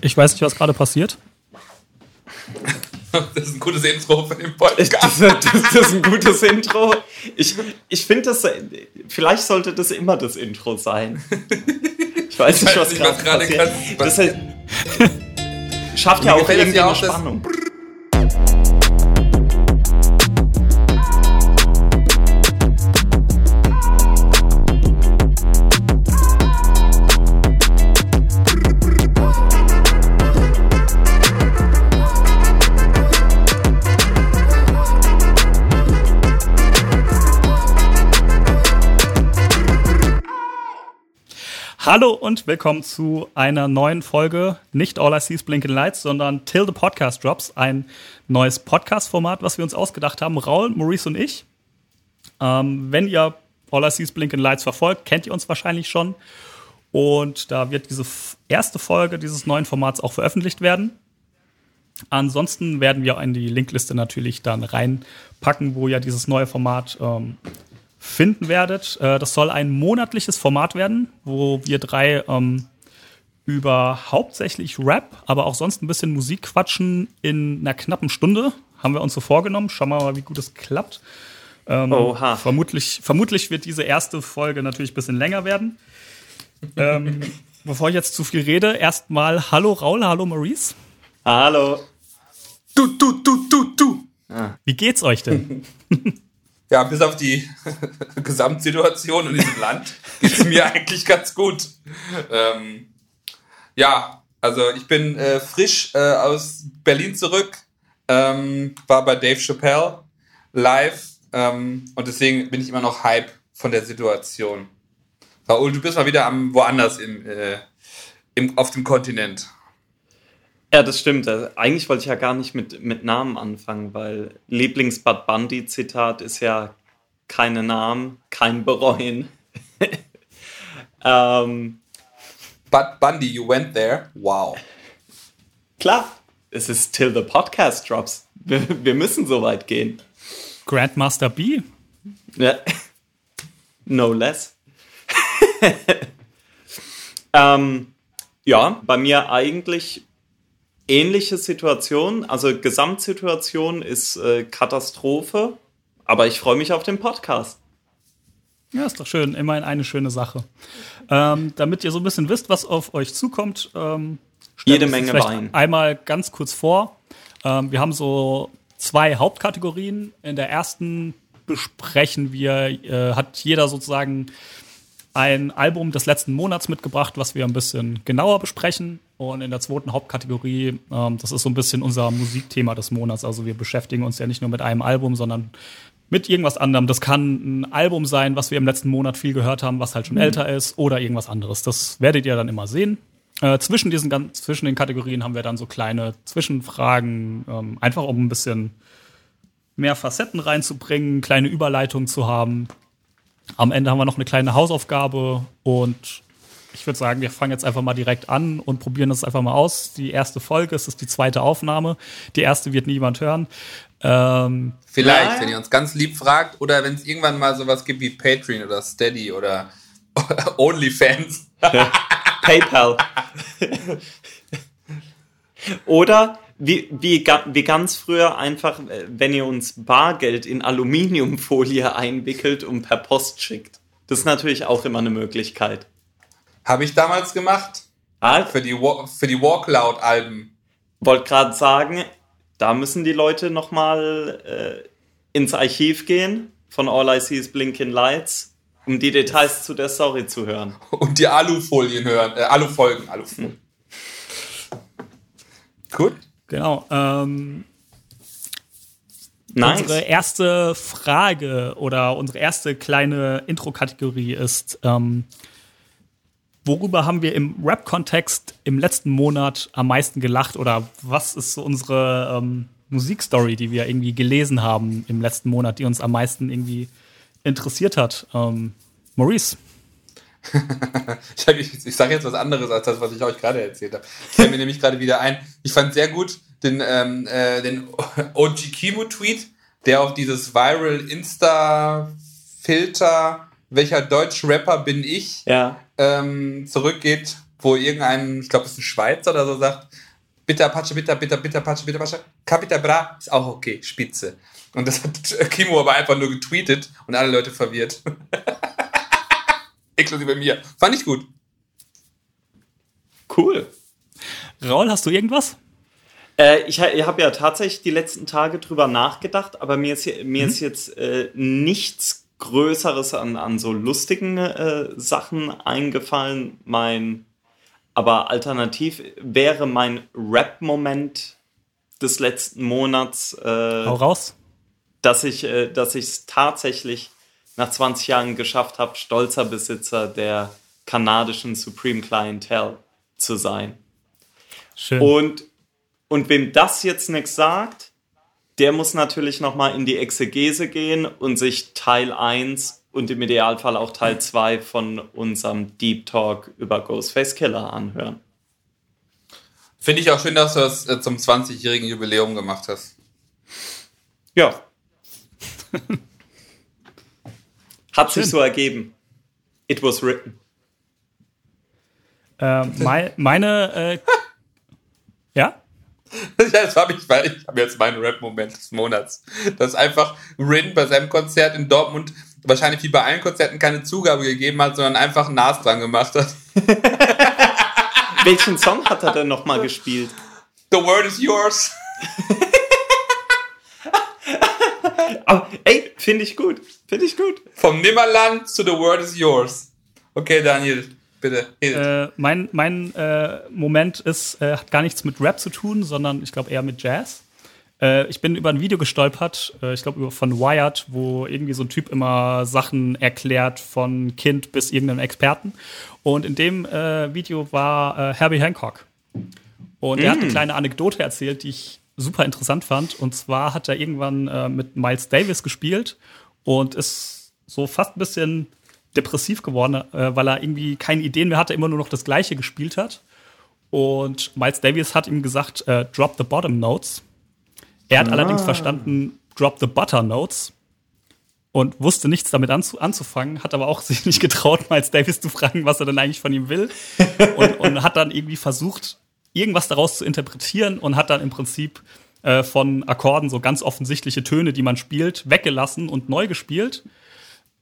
Ich weiß nicht, was gerade passiert. Das ist ein gutes Intro für den Podcast. Das, das, das ist ein gutes Intro. Ich, ich finde das, vielleicht sollte das immer das Intro sein. Ich weiß nicht, was, was gerade passiert. Das heißt, schafft ja auch irgendwie eine Spannung. Hallo und willkommen zu einer neuen Folge, nicht All I See is Blinking Lights, sondern Till the Podcast Drops, ein neues Podcast-Format, was wir uns ausgedacht haben, Raul, Maurice und ich. Ähm, wenn ihr All I See is Blinking Lights verfolgt, kennt ihr uns wahrscheinlich schon. Und da wird diese erste Folge dieses neuen Formats auch veröffentlicht werden. Ansonsten werden wir in die Linkliste natürlich dann reinpacken, wo ja dieses neue Format ähm, finden werdet. Äh, das soll ein monatliches Format werden, wo wir drei ähm, über hauptsächlich Rap, aber auch sonst ein bisschen Musik quatschen in einer knappen Stunde. Haben wir uns so vorgenommen. Schauen wir mal, wie gut es klappt. Ähm, Oha. Vermutlich, vermutlich wird diese erste Folge natürlich ein bisschen länger werden. ähm, bevor ich jetzt zu viel rede, erstmal Hallo Raul, hallo Maurice. Hallo. Du, du, du, du, du. Ah. Wie geht's euch denn? ja, bis auf die Gesamtsituation in diesem Land geht es mir eigentlich ganz gut. Ähm, ja, also ich bin äh, frisch äh, aus Berlin zurück, ähm, war bei Dave Chappelle live ähm, und deswegen bin ich immer noch Hype von der Situation. Raoul, du bist mal wieder am woanders im, äh, im, auf dem Kontinent. Ja, das stimmt. Also eigentlich wollte ich ja gar nicht mit, mit Namen anfangen, weil Lieblings-Bad Bundy-Zitat ist ja keine Namen, kein Bereuen. ähm, Bud Bundy, you went there. Wow. Klar, es ist till the podcast drops. Wir, wir müssen so weit gehen. Grandmaster B. Ja. No less. ähm, ja, bei mir eigentlich ähnliche Situation. Also Gesamtsituation ist äh, Katastrophe, aber ich freue mich auf den Podcast. Ja, ist doch schön. Immerhin eine schöne Sache. Ähm, damit ihr so ein bisschen wisst, was auf euch zukommt, ähm, jede Menge Wein. Einmal ganz kurz vor. Ähm, wir haben so zwei Hauptkategorien. In der ersten besprechen wir, äh, hat jeder sozusagen ein Album des letzten Monats mitgebracht, was wir ein bisschen genauer besprechen. Und in der zweiten Hauptkategorie, ähm, das ist so ein bisschen unser Musikthema des Monats. Also wir beschäftigen uns ja nicht nur mit einem Album, sondern mit irgendwas anderem. Das kann ein Album sein, was wir im letzten Monat viel gehört haben, was halt schon mhm. älter ist, oder irgendwas anderes. Das werdet ihr dann immer sehen. Äh, zwischen diesen zwischen den Kategorien haben wir dann so kleine Zwischenfragen, ähm, einfach um ein bisschen mehr Facetten reinzubringen, kleine Überleitungen zu haben. Am Ende haben wir noch eine kleine Hausaufgabe und ich würde sagen, wir fangen jetzt einfach mal direkt an und probieren das einfach mal aus. Die erste Folge, es ist die zweite Aufnahme. Die erste wird niemand hören. Ähm, Vielleicht, ja. wenn ihr uns ganz lieb fragt oder wenn es irgendwann mal sowas gibt wie Patreon oder Steady oder OnlyFans. PayPal. oder wie, wie, wie ganz früher einfach, wenn ihr uns Bargeld in Aluminiumfolie einwickelt und per Post schickt. Das ist natürlich auch immer eine Möglichkeit. Habe ich damals gemacht. Ah? Für die, für die Walkloud-Alben. Wollte gerade sagen, da müssen die Leute nochmal äh, ins Archiv gehen von All I See is Blinking Lights, um die Details zu der Story zu hören. Und die Alufolien hören, äh, Alufolgen, Alufolgen. Hm. Gut. Genau. Ähm, nice. Unsere erste Frage oder unsere erste kleine Intro-Kategorie ist, ähm, worüber haben wir im Rap-Kontext im letzten Monat am meisten gelacht oder was ist so unsere ähm, Musikstory, die wir irgendwie gelesen haben im letzten Monat, die uns am meisten irgendwie interessiert hat? Ähm, Maurice. ich, ich, sage jetzt was anderes als das, was ich euch gerade erzählt habe. Ich fällt mir nämlich gerade wieder ein. Ich fand sehr gut den, ähm, äh, den OG Kimo-Tweet, der auf dieses Viral Insta-Filter, welcher Deutsch-Rapper bin ich, ja. ähm, zurückgeht. wo irgendein, ich glaube, es ist ein Schweizer oder so, sagt, bitte Apache, bitte, bitte, bitte Apache, bitte Apache, Capita Bra ist auch okay, Spitze. Und das hat Kimo aber einfach nur getweetet und alle Leute verwirrt. Inklusive mir. Fand ich gut. Cool. Raul, hast du irgendwas? Äh, ich, ich habe ja tatsächlich die letzten Tage drüber nachgedacht, aber mir ist, mir mhm. ist jetzt äh, nichts Größeres an, an so lustigen äh, Sachen eingefallen. Mein, aber alternativ wäre mein Rap-Moment des letzten Monats. Äh, Hau raus. Dass ich äh, es tatsächlich nach 20 Jahren geschafft habe, stolzer Besitzer der kanadischen Supreme Clientele zu sein. Schön. Und, und wem das jetzt nichts sagt, der muss natürlich nochmal in die Exegese gehen und sich Teil 1 und im Idealfall auch Teil 2 von unserem Deep Talk über Ghostface Killer anhören. Finde ich auch schön, dass du das äh, zum 20-jährigen Jubiläum gemacht hast. Ja. Hat sich so ergeben. It was written. Äh, mein, meine, äh? Das habe ich, weil ich habe jetzt meinen Rap-Moment des Monats. Dass einfach Rin bei seinem Konzert in Dortmund wahrscheinlich wie bei allen Konzerten keine Zugabe gegeben hat, sondern einfach Nas dran gemacht hat. Welchen Song hat er denn nochmal gespielt? The Word is Yours. Aber, ey, finde ich gut. Finde ich gut. Vom Nimmerland to The Word is Yours. Okay, Daniel, bitte. Äh, mein mein äh, Moment ist, äh, hat gar nichts mit Rap zu tun, sondern ich glaube eher mit Jazz. Äh, ich bin über ein Video gestolpert, äh, ich glaube von Wired, wo irgendwie so ein Typ immer Sachen erklärt, von Kind bis irgendeinem Experten. Und in dem äh, Video war Herbie Hancock. Und mm. er hat eine mm. kleine Anekdote erzählt, die ich super interessant fand. Und zwar hat er irgendwann mit Miles Davis gespielt und ist so fast ein bisschen depressiv geworden, äh, weil er irgendwie keine Ideen mehr hatte, immer nur noch das Gleiche gespielt hat. Und Miles Davis hat ihm gesagt, äh, drop the bottom notes. Er hat ah. allerdings verstanden, drop the butter notes und wusste nichts damit anzu anzufangen, hat aber auch sich nicht getraut, Miles Davis zu fragen, was er denn eigentlich von ihm will. und, und, hat dann irgendwie versucht, irgendwas daraus zu interpretieren und hat dann im Prinzip äh, von Akkorden so ganz offensichtliche Töne, die man spielt, weggelassen und neu gespielt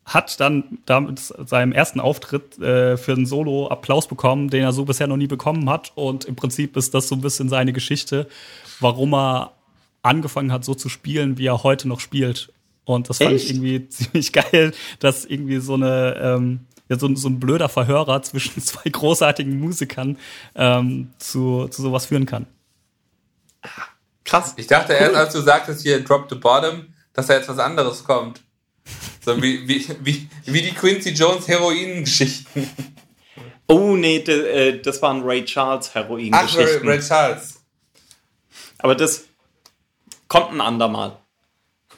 hat dann damit seinem ersten Auftritt äh, für ein Solo Applaus bekommen, den er so bisher noch nie bekommen hat. Und im Prinzip ist das so ein bisschen seine Geschichte, warum er angefangen hat, so zu spielen, wie er heute noch spielt. Und das fand Echt? ich irgendwie ziemlich geil, dass irgendwie so eine ähm, ja, so, so ein blöder Verhörer zwischen zwei großartigen Musikern ähm, zu, zu sowas führen kann. Krass. Ich dachte cool. erst, als du sagtest hier Drop the Bottom, dass da jetzt was anderes kommt. So wie, wie, wie, wie die Quincy Jones Heroin-Geschichten. Oh nee, äh, das waren Ray Charles Heroin-Geschichten. Ach, Ray Charles. Aber das kommt ein andermal.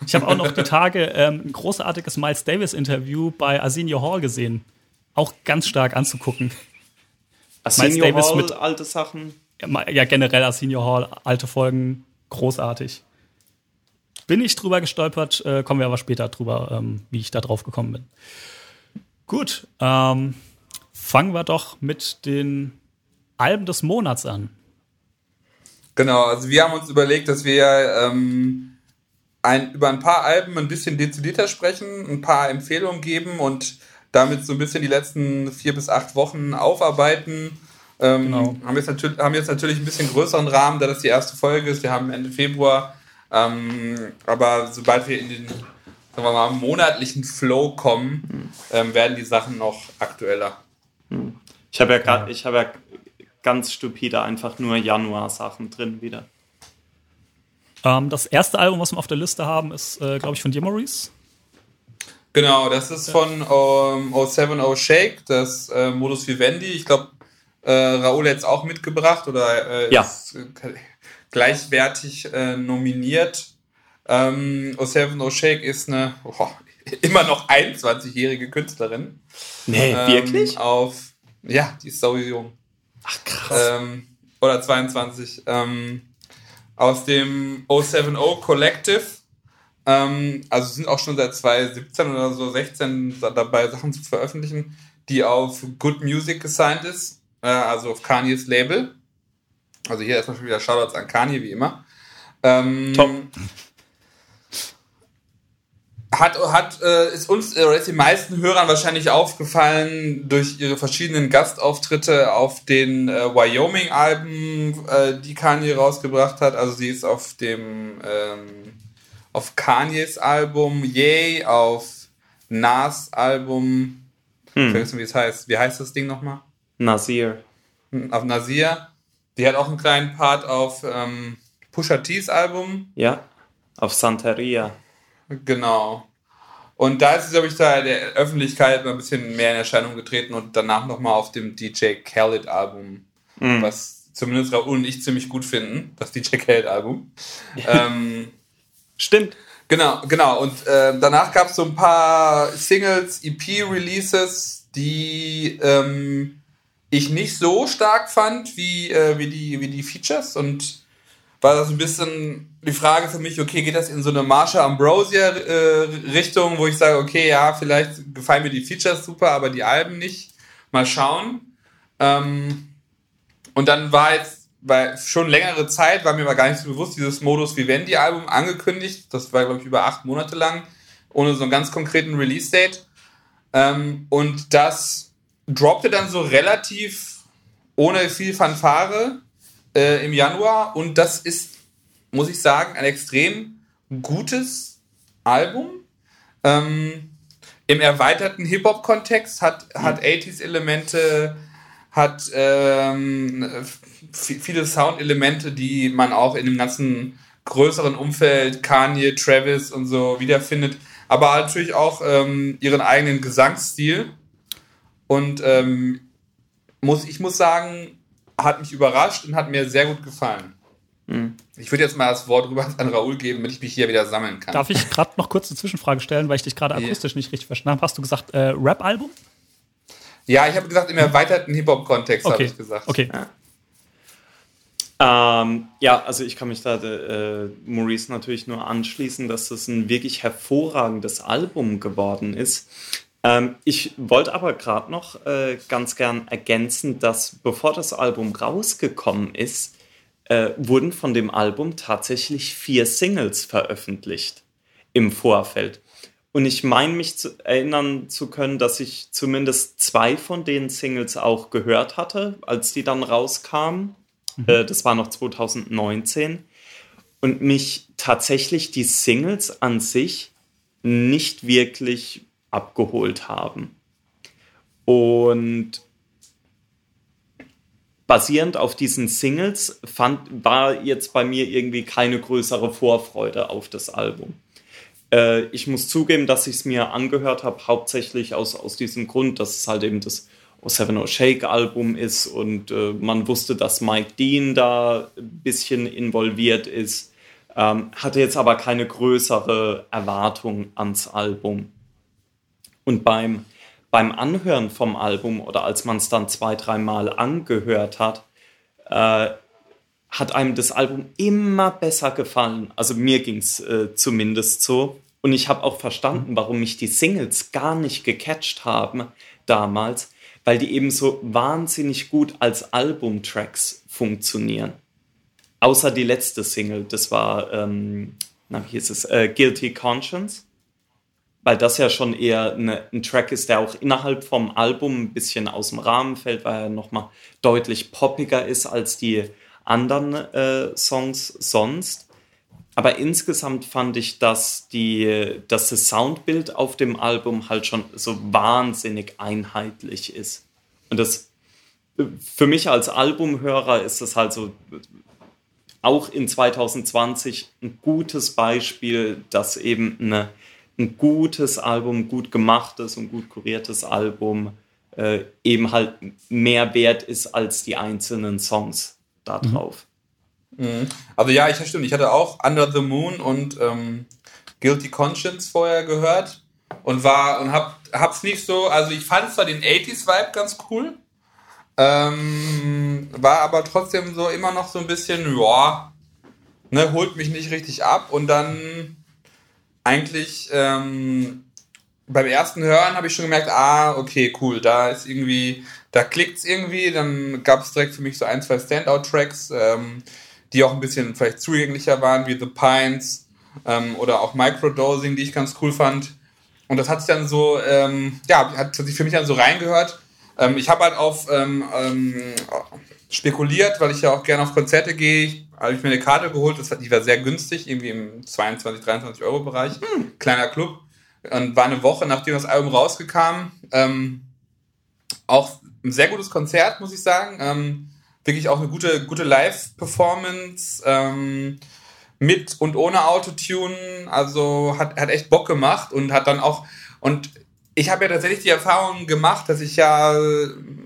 Ich habe auch noch die Tage ähm, ein großartiges Miles Davis-Interview bei Arsenio Hall gesehen. Auch ganz stark anzugucken. Arsenio Miles Davis Hall, mit alte Sachen. Ja, generell Arsenio Hall, alte Folgen, großartig bin ich drüber gestolpert, äh, kommen wir aber später drüber, ähm, wie ich da drauf gekommen bin. Gut, ähm, fangen wir doch mit den Alben des Monats an. Genau, also wir haben uns überlegt, dass wir ähm, ein, über ein paar Alben ein bisschen dezidierter sprechen, ein paar Empfehlungen geben und damit so ein bisschen die letzten vier bis acht Wochen aufarbeiten. Ähm, genau. haben, jetzt natürlich, haben jetzt natürlich ein bisschen größeren Rahmen, da das die erste Folge ist. Wir haben Ende Februar ähm, aber sobald wir in den sagen wir mal, monatlichen Flow kommen, ähm, werden die Sachen noch aktueller. Ich habe ja, ja. ich ja ganz stupide einfach nur Januar-Sachen drin wieder. Ähm, das erste Album, was wir auf der Liste haben, ist, äh, glaube ich, von dir, Maurice. Genau, das ist von um, 070 Shake, das äh, Modus Vivendi. Ich glaube, äh, Raoul hat es auch mitgebracht oder äh, ja. ist, gleichwertig äh, nominiert. Ähm, O'Seven O'Shake ist eine oh, immer noch 21-jährige Künstlerin. Nee, ähm, wirklich? Auf, ja, die ist so jung. Ach, krass. Ähm, oder 22. Ähm, aus dem O70 Collective. Ähm, also sind auch schon seit 2017 oder so 16 dabei, Sachen zu veröffentlichen, die auf Good Music gesigned ist. äh, also auf Kanye's Label. Also hier erstmal schon wieder Shoutouts an Kanye, wie immer. Ähm, Tom. Hat, hat äh, ist uns äh, ist den meisten Hörern wahrscheinlich aufgefallen durch ihre verschiedenen Gastauftritte auf den äh, Wyoming-Alben, äh, die Kanye rausgebracht hat. Also sie ist auf dem ähm, auf Kanyes Album Yay, auf Nas Album, hm. vergessen wie es heißt. Wie heißt das Ding nochmal? Nasir. Hm, auf Nasir. Die hat auch einen kleinen Part auf ähm, Pusha T's Album. Ja, auf Santeria. Genau. Und da ist es, glaube ich, da der Öffentlichkeit mal ein bisschen mehr in Erscheinung getreten und danach nochmal auf dem DJ Khaled Album, mm. was zumindest Raoul und ich ziemlich gut finden, das DJ Khaled Album. ähm, Stimmt. Genau, genau. Und äh, danach gab es so ein paar Singles, EP-Releases, die ähm, ich nicht so stark fand wie, äh, wie, die, wie die Features und war das ein bisschen die Frage für mich, okay, geht das in so eine Marsha Ambrosia äh, Richtung, wo ich sage, okay, ja, vielleicht gefallen mir die Features super, aber die Alben nicht. Mal schauen. Ähm, und dann war jetzt, weil schon längere Zeit war mir aber gar nicht so bewusst, dieses Modus Vivendi Album angekündigt. Das war, glaube ich, über acht Monate lang, ohne so einen ganz konkreten Release-Date. Ähm, und das droppte dann so relativ ohne viel Fanfare äh, im Januar und das ist, muss ich sagen, ein extrem gutes Album. Ähm, Im erweiterten Hip-Hop-Kontext hat, hat 80s-Elemente, hat ähm, viele Sound-Elemente, die man auch in dem ganzen größeren Umfeld, Kanye, Travis und so wiederfindet, aber natürlich auch ähm, ihren eigenen Gesangsstil. Und ähm, muss, ich muss sagen, hat mich überrascht und hat mir sehr gut gefallen. Mhm. Ich würde jetzt mal das Wort rüber an Raoul geben, damit ich mich hier wieder sammeln kann. Darf ich gerade noch kurz eine Zwischenfrage stellen, weil ich dich gerade akustisch nicht richtig verstanden habe? Hast du gesagt äh, Rap-Album? Ja, ich habe gesagt, im erweiterten Hip-Hop-Kontext okay. habe ich gesagt. Okay. Ja. Ähm, ja, also ich kann mich da äh, Maurice natürlich nur anschließen, dass das ein wirklich hervorragendes Album geworden ist. Ähm, ich wollte aber gerade noch äh, ganz gern ergänzen, dass bevor das Album rausgekommen ist, äh, wurden von dem Album tatsächlich vier Singles veröffentlicht im Vorfeld. Und ich meine mich zu erinnern zu können, dass ich zumindest zwei von den Singles auch gehört hatte, als die dann rauskamen. Mhm. Äh, das war noch 2019. Und mich tatsächlich die Singles an sich nicht wirklich abgeholt haben. Und basierend auf diesen Singles fand, war jetzt bei mir irgendwie keine größere Vorfreude auf das Album. Äh, ich muss zugeben, dass ich es mir angehört habe, hauptsächlich aus, aus diesem Grund, dass es halt eben das o Seven O Shake Album ist und äh, man wusste, dass Mike Dean da ein bisschen involviert ist. Ähm, hatte jetzt aber keine größere Erwartung ans Album. Und beim, beim Anhören vom Album oder als man es dann zwei, dreimal angehört hat, äh, hat einem das Album immer besser gefallen. Also mir ging es äh, zumindest so. Und ich habe auch verstanden, warum mich die Singles gar nicht gecatcht haben damals, weil die eben so wahnsinnig gut als Albumtracks funktionieren. Außer die letzte Single, das war, ähm, na, wie hieß es, äh, Guilty Conscience weil das ja schon eher eine, ein Track ist, der auch innerhalb vom Album ein bisschen aus dem Rahmen fällt, weil er nochmal deutlich poppiger ist als die anderen äh, Songs sonst. Aber insgesamt fand ich, dass, die, dass das Soundbild auf dem Album halt schon so wahnsinnig einheitlich ist. Und das für mich als Albumhörer ist das halt so auch in 2020 ein gutes Beispiel, dass eben eine ein gutes Album, gut gemachtes und gut kuriertes Album äh, eben halt mehr wert ist als die einzelnen Songs da mhm. drauf. Mhm. Also ja, ich stimmt. Ich hatte auch Under the Moon und ähm, Guilty Conscience vorher gehört und war und hab hab's nicht so. Also ich fand zwar den 80s Vibe ganz cool, ähm, war aber trotzdem so immer noch so ein bisschen, ja, ne, holt mich nicht richtig ab und dann eigentlich ähm, beim ersten Hören habe ich schon gemerkt, ah, okay, cool, da ist irgendwie, da klickt es irgendwie. Dann gab es direkt für mich so ein, zwei Standout-Tracks, ähm, die auch ein bisschen vielleicht zugänglicher waren, wie The Pines ähm, oder auch Microdosing, die ich ganz cool fand. Und das hat sich dann so, ähm, ja, hat sich für mich dann so reingehört. Ähm, ich habe halt auf ähm, ähm, spekuliert, weil ich ja auch gerne auf Konzerte gehe. Habe ich mir eine Karte geholt, das, die war sehr günstig, irgendwie im 22, 23 Euro Bereich. Hm. Kleiner Club. Und war eine Woche, nachdem das Album rausgekam. Ähm, auch ein sehr gutes Konzert, muss ich sagen. Ähm, wirklich auch eine gute, gute Live-Performance. Ähm, mit und ohne Autotune. Also hat, hat echt Bock gemacht und hat dann auch. Und ich habe ja tatsächlich die Erfahrung gemacht, dass ich ja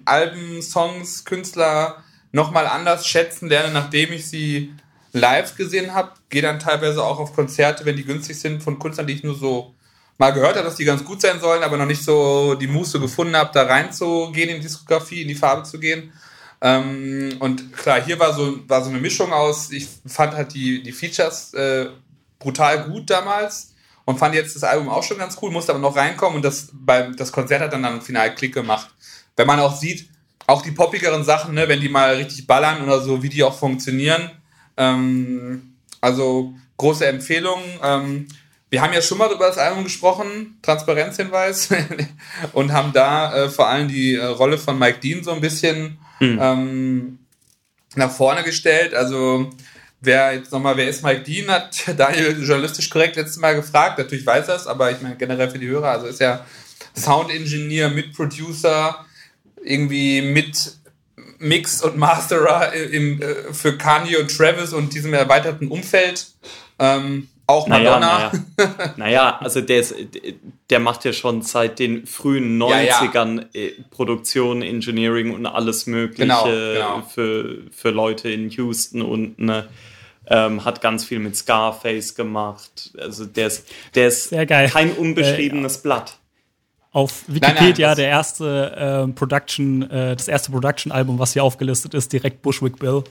Alben, Songs, Künstler nochmal anders schätzen lerne, nachdem ich sie live gesehen habe. Gehe dann teilweise auch auf Konzerte, wenn die günstig sind, von Künstlern, die ich nur so mal gehört habe, dass die ganz gut sein sollen, aber noch nicht so die Muße gefunden habe, da reinzugehen in die Diskografie, in die Farbe zu gehen. Ähm, und klar, hier war so, war so eine Mischung aus, ich fand halt die, die Features äh, brutal gut damals und fand jetzt das Album auch schon ganz cool, musste aber noch reinkommen und das, beim, das Konzert hat dann, dann final Klick gemacht. Wenn man auch sieht, auch die poppigeren Sachen, ne, wenn die mal richtig ballern oder so, wie die auch funktionieren. Ähm, also große Empfehlung. Ähm, wir haben ja schon mal über das Album gesprochen, Transparenzhinweis, und haben da äh, vor allem die äh, Rolle von Mike Dean so ein bisschen hm. ähm, nach vorne gestellt. Also wer jetzt nochmal, wer ist Mike Dean, hat Daniel journalistisch korrekt letztes Mal gefragt. Natürlich weiß er es, aber ich meine generell für die Hörer, also ist ja Sound Engineer, mit Producer, irgendwie mit Mix und Masterer im, äh, für Kanye und Travis und diesem erweiterten Umfeld. Ähm, auch Madonna. Naja, naja. naja, also der, ist, der macht ja schon seit den frühen 90ern ja, ja. Äh, Produktion, Engineering und alles Mögliche genau, genau. Für, für Leute in Houston und ne, ähm, hat ganz viel mit Scarface gemacht. Also der ist, der ist kein unbeschriebenes äh, Blatt. Auf Wikipedia nein, nein, der erste äh, Production, äh, das erste Production-Album, was hier aufgelistet ist, direkt Bushwick Bill.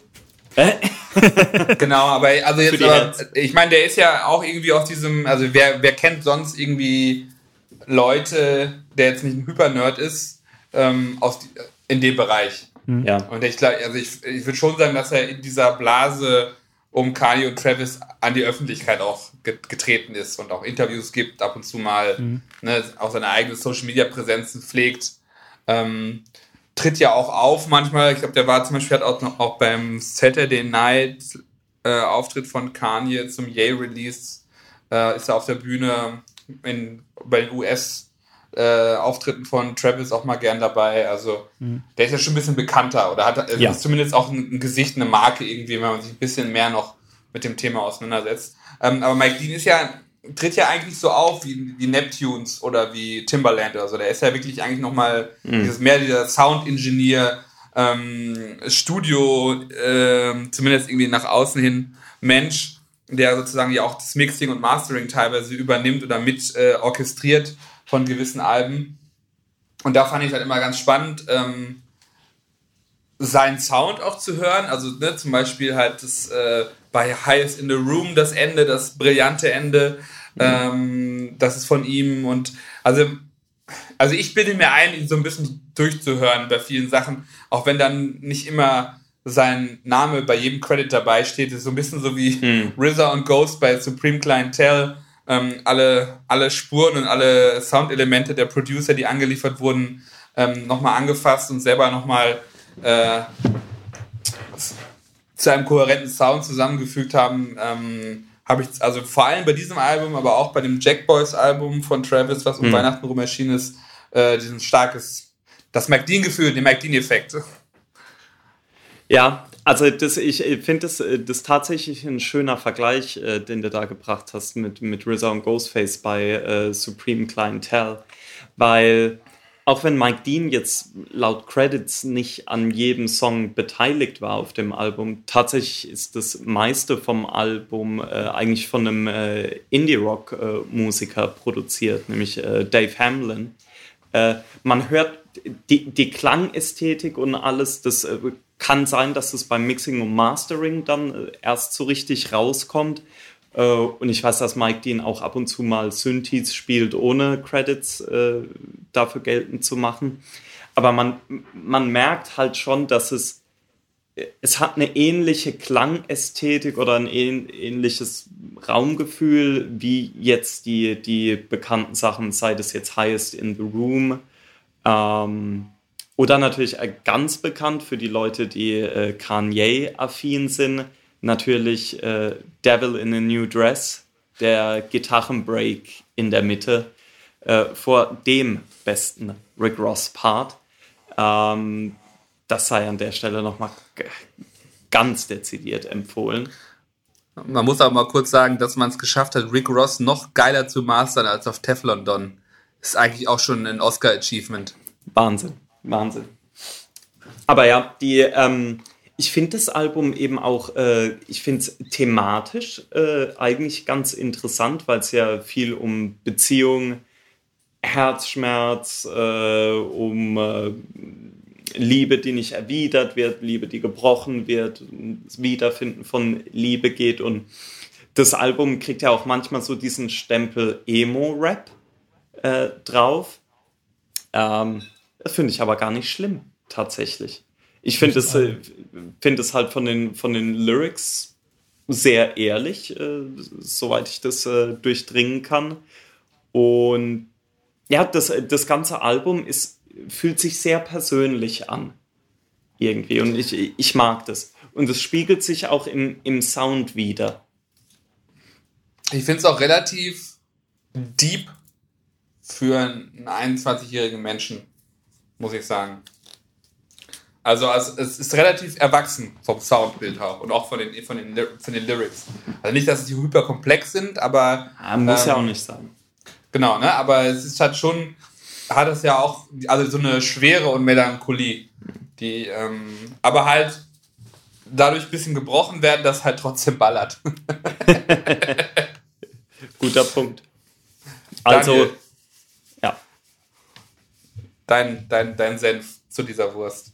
genau, aber also jetzt, aber, ich meine, der ist ja auch irgendwie auf diesem, also wer, wer kennt sonst irgendwie Leute, der jetzt nicht ein Hyper-Nerd ist, ähm, aus, in dem Bereich. Mhm. Ja. Und ich glaube, also ich, ich würde schon sagen, dass er in dieser Blase um Kanye und Travis an die Öffentlichkeit auch getreten ist und auch Interviews gibt, ab und zu mal mhm. ne, auch seine eigene Social Media Präsenzen pflegt. Ähm, tritt ja auch auf manchmal. Ich glaube, der war zum Beispiel hat auch noch auch beim Saturday Night äh, Auftritt von Kanye zum Yay Release äh, ist er auf der Bühne in, bei den US äh, Auftritten von Travis auch mal gern dabei. Also mhm. der ist ja schon ein bisschen bekannter oder hat also ja. zumindest auch ein, ein, Gesicht, eine Marke irgendwie, wenn man sich ein bisschen mehr noch mit dem Thema auseinandersetzt. Ähm, aber Mike Dean ist ja tritt ja eigentlich so auf wie, wie Neptunes oder wie Timberland oder so. Der ist ja wirklich eigentlich nochmal mhm. dieses mehr dieser Sound-Engineer, ähm, Studio, äh, zumindest irgendwie nach außen hin Mensch, der sozusagen ja auch das Mixing und Mastering teilweise übernimmt oder mit äh, orchestriert von gewissen Alben. Und da fand ich halt immer ganz spannend, ähm, seinen Sound auch zu hören. Also ne, zum Beispiel halt das äh, bei Highest in the Room das Ende, das brillante Ende. Mhm. Ähm, das ist von ihm und also also ich bilde mir ein, ihn so ein bisschen durchzuhören bei vielen Sachen, auch wenn dann nicht immer sein Name bei jedem Credit dabei steht, ist so ein bisschen so wie mhm. RZA und Ghost bei Supreme Clientele. Ähm, alle, alle Spuren und alle Soundelemente der Producer, die angeliefert wurden, ähm, nochmal angefasst und selber nochmal äh, zu einem kohärenten Sound zusammengefügt haben. Ähm, habe ich, also vor allem bei diesem Album, aber auch bei dem Jack Boys Album von Travis, was um mhm. Weihnachten rum erschienen ist, äh, diesen starkes, das McDean-Gefühl, den McDean-Effekt. Ja, also das, ich finde das, äh, das tatsächlich ein schöner Vergleich, äh, den du da gebracht hast mit, mit RZA und Ghostface bei äh, Supreme Clientele, weil auch wenn Mike Dean jetzt laut Credits nicht an jedem Song beteiligt war auf dem Album, tatsächlich ist das meiste vom Album äh, eigentlich von einem äh, Indie-Rock-Musiker äh, produziert, nämlich äh, Dave Hamlin. Äh, man hört die, die Klangästhetik und alles, das äh, kann sein, dass es beim Mixing und Mastering dann erst so richtig rauskommt. Äh, und ich weiß, dass Mike Dean auch ab und zu mal Synthes spielt, ohne Credits äh, dafür geltend zu machen. Aber man, man merkt halt schon, dass es, es hat eine ähnliche Klangästhetik oder ein ähnliches Raumgefühl wie jetzt die, die bekannten Sachen, sei das jetzt Highest in the Room. Ähm, oder natürlich ganz bekannt für die Leute, die äh, Kanye-affin sind, natürlich äh, Devil in a New Dress, der Gitarrenbreak in der Mitte, äh, vor dem besten Rick Ross-Part. Ähm, das sei an der Stelle nochmal ganz dezidiert empfohlen. Man muss auch mal kurz sagen, dass man es geschafft hat, Rick Ross noch geiler zu mastern als auf Teflon Don. Ist eigentlich auch schon ein Oscar-Achievement. Wahnsinn, Wahnsinn. Aber ja, die, ähm, ich finde das Album eben auch, äh, ich finde es thematisch äh, eigentlich ganz interessant, weil es ja viel um Beziehung, Herzschmerz, äh, um äh, Liebe, die nicht erwidert wird, Liebe, die gebrochen wird, das Wiederfinden von Liebe geht. Und das Album kriegt ja auch manchmal so diesen Stempel Emo-Rap äh, drauf. Ähm, das finde ich aber gar nicht schlimm, tatsächlich. Ich finde es, äh, find es halt von den, von den Lyrics sehr ehrlich, äh, soweit ich das äh, durchdringen kann. Und ja, das, das ganze Album ist, fühlt sich sehr persönlich an. Irgendwie. Und ich, ich mag das. Und es spiegelt sich auch im, im Sound wieder. Ich finde es auch relativ deep für einen 21-jährigen Menschen, muss ich sagen. Also, also, es ist relativ erwachsen vom Soundbild auch und auch von den, von den, von den Lyrics. Also nicht, dass sie hyperkomplex sind, aber. Ja, muss ähm, ja auch nicht sein. Genau, ne? Aber es ist halt schon, hat es ja auch, also so eine Schwere und Melancholie, die, ähm, aber halt dadurch ein bisschen gebrochen werden, dass halt trotzdem ballert. Guter Punkt. Also, Daniel, ja. Dein, dein, dein Senf zu dieser Wurst.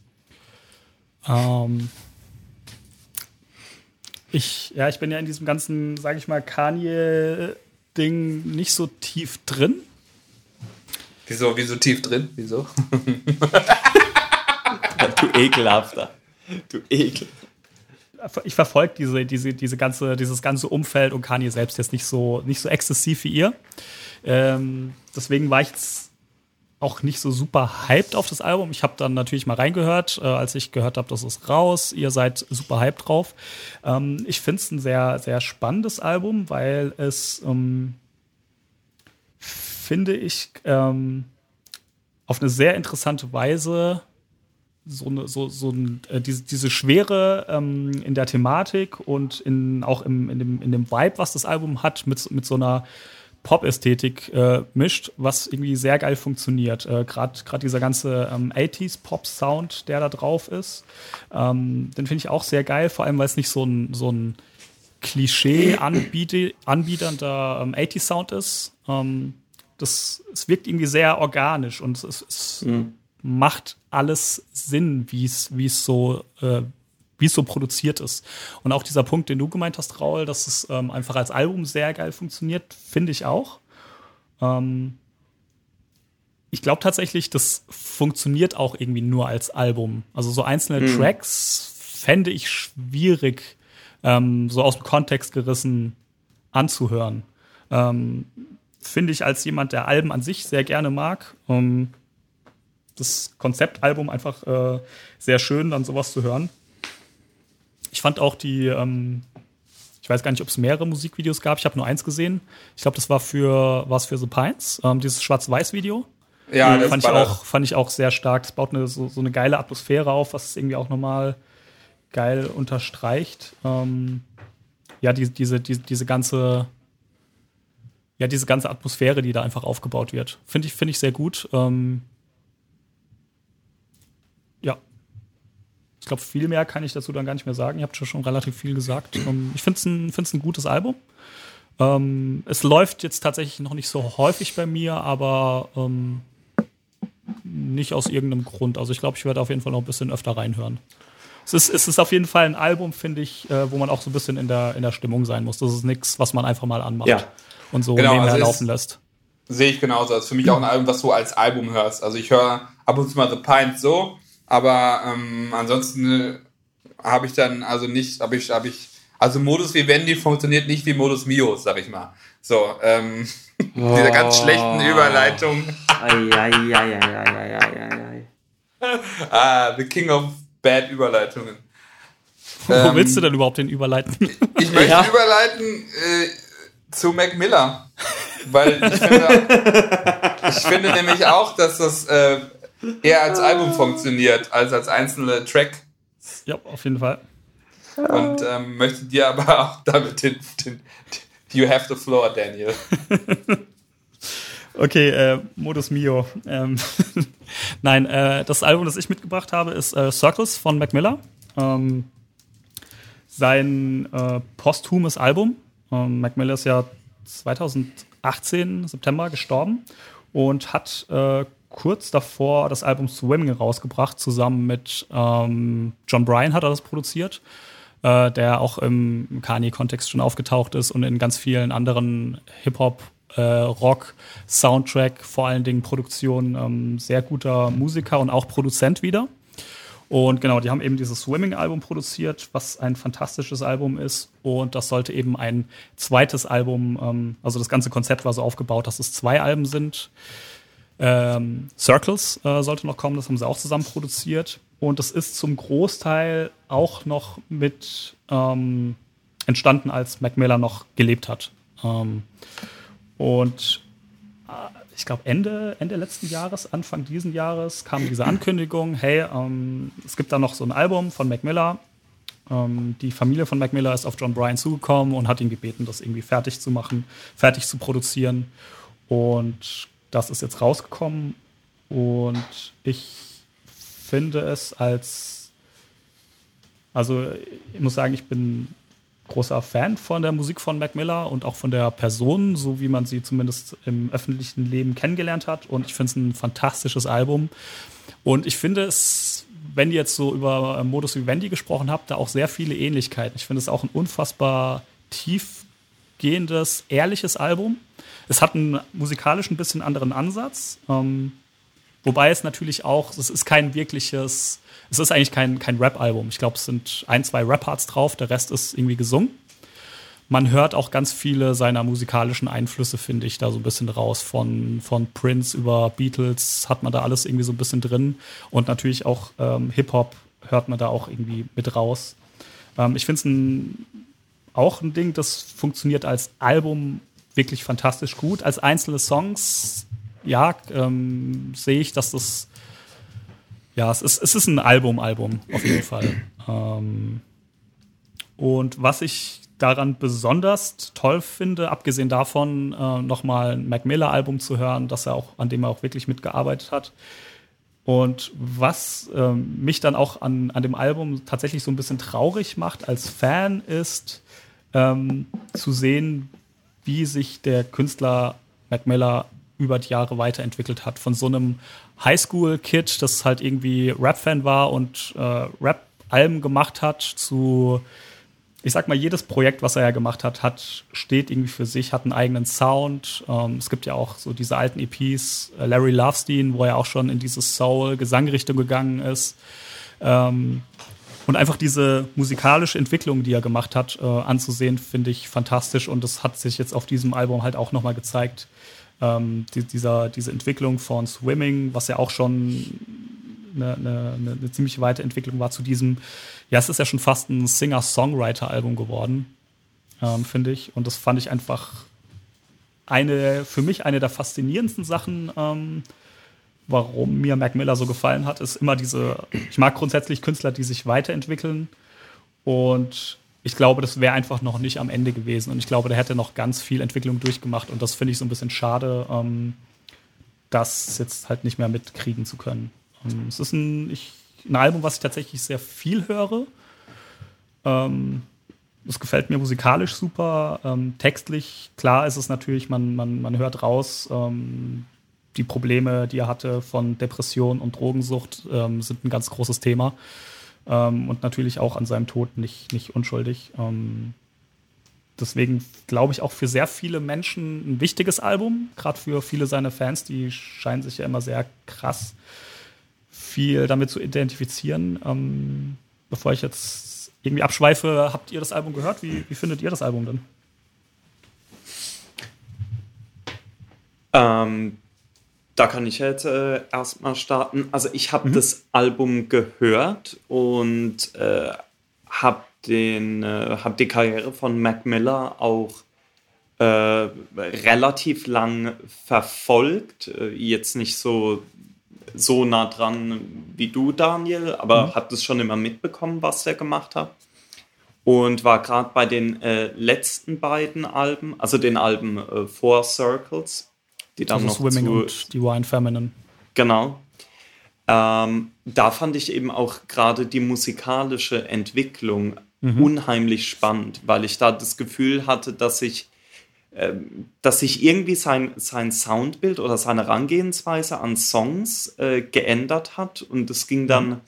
Ähm, ich, ja, ich bin ja in diesem ganzen, sage ich mal, Kanye-Ding nicht so tief drin. Wieso, wieso tief drin? Wieso? du ekelhafter. Du ekel. Ich verfolge diese, diese, diese ganze, dieses ganze Umfeld und Kanye selbst jetzt nicht so, nicht so exzessiv wie ihr. Ähm, deswegen war ich jetzt auch nicht so super hyped auf das Album. Ich habe dann natürlich mal reingehört, äh, als ich gehört habe, das ist raus. Ihr seid super hyped drauf. Ähm, ich finde es ein sehr, sehr spannendes Album, weil es, ähm, finde ich, ähm, auf eine sehr interessante Weise so eine, so, so ein, äh, diese, diese Schwere ähm, in der Thematik und in, auch im, in, dem, in dem Vibe, was das Album hat, mit, mit so einer Pop-Ästhetik äh, mischt, was irgendwie sehr geil funktioniert. Äh, Gerade dieser ganze ähm, 80s-Pop-Sound, der da drauf ist, ähm, den finde ich auch sehr geil, vor allem weil es nicht so ein, so ein Klischee-anbiedernder ähm, 80s-Sound ist. Ähm, das, es wirkt irgendwie sehr organisch und es, es mhm. macht alles Sinn, wie es so äh, wie es so produziert ist. Und auch dieser Punkt, den du gemeint hast, Raul, dass es ähm, einfach als Album sehr geil funktioniert, finde ich auch. Ähm, ich glaube tatsächlich, das funktioniert auch irgendwie nur als Album. Also so einzelne mhm. Tracks fände ich schwierig, ähm, so aus dem Kontext gerissen anzuhören. Ähm, finde ich als jemand, der Alben an sich sehr gerne mag, ähm, das Konzeptalbum einfach äh, sehr schön, dann sowas zu hören. Ich fand auch die, ähm, ich weiß gar nicht, ob es mehrere Musikvideos gab. Ich habe nur eins gesehen. Ich glaube, das war für, war für The Pines, ähm, dieses Schwarz-Weiß-Video. Ja, das fand ich auch, fand ich auch sehr stark. Das baut eine, so, so eine geile Atmosphäre auf, was es irgendwie auch nochmal geil unterstreicht. Ähm, ja, die, diese, die, diese ganze, ja, diese ganze Atmosphäre, die da einfach aufgebaut wird. Finde ich, finde ich sehr gut. Ähm, Ich glaube, viel mehr kann ich dazu dann gar nicht mehr sagen. Ihr habt schon relativ viel gesagt. Ähm, ich finde es ein, ein gutes Album. Ähm, es läuft jetzt tatsächlich noch nicht so häufig bei mir, aber ähm, nicht aus irgendeinem Grund. Also ich glaube, ich werde auf jeden Fall noch ein bisschen öfter reinhören. es ist, es ist auf jeden Fall ein Album, finde ich, äh, wo man auch so ein bisschen in der, in der Stimmung sein muss. Das ist nichts, was man einfach mal anmacht ja. und so genau, nebenher also laufen lässt. Sehe ich genauso. Das ist für mich auch ein Album, was du als Album hörst. Also ich höre ab und zu mal The Pint so, aber ähm, ansonsten äh, habe ich dann also nicht, habe ich, habe ich, also Modus Vivendi funktioniert nicht wie Modus Mio, sag ich mal. So, ähm, oh. diese ganz schlechten Überleitung. ah, the King of Bad Überleitungen. Wo ähm, willst du denn überhaupt den überleiten? Ich möchte ja. überleiten äh, zu Mac Miller. Weil ich finde, ich finde nämlich auch, dass das äh, eher als Album funktioniert, als als einzelne Track. Ja, auf jeden Fall. Und ähm, möchte dir aber auch damit den, den, den You have the floor, Daniel. okay, äh, Modus Mio. Ähm, Nein, äh, das Album, das ich mitgebracht habe, ist äh, Circles von Mac Miller. Ähm, sein äh, posthumes Album. Ähm, Mac Miller ist ja 2018, September, gestorben und hat äh, kurz davor das Album Swimming rausgebracht, zusammen mit ähm, John Bryan hat er das produziert, äh, der auch im Kanye-Kontext schon aufgetaucht ist und in ganz vielen anderen Hip-Hop- äh, Rock, Soundtrack, vor allen Dingen Produktion, ähm, sehr guter Musiker und auch Produzent wieder. Und genau, die haben eben dieses Swimming-Album produziert, was ein fantastisches Album ist. Und das sollte eben ein zweites Album, ähm, also das ganze Konzept war so aufgebaut, dass es zwei Alben sind. Ähm, Circles äh, sollte noch kommen, das haben sie auch zusammen produziert. Und das ist zum Großteil auch noch mit ähm, entstanden, als Mac Miller noch gelebt hat. Ähm, und äh, ich glaube, Ende, Ende letzten Jahres, Anfang diesen Jahres kam diese Ankündigung, hey, ähm, es gibt da noch so ein Album von Mac Miller. Ähm, die Familie von Mac Miller ist auf John Bryan zugekommen und hat ihn gebeten, das irgendwie fertig zu machen, fertig zu produzieren. Und das ist jetzt rausgekommen. Und ich finde es als, also ich muss sagen, ich bin großer Fan von der Musik von Mac Miller und auch von der Person, so wie man sie zumindest im öffentlichen Leben kennengelernt hat. Und ich finde es ein fantastisches Album. Und ich finde es, wenn ihr jetzt so über Modus Vivendi gesprochen habt, da auch sehr viele Ähnlichkeiten. Ich finde es auch ein unfassbar tiefgehendes, ehrliches Album. Es hat einen musikalisch ein bisschen anderen Ansatz. Ähm, wobei es natürlich auch, es ist kein wirkliches es ist eigentlich kein, kein Rap-Album. Ich glaube, es sind ein, zwei Rap-Parts drauf, der Rest ist irgendwie gesungen. Man hört auch ganz viele seiner musikalischen Einflüsse, finde ich, da so ein bisschen raus. Von, von Prince über Beatles hat man da alles irgendwie so ein bisschen drin. Und natürlich auch ähm, Hip-Hop hört man da auch irgendwie mit raus. Ähm, ich finde es auch ein Ding, das funktioniert als Album wirklich fantastisch gut. Als einzelne Songs, ja, ähm, sehe ich, dass das ja, es ist, es ist ein Album-Album, auf jeden Fall. Ähm, und was ich daran besonders toll finde, abgesehen davon, äh, nochmal ein Mac Miller-Album zu hören, dass er auch, an dem er auch wirklich mitgearbeitet hat. Und was äh, mich dann auch an, an dem Album tatsächlich so ein bisschen traurig macht als Fan, ist ähm, zu sehen, wie sich der Künstler Mac Miller über die Jahre weiterentwickelt hat. Von so einem Highschool-Kid, das halt irgendwie Rap-Fan war und äh, Rap-Alben gemacht hat, zu, ich sag mal, jedes Projekt, was er ja gemacht hat, hat, steht irgendwie für sich, hat einen eigenen Sound. Ähm, es gibt ja auch so diese alten EPs, äh, Larry Lovestein, wo er auch schon in diese Soul-Gesangrichtung gegangen ist. Ähm, und einfach diese musikalische Entwicklung, die er gemacht hat, äh, anzusehen, finde ich fantastisch. Und das hat sich jetzt auf diesem Album halt auch nochmal gezeigt, ähm, die, dieser, diese Entwicklung von Swimming, was ja auch schon eine, eine, eine ziemlich weite Entwicklung war zu diesem, ja, es ist ja schon fast ein Singer-Songwriter-Album geworden, ähm, finde ich. Und das fand ich einfach eine, für mich eine der faszinierendsten Sachen, ähm, warum mir Mac Miller so gefallen hat, ist immer diese, ich mag grundsätzlich Künstler, die sich weiterentwickeln. Und ich glaube, das wäre einfach noch nicht am Ende gewesen. Und ich glaube, der hätte noch ganz viel Entwicklung durchgemacht. Und das finde ich so ein bisschen schade, ähm, das jetzt halt nicht mehr mitkriegen zu können. Ähm, es ist ein, ich, ein Album, was ich tatsächlich sehr viel höre. Ähm, es gefällt mir musikalisch super. Ähm, textlich, klar ist es natürlich, man, man, man hört raus, ähm, die Probleme, die er hatte von Depression und Drogensucht, ähm, sind ein ganz großes Thema. ähm, und natürlich auch an seinem Tod nicht, nicht unschuldig. Ähm, deswegen glaube ich auch für sehr viele Menschen ein wichtiges Album, gerade für viele seiner Fans, die scheinen sich ja immer sehr krass viel damit zu identifizieren. Ähm, bevor ich jetzt irgendwie abschweife, habt ihr das Album gehört? Wie, wie findet ihr das Album denn? Ähm, da kann ich jetzt äh, erstmal starten. Also ich habe mhm. das Album gehört und äh, habe den, äh, habe die Karriere von Mac Miller auch äh, relativ lang verfolgt. Äh, jetzt nicht so, so nah dran wie du, Daniel, aber mhm. habe das schon immer mitbekommen, was er gemacht hat. Und war gerade bei den äh, letzten beiden Alben, also den Alben äh, Four Circles, die dann noch Swimming zu, und Divine Feminine. Genau, ähm, da fand ich eben auch gerade die musikalische Entwicklung mhm. unheimlich spannend, weil ich da das Gefühl hatte, dass ich, äh, dass sich irgendwie sein, sein Soundbild oder seine Herangehensweise an Songs äh, geändert hat und es ging dann.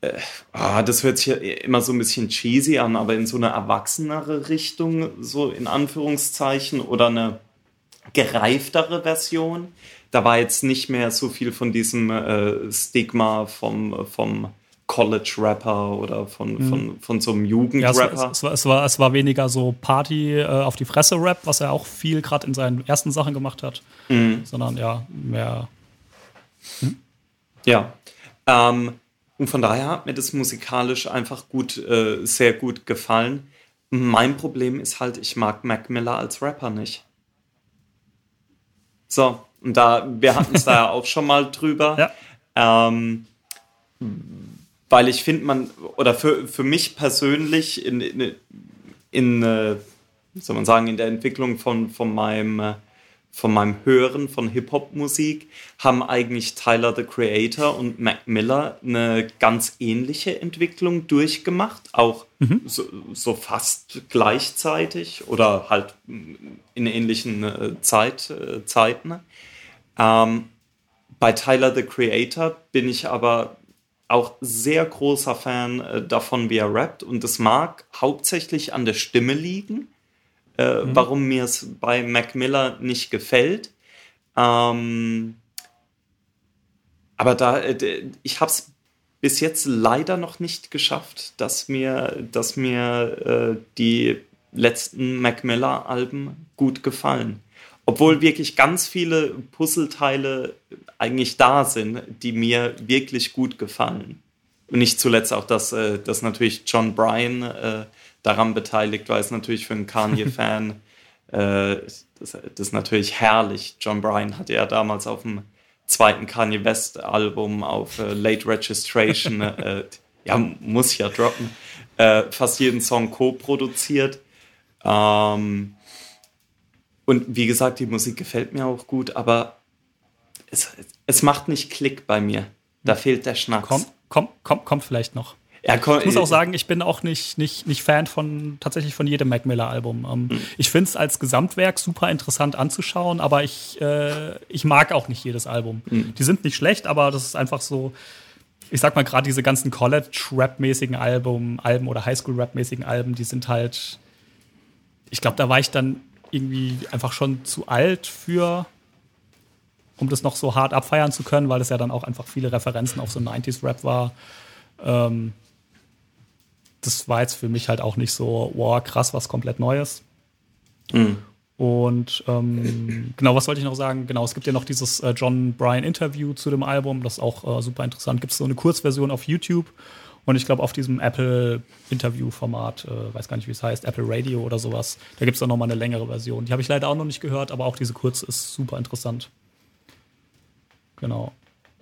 Äh, ah, das hört sich ja immer so ein bisschen cheesy an, aber in so eine erwachsenere Richtung, so in Anführungszeichen, oder eine gereiftere Version da war jetzt nicht mehr so viel von diesem äh, Stigma vom, vom College-Rapper oder von, mhm. von, von so einem Jugendrapper. Ja, es, es, war, es, war, es war weniger so Party äh, auf die Fresse-Rap, was er auch viel gerade in seinen ersten Sachen gemacht hat, mhm. sondern ja, mehr. Mhm. Ja. Ähm, und von daher hat mir das musikalisch einfach gut, äh, sehr gut gefallen. Mein Problem ist halt, ich mag Mac Miller als Rapper nicht. So, und da, wir hatten es da ja auch schon mal drüber. Ja. Ähm, weil ich finde, man, oder für, für mich persönlich in, in, in äh, soll man sagen, in der Entwicklung von, von meinem äh, von meinem Hören von Hip-Hop-Musik haben eigentlich Tyler the Creator und Mac Miller eine ganz ähnliche Entwicklung durchgemacht, auch mhm. so, so, fast gleichzeitig oder halt in ähnlichen äh, Zeit, äh, Zeiten. Ähm, bei Tyler the Creator bin ich aber auch sehr großer Fan äh, davon, wie er rappt. Und es mag hauptsächlich an der Stimme liegen, äh, mhm. warum mir es bei Mac Miller nicht gefällt. Ähm, aber da, äh, ich habe es bis jetzt leider noch nicht geschafft, dass mir, dass mir äh, die letzten Mac Miller Alben gut gefallen obwohl wirklich ganz viele Puzzleteile eigentlich da sind, die mir wirklich gut gefallen. Und nicht zuletzt auch, dass, äh, dass natürlich John Bryan äh, daran beteiligt war, ist natürlich für einen Kanye-Fan äh, das, das ist natürlich herrlich. John Bryan hatte ja damals auf dem zweiten Kanye West-Album auf äh, Late Registration, äh, ja, muss ja droppen, äh, fast jeden Song co-produziert. Ähm, und wie gesagt, die Musik gefällt mir auch gut, aber es, es macht nicht Klick bei mir. Da hm. fehlt der Schnack. Kommt, kommt, kommt, kommt vielleicht noch. Ja, komm, ich muss auch sagen, ich bin auch nicht, nicht, nicht Fan von tatsächlich von jedem Mac Miller Album. Ähm, mhm. Ich finde es als Gesamtwerk super interessant anzuschauen, aber ich, äh, ich mag auch nicht jedes Album. Mhm. Die sind nicht schlecht, aber das ist einfach so, ich sag mal, gerade diese ganzen College-Rap-mäßigen Alben, Alben oder Highschool-Rap-mäßigen Alben, die sind halt, ich glaube, da war ich dann irgendwie einfach schon zu alt für, um das noch so hart abfeiern zu können, weil es ja dann auch einfach viele Referenzen auf so 90s-Rap war. Ähm, das war jetzt für mich halt auch nicht so, wow, krass, was komplett Neues. Mhm. Und ähm, genau, was wollte ich noch sagen? Genau, es gibt ja noch dieses äh, John Bryan Interview zu dem Album, das ist auch äh, super interessant. Gibt es so eine Kurzversion auf YouTube und ich glaube, auf diesem Apple-Interview-Format, äh, weiß gar nicht, wie es heißt, Apple Radio oder sowas, da gibt es dann nochmal eine längere Version. Die habe ich leider auch noch nicht gehört, aber auch diese kurze ist super interessant. Genau.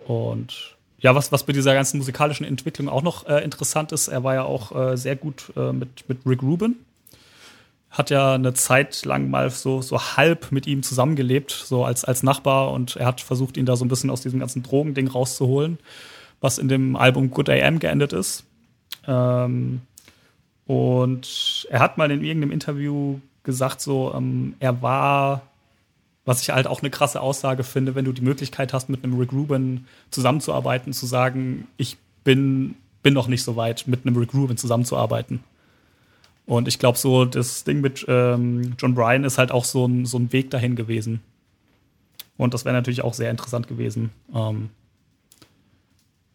Und ja, was, was bei dieser ganzen musikalischen Entwicklung auch noch äh, interessant ist, er war ja auch äh, sehr gut äh, mit, mit Rick Rubin. Hat ja eine Zeit lang mal so, so halb mit ihm zusammengelebt, so als, als Nachbar, und er hat versucht, ihn da so ein bisschen aus diesem ganzen Drogending rauszuholen was in dem Album Good AM geendet ist. Ähm, und er hat mal in irgendeinem Interview gesagt, so, ähm, er war, was ich halt auch eine krasse Aussage finde, wenn du die Möglichkeit hast, mit einem Rick Rubin zusammenzuarbeiten, zu sagen, ich bin bin noch nicht so weit, mit einem Rick Rubin zusammenzuarbeiten. Und ich glaube, so das Ding mit ähm, John Bryan ist halt auch so ein, so ein Weg dahin gewesen. Und das wäre natürlich auch sehr interessant gewesen, ähm,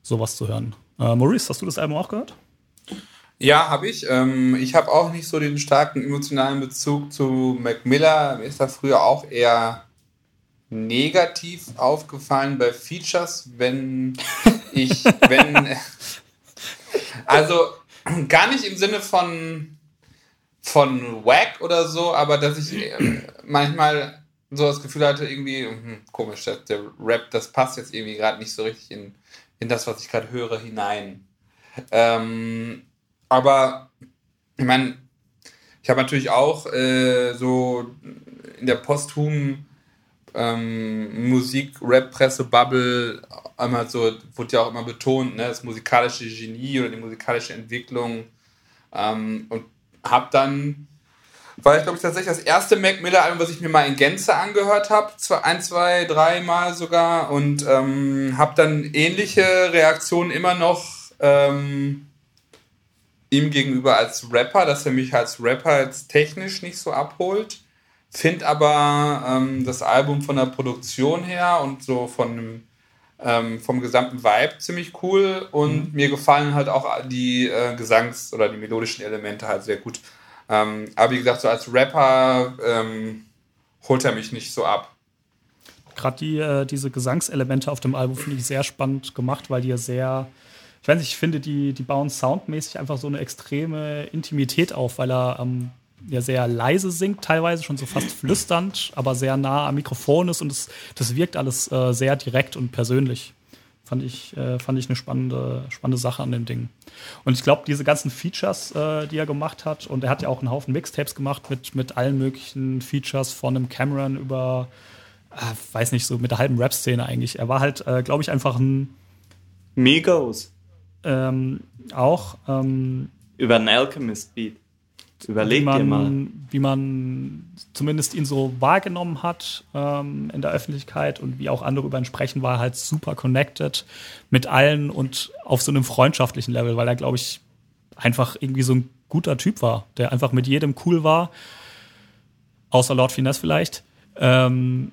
sowas zu hören. Äh, Maurice, hast du das Album auch gehört? Ja, habe ich. Ähm, ich habe auch nicht so den starken emotionalen Bezug zu Mac Miller. Mir ist da früher auch eher negativ aufgefallen bei Features, wenn ich, wenn, also gar nicht im Sinne von, von Wack oder so, aber dass ich äh, manchmal so das Gefühl hatte, irgendwie, hm, komisch, der Rap, das passt jetzt irgendwie gerade nicht so richtig in, in das, was ich gerade höre, hinein. Ähm, aber ich meine, ich habe natürlich auch äh, so in der posthumen ähm, Musik, Rap, Presse, Bubble einmal so, wurde ja auch immer betont, ne, das musikalische Genie oder die musikalische Entwicklung. Ähm, und habe dann, war ich glaube ich tatsächlich das erste Mac Miller Album, was ich mir mal in Gänze angehört habe, ein, zwei, drei Mal sogar und ähm, habe dann ähnliche Reaktionen immer noch ähm, ihm gegenüber als Rapper, dass er mich als Rapper jetzt technisch nicht so abholt. Find aber ähm, das Album von der Produktion her und so von ähm, vom gesamten Vibe ziemlich cool und mhm. mir gefallen halt auch die äh, Gesangs- oder die melodischen Elemente halt sehr gut. Ähm, aber wie gesagt, so als Rapper ähm, holt er mich nicht so ab. Gerade die, äh, diese Gesangselemente auf dem Album finde ich sehr spannend gemacht, weil die ja sehr, ich weiß nicht, ich finde, die, die bauen soundmäßig einfach so eine extreme Intimität auf, weil er ähm, ja sehr leise singt, teilweise schon so fast flüsternd, aber sehr nah am Mikrofon ist und das, das wirkt alles äh, sehr direkt und persönlich. Fand ich, äh, fand ich eine spannende, spannende Sache an dem Ding. Und ich glaube, diese ganzen Features, äh, die er gemacht hat, und er hat ja auch einen Haufen Mixtapes gemacht mit, mit allen möglichen Features von einem Cameron über, äh, weiß nicht, so mit der halben Rap-Szene eigentlich. Er war halt, äh, glaube ich, einfach ein. Migos. Ähm, auch. Ähm, über einen Alchemist-Beat. Überleg man, dir mal. Wie man zumindest ihn so wahrgenommen hat ähm, in der Öffentlichkeit und wie auch andere über ihn sprechen, war halt super connected mit allen und auf so einem freundschaftlichen Level, weil er, glaube ich, einfach irgendwie so ein guter Typ war, der einfach mit jedem cool war. Außer Lord Finesse vielleicht. Ähm,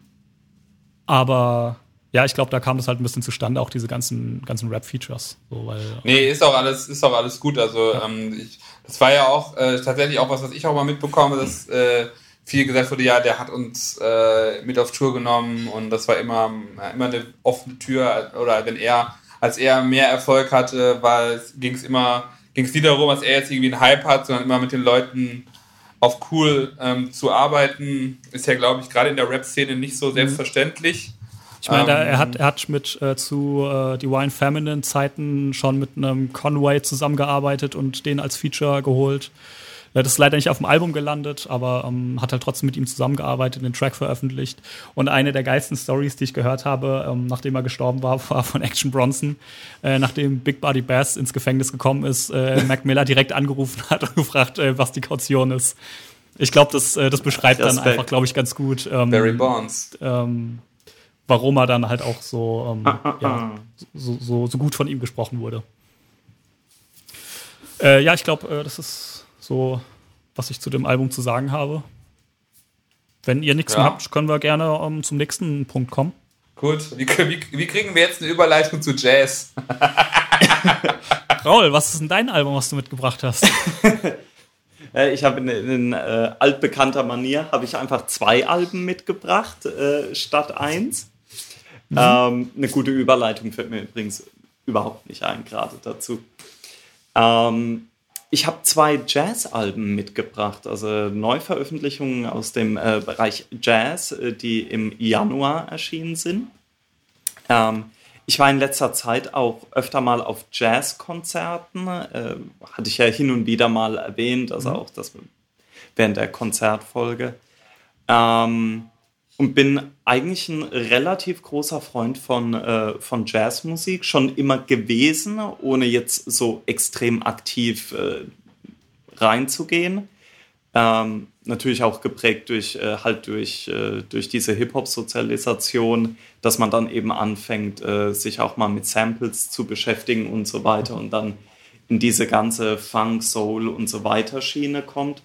aber ja, ich glaube, da kam das halt ein bisschen zustande, auch diese ganzen, ganzen Rap-Features. So, nee, ist auch alles, ist auch alles gut. Also ja. ähm, ich, das war ja auch äh, tatsächlich auch was, was ich auch mal mitbekomme, dass äh, viel gesagt wurde, ja, der hat uns äh, mit auf Tour genommen und das war immer, immer eine offene Tür. Oder wenn er, als er mehr Erfolg hatte, ging es immer, ging es nie darum, dass er jetzt irgendwie einen Hype hat, sondern immer mit den Leuten auf cool ähm, zu arbeiten, ist ja, glaube ich, gerade in der Rap-Szene nicht so mhm. Ich meine, ähm, er, hat, er hat mit äh, zu äh, Divine Feminine Zeiten schon mit einem Conway zusammengearbeitet und den als Feature geholt. Das ist leider nicht auf dem Album gelandet, aber ähm, hat halt trotzdem mit ihm zusammengearbeitet, den Track veröffentlicht. Und eine der geilsten Stories, die ich gehört habe, ähm, nachdem er gestorben war, war von Action Bronson. Äh, nachdem Big Body Bass ins Gefängnis gekommen ist, äh, Mac Miller direkt angerufen hat und gefragt, äh, was die Kaution ist. Ich glaube, das, äh, das beschreibt das dann einfach, glaube ich, ganz gut. Ähm, Barry Bonds. Ähm, warum er dann halt auch so, ähm, ja, so, so, so, gut von ihm gesprochen wurde. Äh, ja, ich glaube, äh, das ist so, was ich zu dem Album zu sagen habe. Wenn ihr nichts ja. mehr habt, können wir gerne ähm, zum nächsten Punkt kommen. Gut, wie, wie, wie, kriegen wir jetzt eine Überleitung zu Jazz? Raul, was ist denn dein Album, was du mitgebracht hast? Äh, ich habe in, in äh, altbekannter Manier habe ich einfach zwei Alben mitgebracht äh, statt eins. Mhm. Ähm, eine gute Überleitung fällt mir übrigens überhaupt nicht ein, gerade dazu. Ähm, ich habe zwei Jazz-Alben mitgebracht, also Neuveröffentlichungen aus dem äh, Bereich Jazz, äh, die im Januar erschienen sind. Ähm, ich war in letzter Zeit auch öfter mal auf Jazzkonzerten, äh, hatte ich ja hin und wieder mal erwähnt, also mhm. auch das während der Konzertfolge. Ähm, und bin eigentlich ein relativ großer Freund von, äh, von Jazzmusik, schon immer gewesen, ohne jetzt so extrem aktiv äh, reinzugehen. Ähm, natürlich auch geprägt durch äh, halt durch, äh, durch diese Hip-Hop-Sozialisation, dass man dann eben anfängt, äh, sich auch mal mit Samples zu beschäftigen und so weiter und dann in diese ganze Funk, Soul und so weiter Schiene kommt.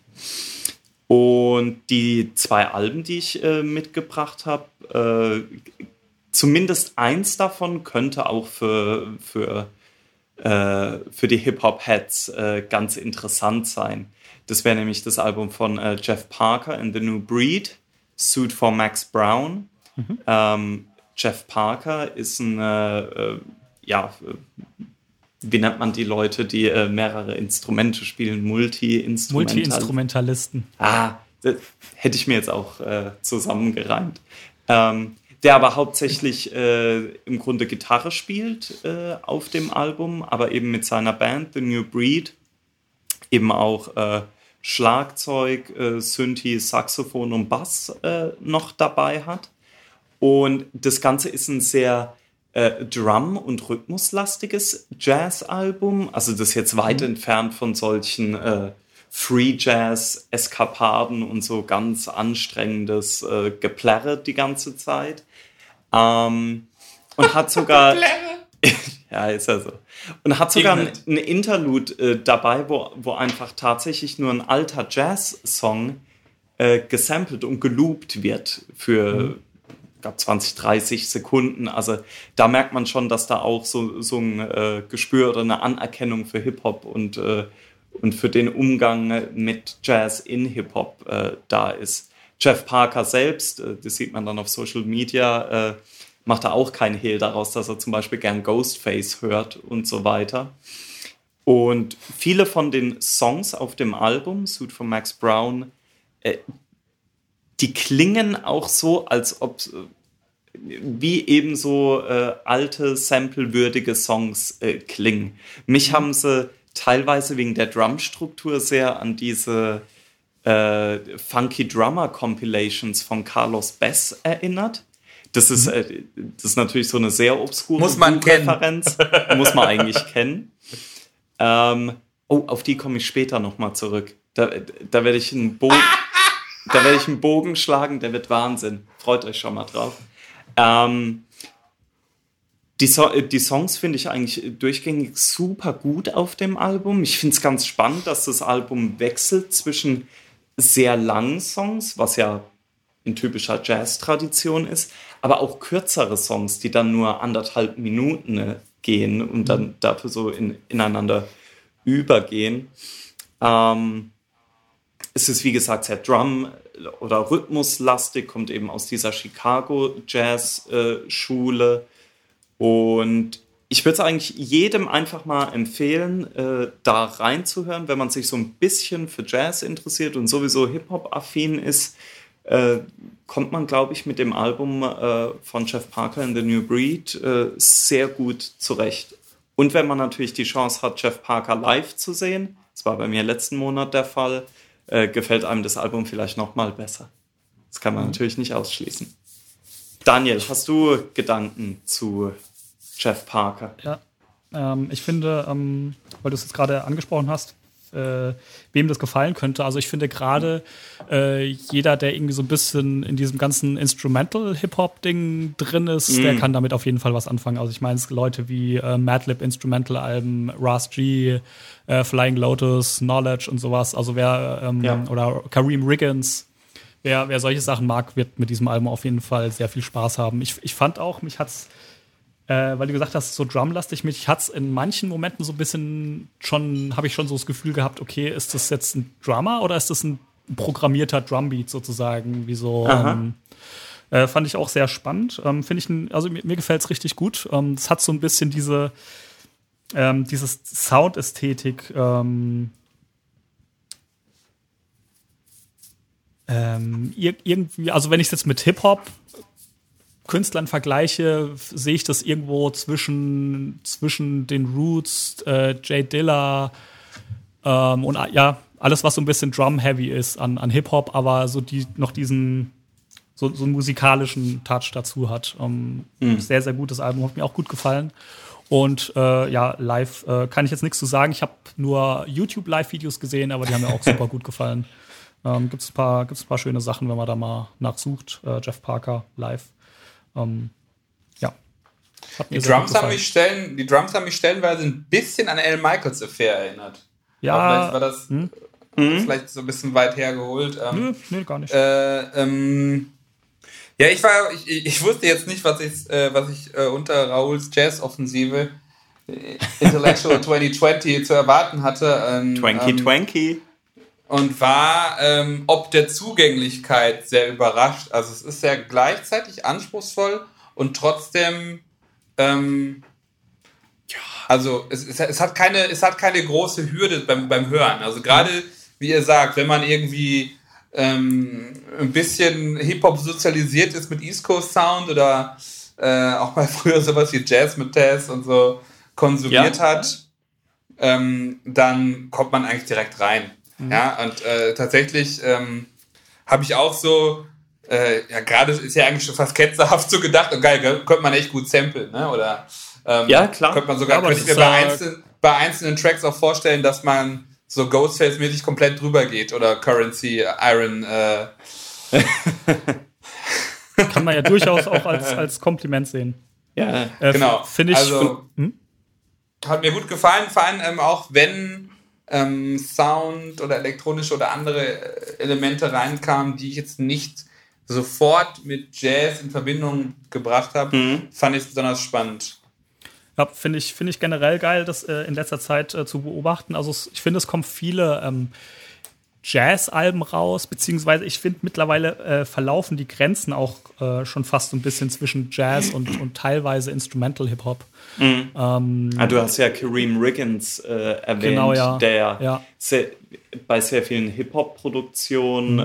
Und die zwei Alben, die ich äh, mitgebracht habe, äh, zumindest eins davon könnte auch für, für, äh, für die Hip-Hop-Heads äh, ganz interessant sein. Das wäre nämlich das Album von äh, Jeff Parker in The New Breed, Suit for Max Brown. Mhm. Ähm, Jeff Parker ist ein, äh, ja, wie nennt man die Leute, die äh, mehrere Instrumente spielen? Multi-Instrumental Multi-Instrumentalisten. Ah, das hätte ich mir jetzt auch äh, zusammengereimt. Ähm, der aber hauptsächlich äh, im Grunde Gitarre spielt äh, auf dem Album, aber eben mit seiner Band The New Breed eben auch äh, Schlagzeug, äh, Synthi, Saxophon und Bass noch dabei hat. Und das Ganze ist ein sehr äh, Drum- und Rhythmuslastiges Jazz-Album. Also das ist jetzt weit mhm. entfernt von solchen äh, Free Jazz-Eskapaden und so ganz anstrengendes äh, Geplärre die ganze Zeit. Ähm, und hat sogar. ja, ist ja so. Und hat sogar ein, ein Interlude äh, dabei, wo, wo einfach tatsächlich nur ein alter Jazz-Song äh, gesampelt und geloopt wird für. Mhm glaube 20, 30 Sekunden. Also da merkt man schon, dass da auch so, so ein äh, Gespür oder eine Anerkennung für Hip-Hop und, äh, und für den Umgang mit Jazz in Hip-Hop äh, da ist. Jeff Parker selbst, äh, das sieht man dann auf Social Media, äh, macht da auch keinen Hehl daraus, dass er zum Beispiel gern Ghostface hört und so weiter. Und viele von den Songs auf dem Album, Suit von Max Brown, äh, die klingen auch so, als ob wie eben so äh, alte, samplewürdige Songs äh, klingen. Mich mhm. haben sie teilweise wegen der Drumstruktur sehr an diese äh, Funky Drummer Compilations von Carlos Bess erinnert. Das ist, mhm. äh, das ist natürlich so eine sehr obskure Muss man Referenz. Muss man eigentlich kennen. Ähm, oh, auf die komme ich später nochmal zurück. Da, da werde ich einen Bogen. Da werde ich einen Bogen schlagen, der wird Wahnsinn. Freut euch schon mal drauf. Ähm, die, so die, Songs finde ich eigentlich durchgängig super gut auf dem Album. Ich finde es ganz spannend, dass das Album wechselt zwischen sehr langen Songs, was ja in typischer Jazz-Tradition ist, aber auch kürzere Songs, die dann nur anderthalb Minuten äh, gehen und dann mhm. dafür so in, ineinander übergehen. Ähm, es ist wie gesagt sehr Drum oder rhythmuslastig, kommt eben aus dieser Chicago Jazz äh, und ich würde es eigentlich jedem einfach mal empfehlen, äh, da reinzuhören, wenn man sich so ein bisschen für Jazz interessiert und sowieso Hip-Hop-affin ist, äh, kommt man, glaube ich, mit dem Album äh, von Jeff Parker in The New Breed äh, sehr gut zurecht. Und wenn man natürlich die Chance hat, Jeff Parker live zu sehen, das war bei mir letzten Monat der Fall, äh, gefällt einem das Album vielleicht noch mal besser. Das kann man mhm. natürlich nicht ausschließen. Daniel, hast du Gedanken zu Jeff Parker? Ja, ähm, ich finde, ähm, weil du es jetzt gerade angesprochen hast, äh, wem das gefallen könnte. Also ich finde gerade äh, jeder, der irgendwie so ein bisschen in diesem ganzen Instrumental-Hip-Hop-Ding drin ist, mm. der kann damit auf jeden Fall was anfangen. Also ich meine, Leute wie äh, Madlib Instrumental-Alben, Ras G, äh, Flying Lotus, Knowledge und sowas. Also wer ähm, ja. oder Kareem Riggins, wer, wer solche Sachen mag, wird mit diesem Album auf jeden Fall sehr viel Spaß haben. Ich, ich fand auch, mich hat's äh, weil du gesagt hast, so drumlastig mich hat es in manchen Momenten so ein bisschen schon, habe ich schon so das Gefühl gehabt, okay, ist das jetzt ein Drummer oder ist das ein programmierter Drumbeat sozusagen, wie so. Ähm, äh, fand ich auch sehr spannend. Ähm, Finde ich, also mir, mir gefällt es richtig gut. Ähm, es hat so ein bisschen diese, ähm, dieses Soundästhetik, ähm, ähm, irgendwie, also wenn ich es jetzt mit Hip-Hop Künstlern vergleiche, sehe ich das irgendwo zwischen, zwischen den Roots, äh, Jay Dilla ähm, und ja, alles, was so ein bisschen Drum-heavy ist an, an Hip-Hop, aber so die noch diesen so, so einen musikalischen Touch dazu hat. Ähm, mhm. Sehr, sehr gutes Album, hat mir auch gut gefallen. Und äh, ja, live äh, kann ich jetzt nichts zu sagen. Ich habe nur YouTube-Live-Videos gesehen, aber die haben mir auch super gut gefallen. Ähm, Gibt es ein, paar, ein paar schöne Sachen, wenn man da mal nachsucht. Äh, Jeff Parker live. Ähm, ja. Die Drums, haben mich stellen, die Drums haben mich stellenweise ein bisschen an Al Michaels Affair erinnert. Ja. Aber vielleicht war das hm? vielleicht so ein bisschen weit hergeholt. Ähm, nö, nö, gar nicht. Äh, ähm, ja, ich war, ich, ich wusste jetzt nicht, was ich, äh, was ich äh, unter Rauls Jazz-Offensive äh, Intellectual 2020 zu erwarten hatte. Ähm, Twanky ähm, Twanky. Und war ähm, ob der Zugänglichkeit sehr überrascht. Also es ist ja gleichzeitig anspruchsvoll und trotzdem ähm, ja, also es, es, es, hat keine, es hat keine große Hürde beim, beim Hören. Also gerade, wie ihr sagt, wenn man irgendwie ähm, ein bisschen Hip-Hop sozialisiert ist mit East Coast Sound oder äh, auch mal früher sowas wie Jazz mit Taz und so konsumiert ja. hat, ähm, dann kommt man eigentlich direkt rein. Mhm. Ja, und äh, tatsächlich ähm, habe ich auch so, äh, ja, gerade ist ja eigentlich schon fast ketzerhaft so gedacht, und geil, könnte man echt gut samplen, ne? Oder ähm, ja, klar. Könnte man sogar, ja, könnte ich mir bei, einzelnen, bei einzelnen Tracks auch vorstellen, dass man so Ghostface-mäßig komplett drüber geht oder Currency, Iron. Äh. Kann man ja durchaus auch als, als Kompliment sehen. Ja, äh, genau. Finde ich. Also, hm? Hat mir gut gefallen, vor allem ähm, auch wenn ähm, Sound oder elektronische oder andere äh, Elemente reinkamen, die ich jetzt nicht sofort mit Jazz in Verbindung gebracht habe, mhm. fand ich es besonders spannend. Ja, finde ich, find ich generell geil, das äh, in letzter Zeit äh, zu beobachten. Also ich finde, es kommen viele ähm, Jazz-Alben raus, beziehungsweise ich finde mittlerweile äh, verlaufen die Grenzen auch äh, schon fast so ein bisschen zwischen Jazz und, und teilweise Instrumental Hip-Hop. Mhm. Ähm, ah, du hast ja Kareem Riggins äh, erwähnt, genau, ja. der ja. Sehr, bei sehr vielen Hip-Hop-Produktionen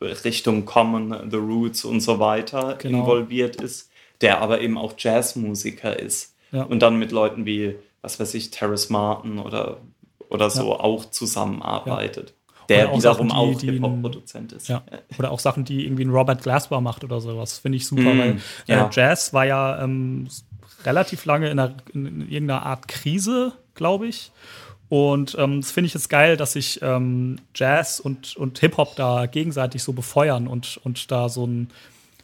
mhm. Richtung Common, The Roots und so weiter genau. involviert ist, der aber eben auch Jazzmusiker ist. Ja. Und dann mit Leuten wie, was weiß ich, Terrace Martin oder, oder so auch zusammenarbeitet. Der auch wiederum Sachen, auch Hip-Hop-Produzent ist. Ja. Oder auch Sachen, die irgendwie ein Robert Glasper macht oder sowas. Finde ich super, mm, weil äh, Jazz war ja ähm, relativ lange in, einer, in irgendeiner Art Krise, glaube ich. Und ähm, das finde ich jetzt geil, dass sich ähm, Jazz und, und Hip-Hop da gegenseitig so befeuern und, und da so ein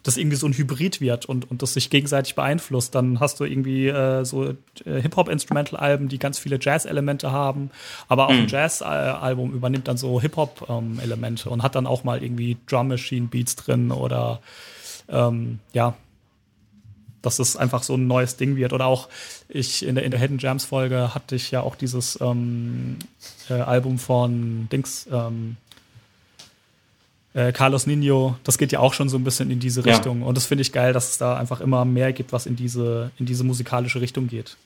das irgendwie so ein Hybrid wird und, und das sich gegenseitig beeinflusst. Dann hast du irgendwie äh, so äh, Hip-Hop-Instrumental-Alben, die ganz viele Jazz-Elemente haben, aber auch mhm. ein Jazz-Album übernimmt dann so Hip-Hop-Elemente und hat dann auch mal irgendwie Drum-Machine-Beats drin oder ähm, ja, dass es einfach so ein neues Ding wird. Oder auch ich in der, in der Hidden Jams Folge hatte ich ja auch dieses ähm, äh, Album von Dings, ähm, äh, Carlos Nino, das geht ja auch schon so ein bisschen in diese Richtung. Ja. Und das finde ich geil, dass es da einfach immer mehr gibt, was in diese, in diese musikalische Richtung geht.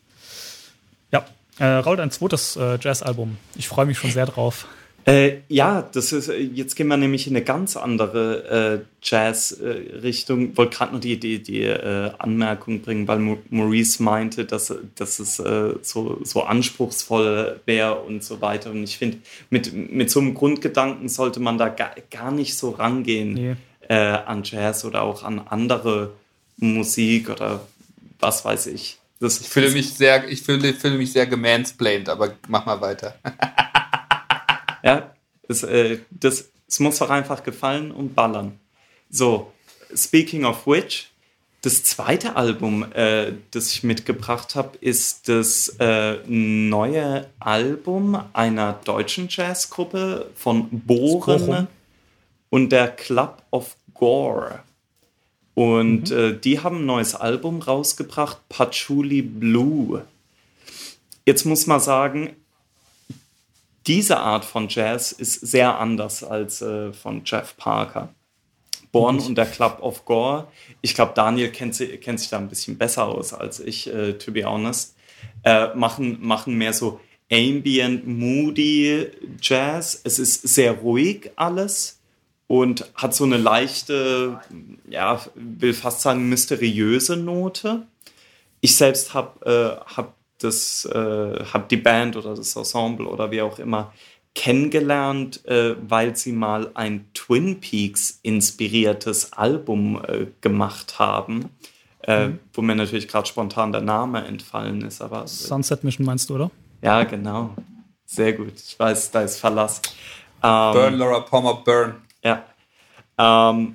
Ja, äh, Raul, dein zweites äh, Jazz-Album. Ich freue mich schon sehr drauf. Äh, ja, das ist, äh, jetzt gehen wir nämlich in eine ganz andere äh, Jazz-Richtung. Äh, Wollte gerade nur die, die, die äh, Anmerkung bringen, weil Maurice meinte, dass, dass es äh, so, so anspruchsvoll wäre und so weiter. Und ich finde, mit, mit so einem Grundgedanken sollte man da gar, gar nicht so rangehen nee. an Jazz oder auch an andere Musik oder was weiß ich. Das, ich fühle mich sehr, ich fühle, fühle mich sehr gemansplained, aber mach mal weiter. Ja, das, äh, das, es muss doch einfach gefallen und ballern. So, speaking of which, das zweite Album, äh, das ich mitgebracht habe, ist das äh, neue Album einer deutschen Jazzgruppe von Bohren und der Club of Gore. Und mhm. äh, die haben ein neues Album rausgebracht, Patchouli Blue. Jetzt muss man sagen, diese Art von Jazz ist sehr anders als äh, von Jeff Parker. Born und der Club of Gore. Ich glaube, Daniel kennt, kennt, sich da ein bisschen besser aus als ich, äh, to be honest. Äh, machen, machen mehr so ambient, moody Jazz. Es ist sehr ruhig alles und hat so eine leichte, ja, will fast sagen, mysteriöse Note. Ich selbst habe äh, hab das, äh, habe die Band oder das Ensemble oder wie auch immer kennengelernt, äh, weil sie mal ein Twin Peaks inspiriertes Album äh, gemacht haben, äh, mhm. wo mir natürlich gerade spontan der Name entfallen ist. Aber Sunset Mission meinst du, oder? Ja, genau. Sehr gut. Ich weiß, da ist Verlass. Ähm, burn, Laura Palmer, Burn. Ja. Ähm,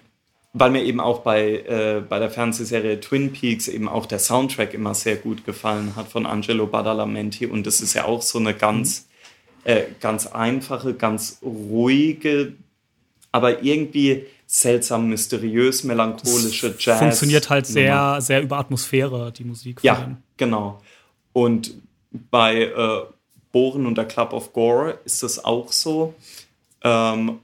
weil mir eben auch bei, äh, bei der Fernsehserie Twin Peaks eben auch der Soundtrack immer sehr gut gefallen hat von Angelo Badalamenti. Und das ist ja auch so eine ganz, äh, ganz einfache, ganz ruhige, aber irgendwie seltsam mysteriös, melancholische das Jazz. Funktioniert halt sehr, sehr über Atmosphäre, die Musik. ja, denen. genau. Und bei äh, Bohren und der Club of Gore ist das auch so. Ähm,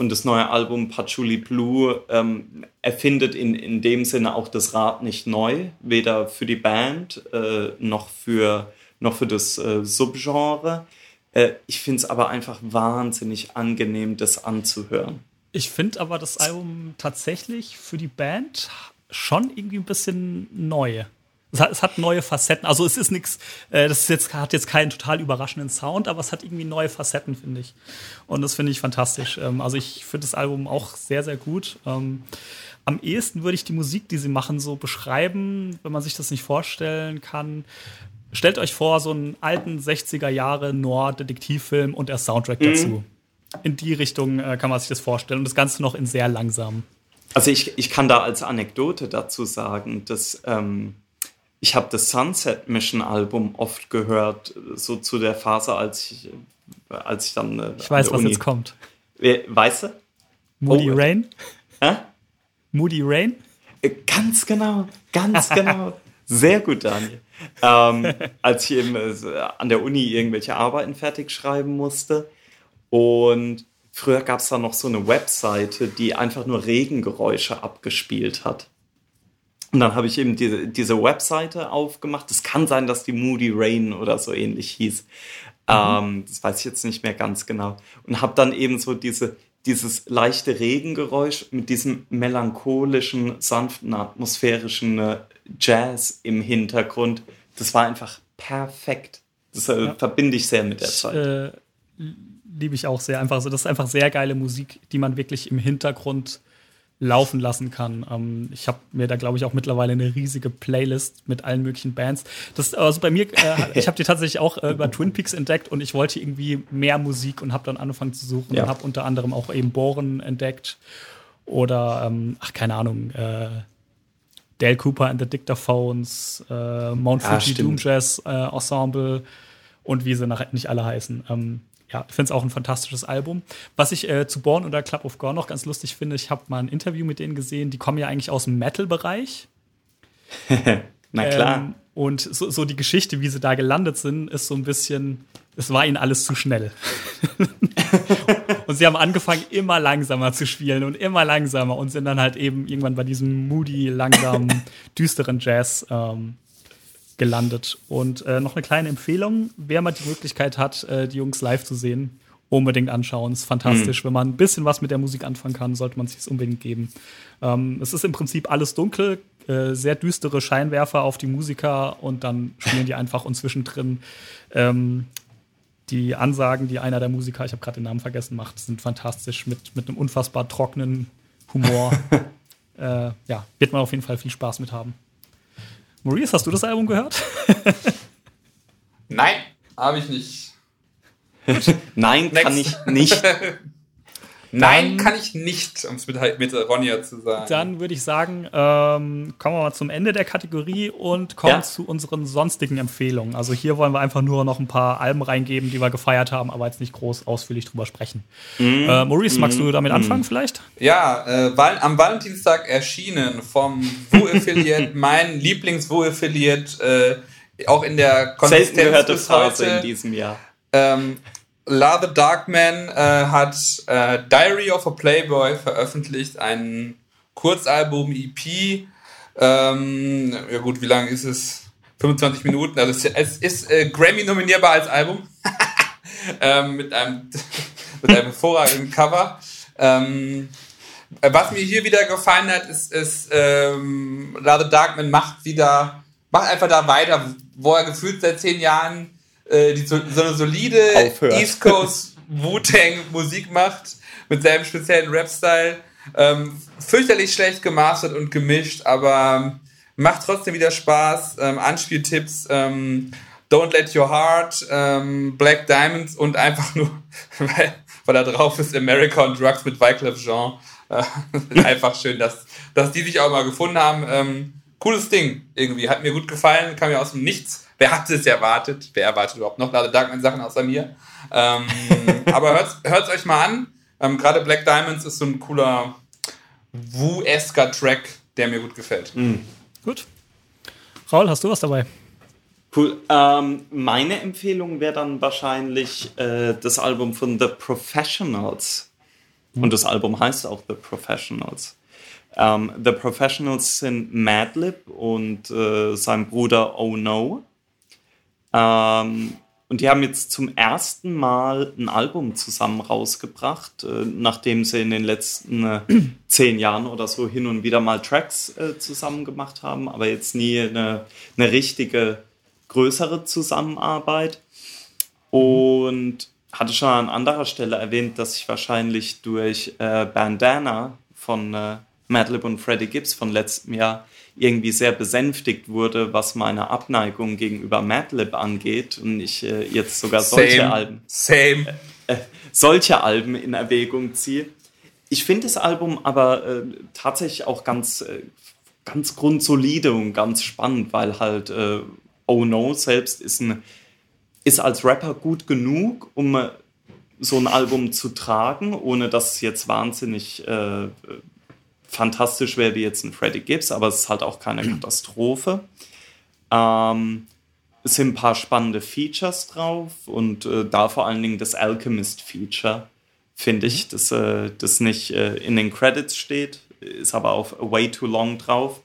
und das neue Album Patchouli Blue ähm, erfindet in, in dem Sinne auch das Rad nicht neu, weder für die Band äh, noch, für, noch für das äh, Subgenre. Äh, ich finde es aber einfach wahnsinnig angenehm, das anzuhören. Ich finde aber das Album tatsächlich für die Band schon irgendwie ein bisschen neu. Es hat, es hat, neue Facetten. Also es ist nichts, äh, das ist jetzt, hat jetzt keinen total überraschenden Sound, aber es hat irgendwie neue Facetten, finde ich. Und das finde ich fantastisch. Ähm, also ich finde das Album auch sehr, sehr gut. Ähm, am ehesten würde ich die Musik, die sie machen, so beschreiben, wenn man sich das nicht vorstellen kann. Stellt euch vor, so einen alten 60er Jahre Noir-Detektivfilm und der Soundtrack mhm. dazu. In die Richtung äh, kann man sich das vorstellen. Und das Ganze noch in sehr langsam. Also ich, ich kann da als Anekdote dazu sagen, dass ähm, ich habe das Sunset Mission Album oft gehört, so zu der Phase, als ich, als ich dann. Äh, ich weiß, was Uni jetzt kommt. Weißt du? Moody oh, Rain? Hä? Moody Rain? Äh, ganz genau, ganz genau. Sehr gut, Daniel. ähm, als ich eben äh, an der Uni irgendwelche Arbeiten fertig schreiben musste. Und früher gab es da noch so eine Webseite, die einfach nur Regengeräusche abgespielt hat. Und dann habe ich eben diese, diese Webseite aufgemacht. Es kann sein, dass die Moody Rain oder so ähnlich hieß. Mhm. Ähm, das weiß ich jetzt nicht mehr ganz genau. Und habe dann eben so diese, dieses leichte Regengeräusch mit diesem melancholischen, sanften, atmosphärischen äh, Jazz im Hintergrund. Das war einfach perfekt. Das äh, ja. verbinde ich sehr mit der Zeit. Äh, liebe ich auch sehr. Einfach so, das ist einfach sehr geile Musik, die man wirklich im Hintergrund laufen lassen kann. Ähm, ich habe mir da, glaube ich, auch mittlerweile eine riesige Playlist mit allen möglichen Bands. Das, also bei mir, äh, ich habe die tatsächlich auch äh, über Twin Peaks entdeckt und ich wollte irgendwie mehr Musik und habe dann angefangen zu suchen ja. und habe unter anderem auch eben Bohren entdeckt oder, ähm, ach, keine Ahnung, äh, Dale Cooper and the Dictaphones, äh, Mount Fuji ja, Doom Jazz äh, Ensemble und wie sie nachher nicht alle heißen. Ähm, ja, ich finde es auch ein fantastisches Album. Was ich äh, zu Born oder Club of Gore noch ganz lustig finde, ich habe mal ein Interview mit denen gesehen, die kommen ja eigentlich aus dem Metal-Bereich. Na klar. Ähm, und so, so, die Geschichte, wie sie da gelandet sind, ist so ein bisschen, es war ihnen alles zu schnell. und sie haben angefangen, immer langsamer zu spielen und immer langsamer und sind dann halt eben irgendwann bei diesem moody, langsamen, düsteren Jazz ähm, gelandet. Und äh, noch eine kleine Empfehlung, wer mal die Möglichkeit hat, äh, die Jungs live zu sehen, unbedingt anschauen. Es ist fantastisch. Mhm. Wenn man ein bisschen was mit der Musik anfangen kann, sollte man sich es unbedingt geben. Ähm, es ist im Prinzip alles dunkel, äh, sehr düstere Scheinwerfer auf die Musiker und dann spielen die einfach und zwischendrin ähm, die Ansagen, die einer der Musiker, ich habe gerade den Namen vergessen, macht, sind fantastisch mit, mit einem unfassbar trockenen Humor. äh, ja, wird man auf jeden Fall viel Spaß mit haben. Maurice, hast du das Album gehört? Nein, habe ich nicht. Nein, kann ich nicht. Nein, kann ich nicht, um es mit, mit Ronja zu sagen. Dann würde ich sagen, ähm, kommen wir mal zum Ende der Kategorie und kommen ja. zu unseren sonstigen Empfehlungen. Also hier wollen wir einfach nur noch ein paar Alben reingeben, die wir gefeiert haben, aber jetzt nicht groß ausführlich drüber sprechen. Mm. Äh, Maurice, mm. magst du mhm. damit mm. anfangen vielleicht? Ja, äh, am Valentinstag erschienen vom Wu-Affiliate, mein Lieblings-Wu-Affiliate, äh, auch in der Konsistenz Selten gehörte Phase in diesem Jahr. Ähm, Love the Darkman äh, hat äh, Diary of a Playboy veröffentlicht, ein Kurzalbum EP. Ähm, ja gut, wie lang ist es? 25 Minuten. Also es, ist äh, Grammy nominierbar als Album ähm, mit einem mit einem hervorragenden Cover. Ähm, was mir hier wieder gefallen hat, ist, ist ähm, Love the Darkman macht wieder macht einfach da weiter, wo er gefühlt seit zehn Jahren äh, die so, eine solide Aufhört. East Coast Wu-Tang Musik macht mit seinem speziellen Rap-Style. Ähm, fürchterlich schlecht gemastert und gemischt, aber ähm, macht trotzdem wieder Spaß. Ähm, Anspieltipps, ähm, Don't Let Your Heart, ähm, Black Diamonds und einfach nur, weil, weil da drauf ist America on Drugs mit Wyclef Jean. Äh, einfach schön, dass, dass die sich auch mal gefunden haben. Cooles Ding irgendwie. Hat mir gut gefallen, kam ja aus dem Nichts. Wer hat es erwartet? Wer erwartet überhaupt noch Lade Darkman Sachen außer mir? Ähm, aber hört es euch mal an. Ähm, Gerade Black Diamonds ist so ein cooler Wu-esker Track, der mir gut gefällt. Mhm. Gut. Raul, hast du was dabei? Cool. Ähm, meine Empfehlung wäre dann wahrscheinlich äh, das Album von The Professionals. Und das Album heißt auch The Professionals. Ähm, The Professionals sind Madlib und äh, sein Bruder Oh No. Ähm, und die haben jetzt zum ersten Mal ein Album zusammen rausgebracht, äh, nachdem sie in den letzten äh, zehn Jahren oder so hin und wieder mal Tracks äh, zusammen gemacht haben, aber jetzt nie eine, eine richtige größere Zusammenarbeit. Und hatte schon an anderer Stelle erwähnt, dass ich wahrscheinlich durch äh, Bandana von äh, Madlib und Freddie Gibbs von letztem Jahr irgendwie sehr besänftigt wurde, was meine Abneigung gegenüber Madlib angeht und ich äh, jetzt sogar solche same, Alben same. Äh, solche Alben in Erwägung ziehe. Ich finde das Album aber äh, tatsächlich auch ganz, äh, ganz grundsolide und ganz spannend, weil halt äh, Oh No selbst ist, ein, ist als Rapper gut genug, um äh, so ein Album zu tragen, ohne dass es jetzt wahnsinnig äh, fantastisch wäre wie jetzt ein Freddie Gibbs, aber es ist halt auch keine Katastrophe. Ähm, es sind ein paar spannende Features drauf und äh, da vor allen Dingen das Alchemist-Feature, finde ich, das, äh, das nicht äh, in den Credits steht, ist aber auf Way Too Long drauf.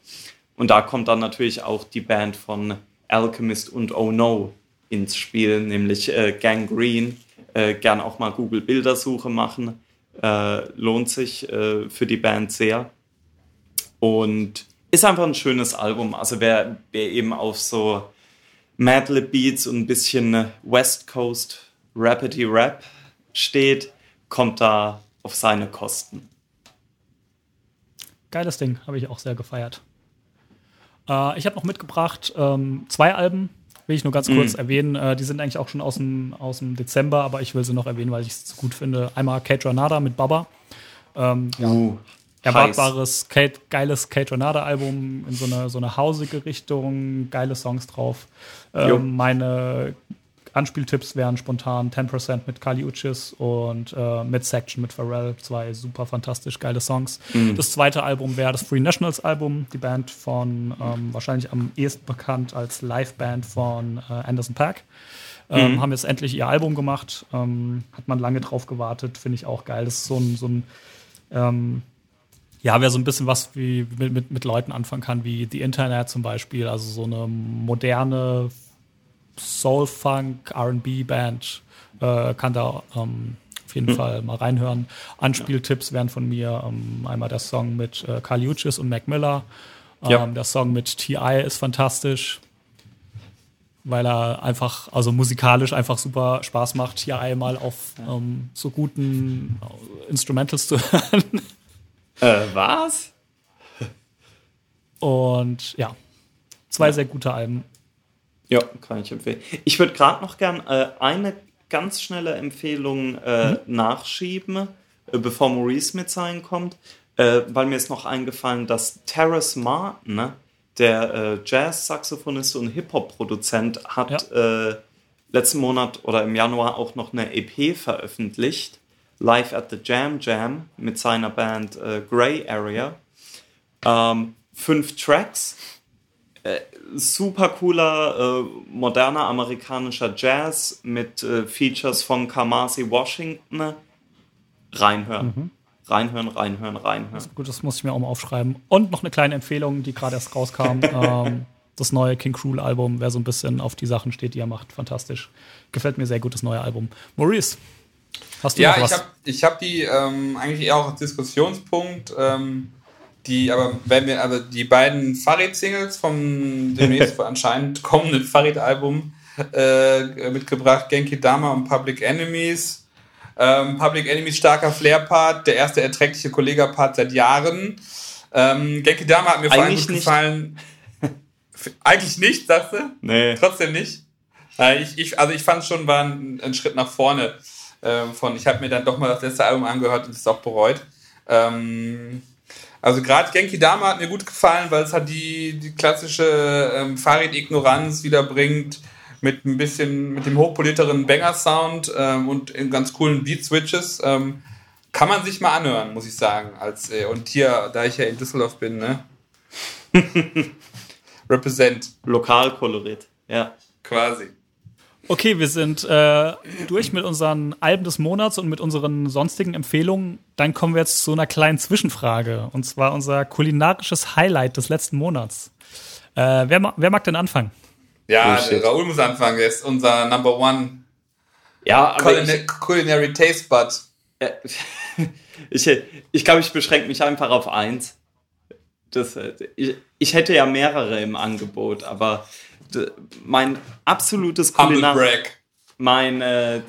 Und da kommt dann natürlich auch die Band von Alchemist und Oh No ins Spiel, nämlich äh, Gang Green. Äh, gern auch mal Google Bildersuche machen. Äh, lohnt sich äh, für die Band sehr. Und ist einfach ein schönes Album. Also wer, wer eben auf so Madlib Beats und ein bisschen West Coast Rapidy Rap steht, kommt da auf seine Kosten. Geiles Ding, habe ich auch sehr gefeiert. Äh, ich habe noch mitgebracht ähm, zwei Alben, will ich nur ganz kurz mm. erwähnen. Äh, die sind eigentlich auch schon aus dem, aus dem Dezember, aber ich will sie noch erwähnen, weil ich es gut finde. Einmal Kate Ranada mit Baba. Ähm, ja. Uh, erwartbares, Kate, geiles Kate Renata-Album in so eine, so eine hausige Richtung, geile Songs drauf. Ähm, meine Anspieltipps wären spontan 10% mit Kali Uchis und äh, Midsection mit Pharrell. Zwei super fantastisch geile Songs. Mhm. Das zweite Album wäre das Free Nationals Album, die Band von ähm, wahrscheinlich am ehesten bekannt als Liveband von äh, Anderson Pack. Ähm, mhm. Haben jetzt endlich ihr Album gemacht. Ähm, hat man lange drauf gewartet, finde ich auch geil. Das ist so ein, so ein ähm, ja, wer so ein bisschen was wie mit, mit, mit Leuten anfangen kann, wie The Internet zum Beispiel, also so eine moderne Soul-Funk, RB-Band, äh, kann da ähm, auf jeden mhm. Fall mal reinhören. Anspieltipps wären von mir ähm, einmal der Song mit äh, Carl Uchis und Mac Miller. Ähm, ja. Der Song mit T.I. ist fantastisch, weil er einfach, also musikalisch einfach super Spaß macht, T.I. mal auf ähm, so guten Instrumentals zu hören. Äh, was? Und ja, zwei ja. sehr gute Alben. Ja, kann ich empfehlen. Ich würde gerade noch gern äh, eine ganz schnelle Empfehlung äh, mhm. nachschieben, äh, bevor Maurice mit sein kommt, äh, weil mir ist noch eingefallen, dass Terrace Martin, ne, der äh, Jazz-Saxophonist und Hip-Hop-Produzent, hat ja. letzten Monat oder im Januar auch noch eine EP veröffentlicht Live at the Jam Jam mit seiner Band äh, Grey Area. Ähm, fünf Tracks. Äh, super cooler, äh, moderner amerikanischer Jazz mit äh, Features von Kamasi Washington. Reinhören. Mhm. Reinhören, reinhören, reinhören. Das gut, das muss ich mir auch mal aufschreiben. Und noch eine kleine Empfehlung, die gerade erst rauskam. ähm, das neue King Cruel Album, wer so ein bisschen auf die Sachen steht, die er macht, fantastisch. Gefällt mir sehr gut, das neue Album. Maurice, Hast du ja, ich habe ich hab die ähm, eigentlich eher auch als Diskussionspunkt. Ähm, die, aber wenn wir, aber die beiden Farid-Singles vom demnächst anscheinend kommenden Farid-Album äh, mitgebracht, Genki Dama und Public Enemies. Ähm, Public Enemies starker Flair-Part, der erste erträgliche Kollega-Part seit Jahren. Ähm, Genki Dama hat mir vor allem gut gefallen. Eigentlich nicht, sagst du? Nee. Trotzdem nicht. Äh, ich, ich, also ich fand schon, war ein, ein Schritt nach vorne. Ähm, von, ich habe mir dann doch mal das letzte Album angehört und es auch bereut. Ähm, also gerade Genki Dama hat mir gut gefallen, weil es halt die, die klassische ähm, Fahrrad-Ignoranz wieder bringt mit ein bisschen, mit dem hochpoliteren Banger-Sound ähm, und in ganz coolen Beat-Switches. Ähm, kann man sich mal anhören, muss ich sagen. Als, äh, und hier, da ich ja in Düsseldorf bin, ne? Represent. Lokalkolorit, ja. Quasi. Okay, wir sind äh, durch mit unseren Alben des Monats und mit unseren sonstigen Empfehlungen. Dann kommen wir jetzt zu einer kleinen Zwischenfrage. Und zwar unser kulinarisches Highlight des letzten Monats. Äh, wer, wer, mag denn anfangen? Ja, oh, Raoul muss anfangen. Der ist unser Number One ja, Culina ich, Culinary Taste Bud. Äh, ich ich glaube, ich beschränke mich einfach auf eins. Das, äh, ich, ich hätte ja mehrere im Angebot, aber mein absolutes Kulinar mein, äh,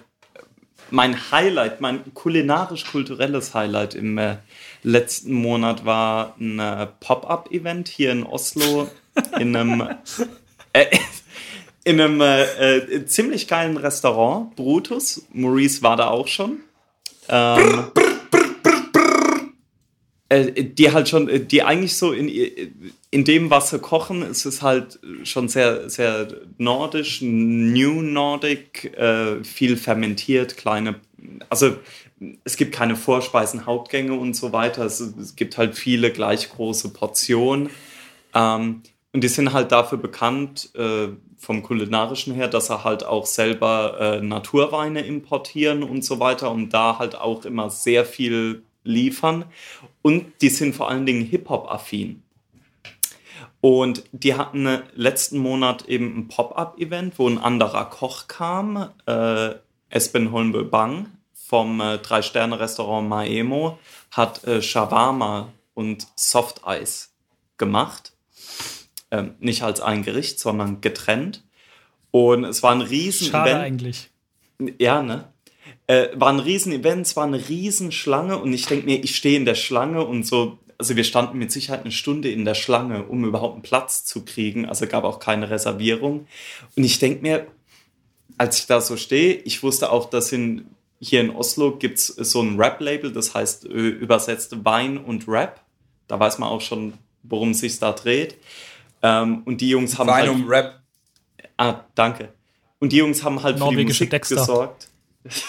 mein Highlight, mein kulinarisch-kulturelles Highlight im äh, letzten Monat war ein äh, Pop-up-Event hier in Oslo in einem äh, in einem äh, äh, ziemlich geilen Restaurant, Brutus. Maurice war da auch schon. Ähm, äh, die halt schon, äh, die eigentlich so in, in dem, was sie kochen, ist es halt schon sehr, sehr nordisch, New Nordic, äh, viel fermentiert, kleine, also es gibt keine Vorspeisen, Hauptgänge und so weiter. Es, es gibt halt viele gleich große Portionen. Ähm, und die sind halt dafür bekannt, äh, vom kulinarischen her, dass er halt auch selber äh, Naturweine importieren und so weiter und da halt auch immer sehr viel liefern. Und die sind vor allen Dingen Hip-Hop-affin. Und die hatten letzten Monat eben ein Pop-up-Event, wo ein anderer Koch kam, äh, Espen Holmbe Bang vom äh, Drei-Sterne-Restaurant Maemo, hat äh, Shawarma und Soft Eis gemacht. Ähm, nicht als ein Gericht, sondern getrennt. Und es war ein riesen Schade Event. eigentlich. Ja, ne? Äh, war ein Riesen-Event, es war eine Riesenschlange und ich denke mir, ich stehe in der Schlange und so, also wir standen mit Sicherheit eine Stunde in der Schlange, um überhaupt einen Platz zu kriegen, also gab auch keine Reservierung. Und ich denke mir, als ich da so stehe, ich wusste auch, dass in, hier in Oslo gibt es so ein Rap-Label, das heißt äh, übersetzt Wein und Rap. Da weiß man auch schon, worum es sich da dreht. Ähm, und die Jungs haben Wein halt, und Rap. Ah, danke. Und die Jungs haben halt für die Musik Dexter. gesorgt.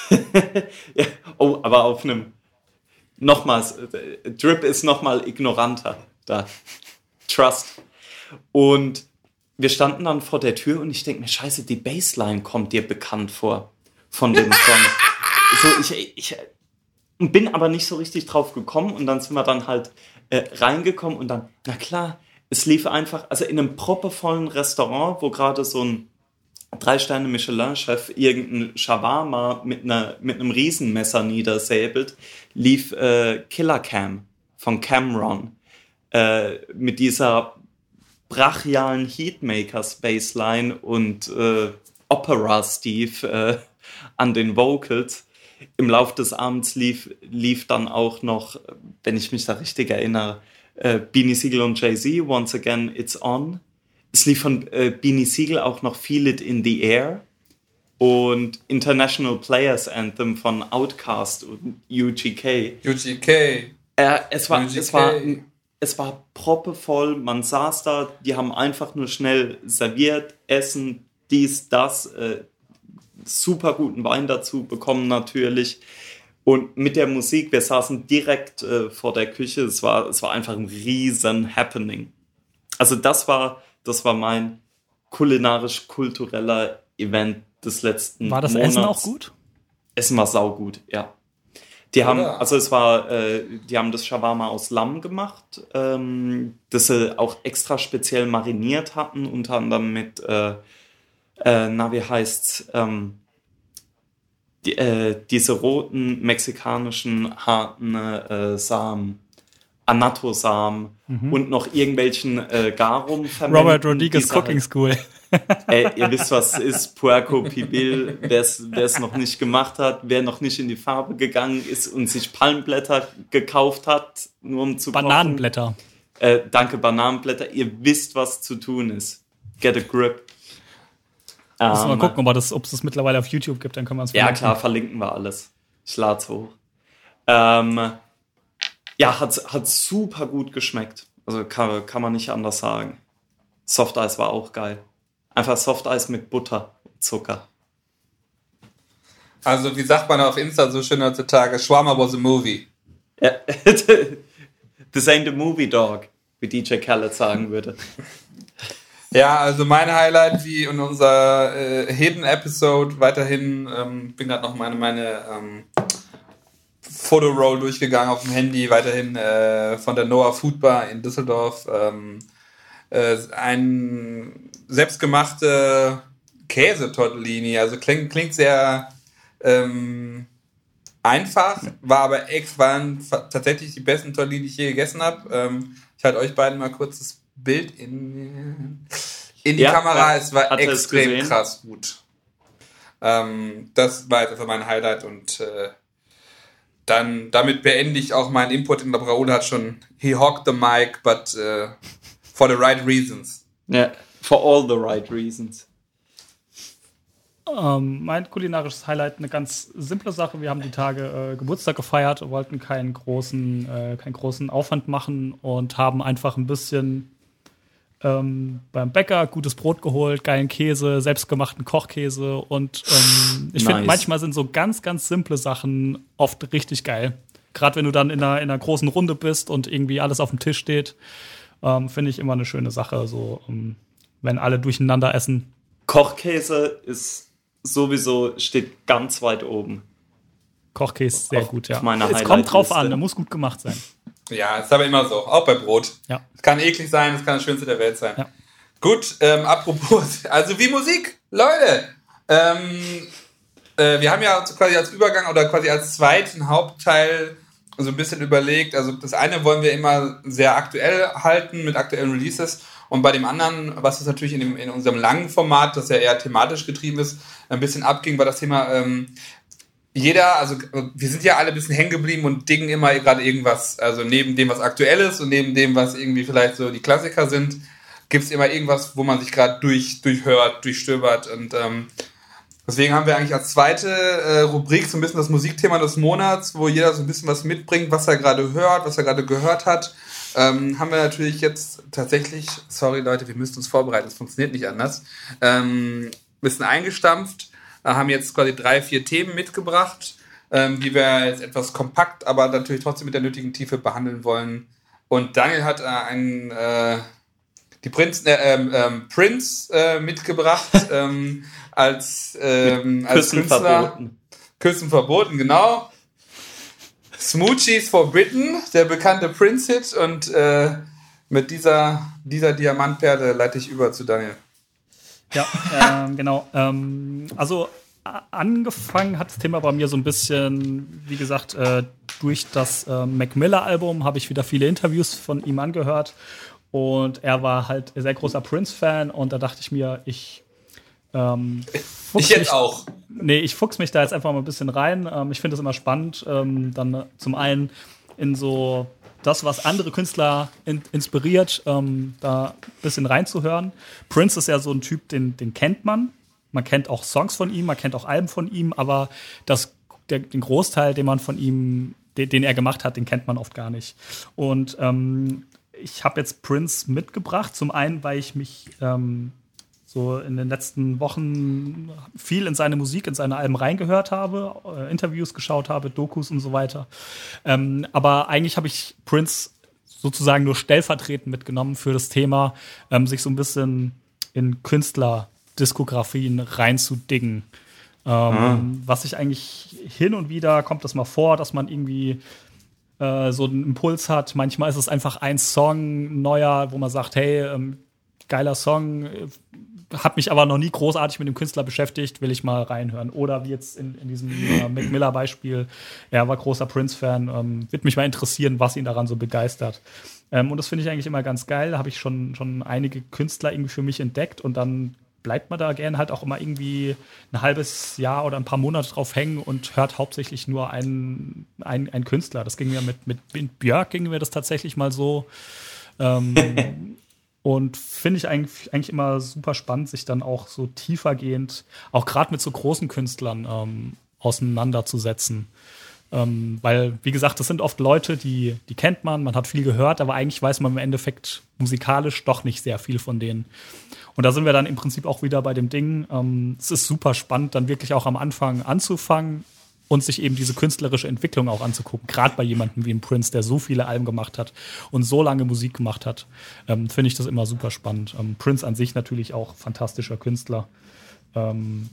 ja, oh, aber auf einem nochmals, Drip ist nochmal ignoranter da. Trust. Und wir standen dann vor der Tür und ich denke mir, scheiße, die Bassline kommt dir bekannt vor von dem Song. so, ich, ich bin aber nicht so richtig drauf gekommen und dann sind wir dann halt äh, reingekommen und dann, na klar, es lief einfach, also in einem proppervollen Restaurant, wo gerade so ein drei Sterne Michelin-Chef irgendein Shawarma mit, einer, mit einem Riesenmesser niedersäbelt, lief äh, Killer Cam von Cameron äh, mit dieser brachialen Heatmakers Bassline und äh, Opera Steve äh, an den Vocals. Im Lauf des Abends lief, lief dann auch noch, wenn ich mich da richtig erinnere, äh, Beanie Siegel und Jay-Z, Once Again It's On es lief von äh, Beanie Siegel auch noch Feel It in the Air und International Players Anthem von Outcast und UGK. UGK. Äh, es, war, UGK. es war es war proppevoll, man saß da, die haben einfach nur schnell serviert, Essen, dies, das, äh, super guten Wein dazu bekommen natürlich. Und mit der Musik, wir saßen direkt äh, vor der Küche, es war, es war einfach ein riesen Happening. Also das war das war mein kulinarisch-kultureller Event des letzten War das Monats. Essen auch gut? Essen war saugut, ja. Die haben, also es war, äh, die haben das Shawarma aus Lamm gemacht, ähm, das sie auch extra speziell mariniert hatten, unter anderem mit, äh, äh, na wie heißt's, ähm, die, äh, diese roten mexikanischen harten äh, Samen. Anatosamen mhm. und noch irgendwelchen äh, Garum Robert Rodriguez Cooking School. Ey, ihr wisst, was ist Puerco Pibil, wer es noch nicht gemacht hat, wer noch nicht in die Farbe gegangen ist und sich Palmblätter gekauft hat, nur um zu Bananenblätter. Äh, danke, Bananenblätter. Ihr wisst, was zu tun ist. Get a grip. Müssen wir mal ähm, gucken, ob es das mittlerweile auf YouTube gibt, dann können wir es Ja, klar, verlinken wir alles. Ich lade es hoch. Ähm, Ja, hat, hat super gut geschmeckt. Also kann, kann man nicht anders sagen. Soft Eis war auch geil. Einfach Soft Eis mit Butter und Zucker. Also, wie sagt man auf Insta so schön heutzutage? Schwarmer was a movie. Ja. This ain't a movie dog, wie DJ Khaled sagen würde. Ja, also mein Highlight, wie in unserer äh, Hidden-Episode, weiterhin, ähm, bin gerade noch meine, meine ähm, Fotoroll durchgegangen auf dem Handy, weiterhin äh, von der Noah Food Bar in Düsseldorf. Ähm, äh, ein selbstgemachte Käsetortellini, also klingt, klingt sehr ähm, einfach, war aber ex, waren tatsächlich die besten Tortellini, die ich je gegessen habe. Ähm, ich halte euch beiden mal kurz das Bild in, in die ja, Kamera. Es war extrem es krass gut. Ähm, das war jetzt einfach mein Highlight und äh, dann damit beende ich auch meinen Input in der Raoul hat schon he hogged the mic, but uh, for the right reasons. Ja, yeah, for all the right reasons. Ähm, mein kulinarisches Highlight eine ganz simple Sache. Wir haben die Tage äh, Geburtstag gefeiert, wollten keinen großen, äh, keinen großen Aufwand machen und haben einfach ein bisschen ähm, beim Bäcker gutes Brot geholt, geilen Käse, selbstgemachten Kochkäse und ähm, ich nice. finde, manchmal sind so ganz, ganz simple Sachen oft richtig geil. Gerade wenn du dann in einer, in einer großen Runde bist und irgendwie alles auf dem Tisch steht, ähm, finde ich immer eine schöne Sache, so ähm, wenn alle durcheinander essen. Kochkäse ist sowieso, steht ganz weit oben. Kochkäse sehr auf, gut, ja. Es kommt drauf an, der muss gut gemacht sein. Ja, ist aber immer so, auch bei Brot. Ja. Es kann eklig sein, es kann das Schönste der Welt sein. Ja. Gut, ähm, apropos, also wie Musik, Leute. Ähm, äh, wir haben ja quasi als Übergang oder quasi als zweiten Hauptteil so ein bisschen überlegt. Also das eine wollen wir immer sehr aktuell halten mit aktuellen Releases. Und bei dem anderen, was es natürlich in, dem, in unserem langen Format, das ja eher thematisch getrieben ist, ein bisschen abging, war das Thema ähm, jeder, also wir sind ja alle ein bisschen hängen geblieben und dingen immer gerade irgendwas. Also neben dem, was aktuell ist und neben dem, was irgendwie vielleicht so die Klassiker sind, gibt es immer irgendwas, wo man sich gerade durch, durchhört, durchstöbert. Und ähm, deswegen haben wir eigentlich als zweite äh, Rubrik so ein bisschen das Musikthema des Monats, wo jeder so ein bisschen was mitbringt, was er gerade hört, was er gerade gehört hat. Ähm, haben wir natürlich jetzt tatsächlich, sorry Leute, wir müssen uns vorbereiten, es funktioniert nicht anders, ähm, bisschen eingestampft haben jetzt quasi drei, vier Themen mitgebracht, ähm, die wir jetzt etwas kompakt, aber natürlich trotzdem mit der nötigen Tiefe behandeln wollen. Und Daniel hat äh, einen, äh, die Prinz, äh, ähm, ähm, Prince äh, mitgebracht ähm, als, als Küssen Künstler. Verboten. Küssen verboten, genau. Smoochies Forbidden, der bekannte Prince-Hit. Und äh, mit dieser, dieser Diamantperle leite ich über zu Daniel. Ja, ähm, genau. Ähm, also angefangen hat das Thema bei mir so ein bisschen, wie gesagt, äh, durch das äh, Mac Miller-Album habe ich wieder viele Interviews von ihm angehört. Und er war halt sehr großer Prince-Fan und da dachte ich mir, ich. Ähm, ich jetzt mich, auch. Nee, ich fuchs mich da jetzt einfach mal ein bisschen rein. Ähm, ich finde es immer spannend, ähm, dann zum einen in so das, was andere Künstler in, inspiriert, ähm, da ein bisschen reinzuhören. Prince ist ja so ein Typ, den, den kennt man. Man kennt auch Songs von ihm, man kennt auch Alben von ihm, aber das, der, den Großteil, den man von ihm, den, den, er gemacht hat, den kennt man oft gar nicht. Und ähm, ich habe jetzt Prince mitgebracht. Zum einen, weil ich mich ähm, so in den letzten Wochen viel in seine Musik, in seine Alben reingehört habe, äh, Interviews geschaut habe, Dokus und so weiter. Ähm, aber eigentlich habe ich Prince sozusagen nur stellvertretend mitgenommen für das Thema, ähm, sich so ein bisschen in Künstlerdiskografien reinzudingen. Ähm, ah. Was ich eigentlich hin und wieder kommt das mal vor, dass man irgendwie äh, so einen Impuls hat. Manchmal ist es einfach ein Song neuer, wo man sagt, hey, ähm, geiler Song, habe mich aber noch nie großartig mit dem Künstler beschäftigt, will ich mal reinhören. Oder wie jetzt in, in diesem äh, Mac Miller Beispiel, er war großer Prince-Fan, ähm, wird mich mal interessieren, was ihn daran so begeistert. Ähm, und das finde ich eigentlich immer ganz geil. Da habe ich schon, schon einige Künstler irgendwie für mich entdeckt und dann bleibt man da gerne halt auch immer irgendwie ein halbes Jahr oder ein paar Monate drauf hängen und hört hauptsächlich nur einen, einen, einen Künstler. Das ging mir mit, mit Björk ging mir das tatsächlich mal so. Ähm, Und finde ich eigentlich, eigentlich immer super spannend, sich dann auch so tiefergehend, auch gerade mit so großen Künstlern ähm, auseinanderzusetzen. Ähm, weil, wie gesagt, das sind oft Leute, die, die kennt man, man hat viel gehört, aber eigentlich weiß man im Endeffekt musikalisch doch nicht sehr viel von denen. Und da sind wir dann im Prinzip auch wieder bei dem Ding. Ähm, es ist super spannend, dann wirklich auch am Anfang anzufangen und sich eben diese künstlerische Entwicklung auch anzugucken. Gerade bei jemandem wie ein Prince, der so viele Alben gemacht hat und so lange Musik gemacht hat, ähm, finde ich das immer super spannend. Ähm, Prince an sich natürlich auch fantastischer Künstler. Ähm,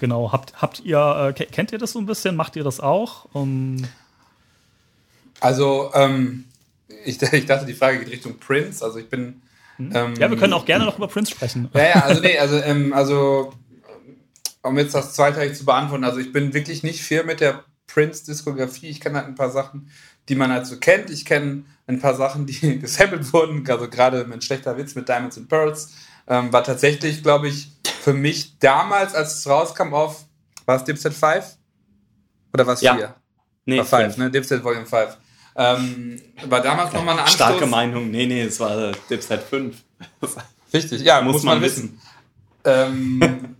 Genau, habt, habt ihr, äh, kennt ihr das so ein bisschen? Macht ihr das auch? Um also, ähm, ich, ich, dachte, die Frage geht Richtung Prince. Also ich bin. Mhm. Ähm, ja, wir können auch gerne noch über Prince sprechen. Ja, ja, also nee, also, ähm, also um jetzt das zweiteilig zu beantworten, also ich bin wirklich nicht viel mit der Prince-Diskografie. Ich kenne halt ein paar Sachen, die man halt so kennt. Ich kenne ein paar Sachen, die gesampelt wurden, also gerade ein schlechter Witz mit Diamonds and Pearls. Ähm, war tatsächlich, glaube ich, für mich damals, als es rauskam auf, war es Dipset 5? Oder was ja. 4? Nee, war 5, ne? Dipset Volume 5. Ähm, war damals nochmal eine Anstoß. Starke Meinung, nee, nee, es war Dipset 5. Richtig, ja, muss, muss man, man, wissen. Ähm,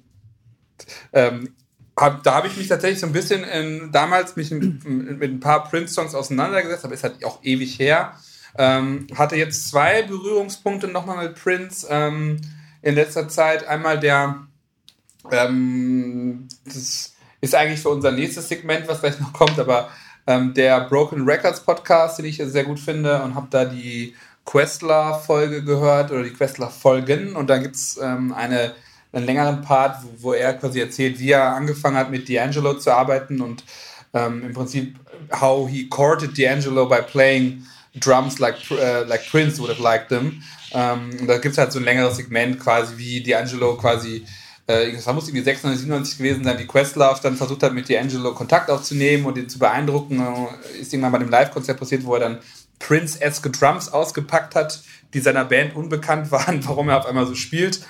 ähm, hab, da habe ich mich tatsächlich so ein bisschen in, damals mich mit, mit ein paar Prince-Songs auseinandergesetzt, aber ist halt auch ewig her. Ähm, hatte jetzt zwei Berührungspunkte nochmal mit Prince. Ähm, in letzter Zeit. Einmal der, ähm, das ist eigentlich für unser nächstes Segment, was gleich noch kommt, aber ähm, der Broken Records Podcast, den ich sehr gut finde und habe da die Questler-Folge gehört oder die Questler-Folgen und da gibt es ähm, eine, einen längeren Part, wo, wo, er quasi erzählt, wie er angefangen hat mit D'Angelo zu arbeiten und ähm, im Prinzip how he courted D'Angelo by playing drums like, uh, like Prince would have liked them. Ähm, da gibt es halt so ein längeres Segment quasi, wie D'Angelo quasi, äh, das muss irgendwie 697 gewesen sein, wie Questlove dann versucht hat, mit D'Angelo Kontakt aufzunehmen und ihn zu beeindrucken. Ist irgendwann bei dem Live-Konzert passiert, wo er dann Prince-esque Drums ausgepackt hat, die seiner Band unbekannt waren, warum er auf einmal so spielt.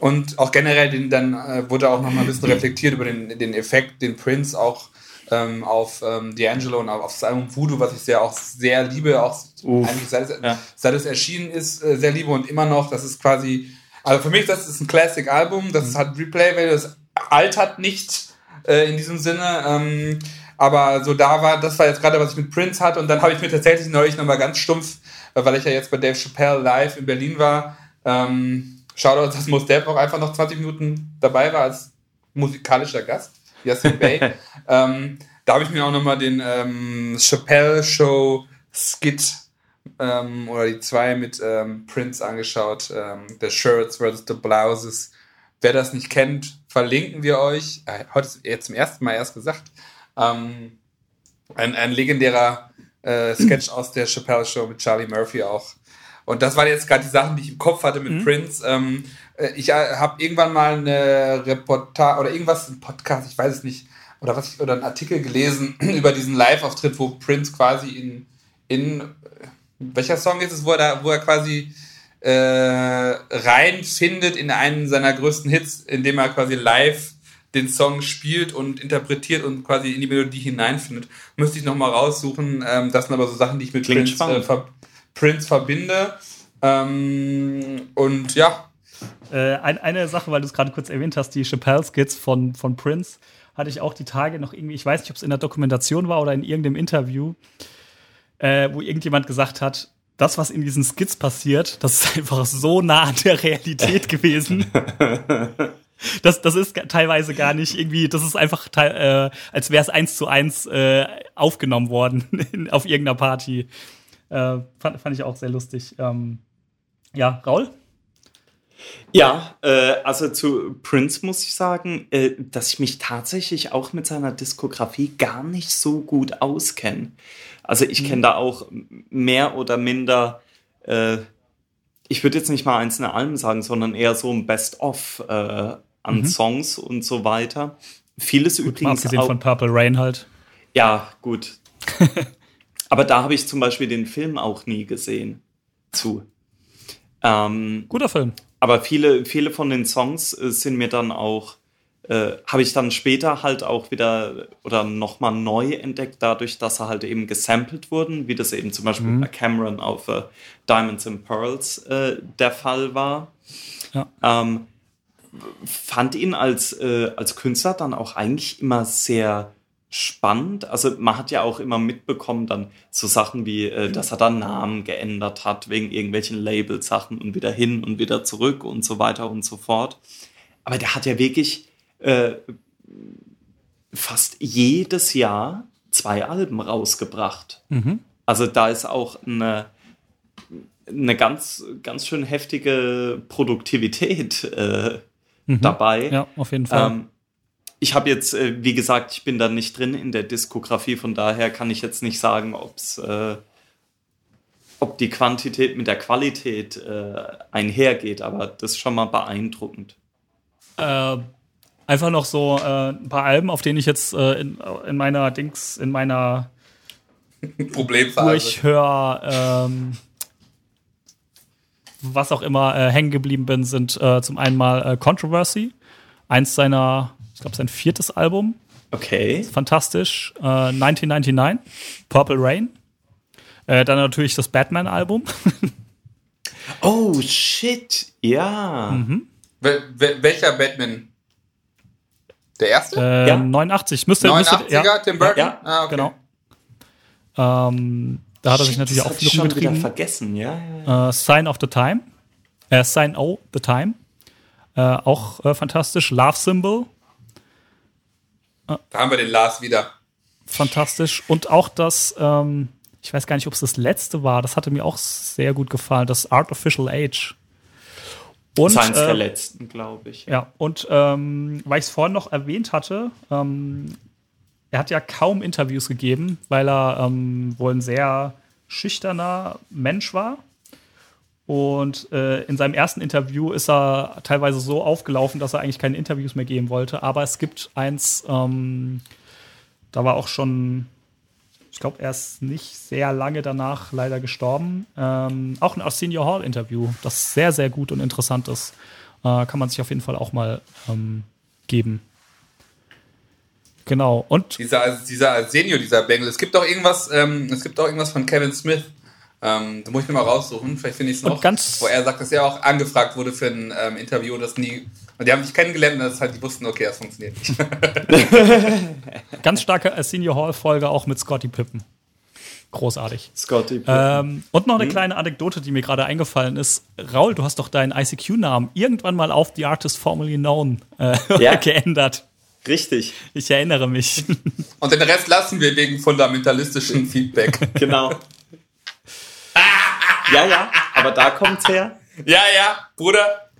Und auch generell den, dann äh, wurde auch nochmal ein bisschen reflektiert über den, den Effekt, den Prince auch ähm, auf ähm, D'Angelo und auf das Album Voodoo, was ich sehr auch sehr liebe, auch Uff, eigentlich seit es, ja. seit es erschienen ist, äh, sehr liebe und immer noch. Das ist quasi, also für mich, das ist ein Classic-Album, das mhm. hat Replay, das altert nicht äh, in diesem Sinne. Ähm, aber so da war, das war jetzt gerade, was ich mit Prince hatte. Und dann habe ich mir tatsächlich neulich nochmal ganz stumpf, weil ich ja jetzt bei Dave Chappelle live in Berlin war, ähm, Shoutout, dass Mos Def auch einfach noch 20 Minuten dabei war als musikalischer Gast. Yasin Bey. ähm, da habe ich mir auch nochmal den ähm, Chappelle Show Skit ähm, oder die zwei mit ähm, Prince angeschaut. Ähm, the Shirts versus the Blouses. Wer das nicht kennt, verlinken wir euch. Äh, heute ist jetzt zum ersten Mal erst gesagt. Ähm, ein, ein legendärer äh, Sketch aus der Chappelle Show mit Charlie Murphy auch. Und das waren jetzt gerade die Sachen, die ich im Kopf hatte mit mhm. Prince. Ähm, äh, ich äh, habe irgendwann mal eine Reportage oder irgendwas, ein Podcast, ich weiß es nicht, oder was ich, oder einen Artikel gelesen über diesen Live-Auftritt, wo Prince quasi in, in welcher Song ist es, wo er da, wo er quasi äh, reinfindet in einen seiner größten Hits, indem er quasi live den Song spielt und interpretiert und quasi in die Melodie hineinfindet. Müsste ich nochmal raussuchen. Ähm, das sind aber so Sachen, die ich mit Prince, äh, ver Prince verbinde. Ähm, und ja, äh, ein, eine Sache, weil du es gerade kurz erwähnt hast, die Chappelle-Skits von, von Prince, hatte ich auch die Tage noch irgendwie, ich weiß nicht, ob es in der Dokumentation war oder in irgendeinem Interview, äh, wo irgendjemand gesagt hat, das, was in diesen Skits passiert, das ist einfach so nah an der Realität gewesen. Das, das ist teilweise gar nicht irgendwie, das ist einfach, äh, als wäre es eins zu eins äh, aufgenommen worden auf irgendeiner Party. Äh, fand, fand ich auch sehr lustig. Ähm, ja, Raul? Ja, äh, also zu Prince muss ich sagen, äh, dass ich mich tatsächlich auch mit seiner Diskografie gar nicht so gut auskenne. Also ich kenne mhm. da auch mehr oder minder, äh, ich würde jetzt nicht mal einzelne Alben sagen, sondern eher so ein Best-of äh, an mhm. Songs und so weiter. Vieles gut, übrigens. Abgesehen auch, von Purple Rain halt. Ja, gut. Aber da habe ich zum Beispiel den Film auch nie gesehen. Zu. Ähm, Guter Film. Aber viele, viele von den Songs äh, sind mir dann auch, äh, habe ich dann später halt auch wieder oder nochmal neu entdeckt, dadurch, dass sie halt eben gesampelt wurden, wie das eben zum Beispiel mhm. bei Cameron auf äh, Diamonds and Pearls äh, der Fall war. Ja. Ähm, fand ihn als, äh, als Künstler dann auch eigentlich immer sehr spannend. Also man hat ja auch immer mitbekommen dann so Sachen wie, äh, dass er dann Namen geändert hat wegen irgendwelchen Labelsachen und wieder hin und wieder zurück und so weiter und so fort. Aber der hat ja wirklich äh, fast jedes Jahr zwei Alben rausgebracht. Mhm. Also da ist auch eine, eine ganz, ganz schön heftige Produktivität äh, mhm. dabei. Ja, auf jeden Fall. Ähm, ich habe jetzt, äh, wie gesagt, ich bin da nicht drin in der Diskografie, von daher kann ich jetzt nicht sagen, ob's, äh, ob die Quantität mit der Qualität äh, einhergeht, aber das ist schon mal beeindruckend. Äh, einfach noch so äh, ein paar Alben, auf denen ich jetzt äh, in, in, meiner Dings, in meiner Problemphase durchhör, ähm, was auch immer äh, hängen geblieben bin, sind zum einen mal Controversy, eins seiner ich glaube, sein viertes Album. Okay. Fantastisch. Äh, 1999, Purple Rain. Äh, dann natürlich das Batman-Album. oh, shit. Ja. Mhm. Wel welcher Batman? Der erste? Äh, ja. 89. Müsste, 89er, müsste, ja. Tim Burton? Ja, ah, okay. genau. Ähm, da hat er sich natürlich auch viel umgetrieben. vergessen, ja. ja. Äh, Sign of the Time. Äh, Sign of the Time. Äh, auch äh, fantastisch. Love Symbol. Da haben wir den Lars wieder. Fantastisch. Und auch das, ähm, ich weiß gar nicht, ob es das letzte war, das hatte mir auch sehr gut gefallen, das Artificial Age. Und, das eins äh, der letzten, glaube ich. Ja, und ähm, weil ich es vorhin noch erwähnt hatte, ähm, er hat ja kaum Interviews gegeben, weil er ähm, wohl ein sehr schüchterner Mensch war. Und äh, in seinem ersten Interview ist er teilweise so aufgelaufen, dass er eigentlich keine Interviews mehr geben wollte. Aber es gibt eins, ähm, da war auch schon, ich glaube, er ist nicht sehr lange danach leider gestorben. Ähm, auch ein Arsenio Hall-Interview, das sehr, sehr gut und interessant ist. Äh, kann man sich auf jeden Fall auch mal ähm, geben. Genau. Und dieser, dieser Arsenio, dieser Bengel. Es gibt auch irgendwas, ähm, es gibt auch irgendwas von Kevin Smith ähm, da muss ich mir mal raussuchen, vielleicht finde ich es noch. Ganz wo er sagt, dass er auch angefragt wurde für ein ähm, Interview und das nie. Und die haben sich kennengelernt und das halt, die wussten, okay, das funktioniert nicht. ganz starke Senior Hall-Folge auch mit Scotty Pippen. Großartig. Scotty Pippen. Ähm, und noch eine hm? kleine Anekdote, die mir gerade eingefallen ist. Raul, du hast doch deinen ICQ-Namen irgendwann mal auf The Artist Formerly Known äh, ja. geändert. Richtig. Ich erinnere mich. Und den Rest lassen wir wegen fundamentalistischen Feedback. Genau. Ja, ja, aber da kommt's her. Ja, ja, Bruder.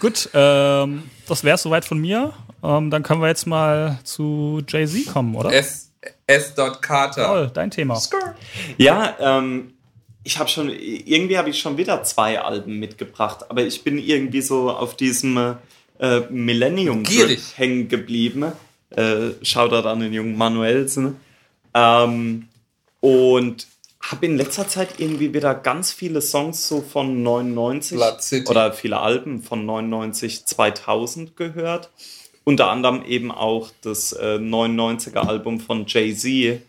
Gut, ähm, das wäre soweit von mir. Ähm, dann können wir jetzt mal zu Jay-Z kommen, oder? S. S. Carter. Toll, dein Thema. Skur. Ja, ähm, ich habe schon, irgendwie habe ich schon wieder zwei Alben mitgebracht, aber ich bin irgendwie so auf diesem äh, Millennium hängen geblieben. Äh, Shoutout an den jungen Manuelsen. Ähm, und habe in letzter Zeit irgendwie wieder ganz viele Songs so von 99 oder viele Alben von 99, 2000 gehört. Unter anderem eben auch das äh, 99er Album von Jay-Z,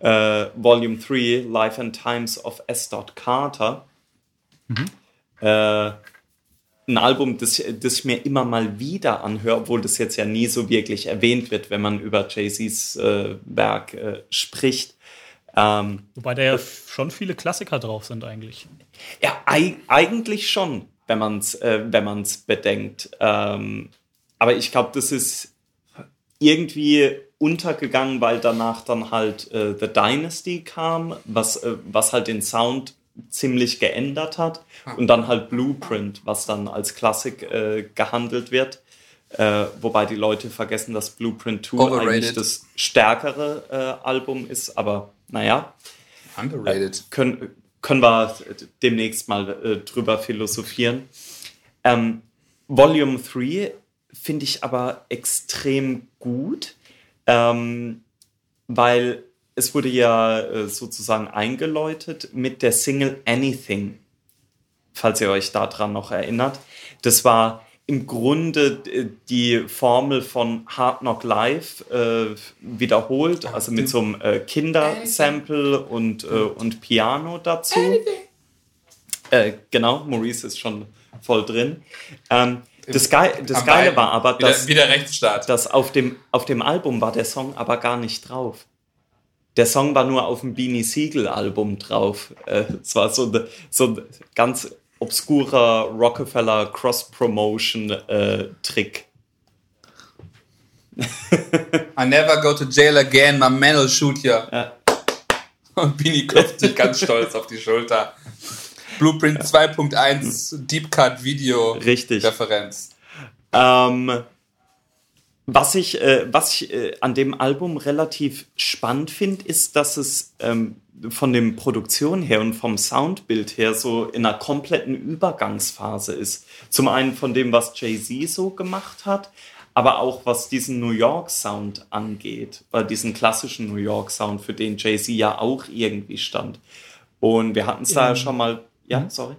äh, Volume 3, Life and Times of S. Carter. Mhm. Äh, ein Album, das, das ich mir immer mal wieder anhöre, obwohl das jetzt ja nie so wirklich erwähnt wird, wenn man über Jay-Z's äh, Werk äh, spricht. Ähm, Wobei da ja schon viele Klassiker drauf sind eigentlich. Ja, eigentlich schon, wenn man es äh, bedenkt. Ähm, aber ich glaube, das ist irgendwie untergegangen, weil danach dann halt äh, The Dynasty kam, was, äh, was halt den Sound ziemlich geändert hat. Ah. Und dann halt Blueprint, was dann als Klassik äh, gehandelt wird. Äh, wobei die Leute vergessen, dass Blueprint 2 Overrated. eigentlich das stärkere äh, Album ist, aber naja. Underrated. Äh, können, können wir demnächst mal äh, drüber philosophieren. Ähm, Volume 3 finde ich aber extrem gut, ähm, weil es wurde ja äh, sozusagen eingeläutet mit der Single Anything, falls ihr euch daran noch erinnert. Das war im Grunde äh, die Formel von Hard Knock Live äh, wiederholt, also mit so einem äh, Kindersample und, äh, und Piano dazu. Äh, genau, Maurice ist schon voll drin. Ähm, Das, Ge das Geile war aber, dass, wieder, wieder dass auf, dem, auf dem Album war der Song aber gar nicht drauf. Der Song war nur auf dem Beanie Siegel Album drauf. Äh, es war so, so ein ganz obskurer Rockefeller Cross-Promotion-Trick. Äh, I never go to jail again, my man will shoot you. Ja. Und Beanie klopft sich ganz stolz auf die Schulter. Blueprint ja. 2.1 Deep Cut Video Richtig. Referenz. Ähm, was ich, äh, was ich äh, an dem Album relativ spannend finde, ist, dass es ähm, von der Produktion her und vom Soundbild her so in einer kompletten Übergangsphase ist. Zum einen von dem, was Jay-Z so gemacht hat, aber auch was diesen New York Sound angeht, oder diesen klassischen New York Sound, für den Jay-Z ja auch irgendwie stand. Und wir hatten es da ja schon mal ja, mhm. sorry.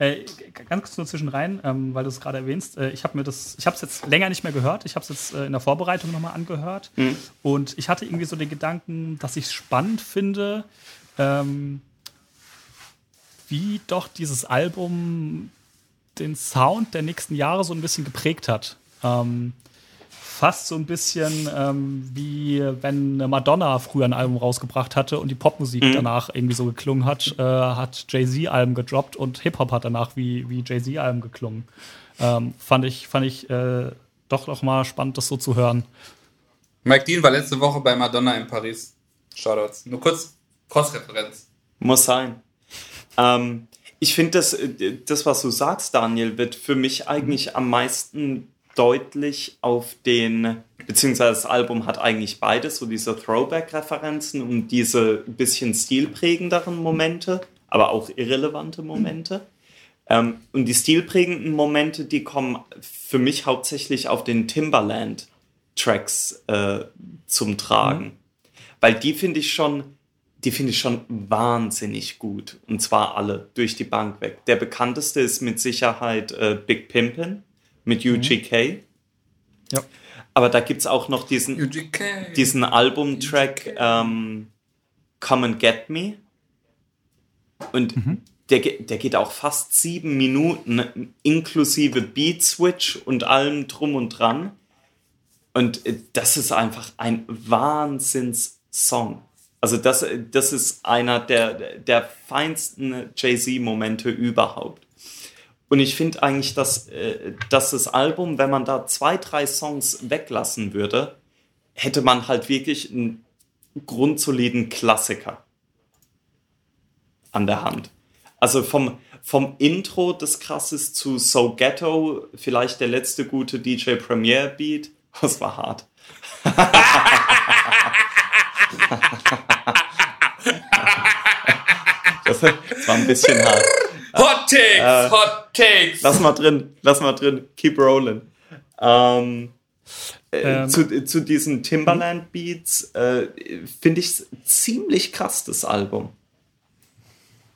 Äh, ganz kurz nur zwischen rein, ähm, weil du es gerade erwähnst. Äh, ich habe mir das, ich habe es jetzt länger nicht mehr gehört. Ich habe es jetzt äh, in der Vorbereitung nochmal angehört. Mhm. Und ich hatte irgendwie so den Gedanken, dass ich es spannend finde, ähm, wie doch dieses Album den Sound der nächsten Jahre so ein bisschen geprägt hat. Ähm, fast so ein bisschen ähm, wie wenn Madonna früher ein Album rausgebracht hatte und die Popmusik mhm. danach irgendwie so geklungen hat, äh, hat Jay-Z-Alben gedroppt und Hip-Hop hat danach wie, wie Jay-Z-Alben geklungen. Ähm, fand ich, fand ich äh, doch noch mal spannend, das so zu hören. Mike Dean war letzte Woche bei Madonna in Paris. Shoutouts. Nur kurz Cross-Referenz. Muss sein. Ähm, ich finde, das, äh, das, was du sagst, Daniel, wird für mich eigentlich am meisten deutlich auf den, beziehungsweise das Album hat eigentlich beides, so diese Throwback-Referenzen und diese bisschen stilprägenderen Momente, aber auch irrelevante Momente. Ähm, und die stilprägenden Momente, die kommen für mich hauptsächlich auf den Timberland-Tracks äh, zum Tragen. Mhm. Weil die finde ich schon, die finde ich schon wahnsinnig gut. Und zwar alle durch die Bank weg. Der bekannteste ist mit Sicherheit äh, Big Pimpin' mit UGK. Mhm. Ja. Aber da gibt es auch noch diesen, diesen Albumtrack ähm, Come and Get Me. Und mhm. der, der geht auch fast sieben Minuten, inklusive Beat Switch und allem drum und dran. Und äh, das ist einfach ein Wahnsinns-Song. Also das, das ist einer der, der feinsten Jay-Z-Momente überhaupt. Und ich finde eigentlich, dass, äh, dass das Album, wenn man da zwei, drei Songs weglassen würde, hätte man halt wirklich einen grundsoliden Klassiker an der Hand. Also vom, vom Intro des Krasses zu So Ghetto, vielleicht der letzte gute DJ Premiere Beat, das war hart. das war ein bisschen hart. Hot Takes, äh, Hot Takes. Lass mal drin, lass mal drin. Keep rolling. Ähm, äh, ähm. Zu, zu diesen Timberland Beats äh, finde ich ziemlich krass, das Album.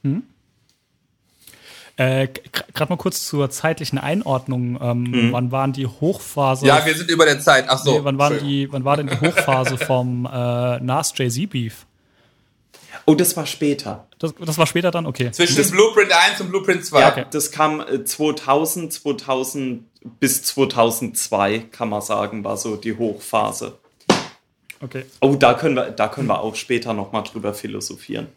Hm? Äh, Gerade mal kurz zur zeitlichen Einordnung. Ähm, hm. Wann waren die Hochphase? Ja, wir sind über der Zeit. Ach so. Nee, wann, waren die, wann war denn die Hochphase vom äh, Nas Jay-Z Beef? Oh, das war später. Das, das war später dann? Okay. Zwischen das, Blueprint 1 und Blueprint 2. Ja, okay. das kam 2000, äh, 2000 bis 2002, kann man sagen, war so die Hochphase. Okay. Oh, da können wir, da können wir auch später nochmal drüber philosophieren.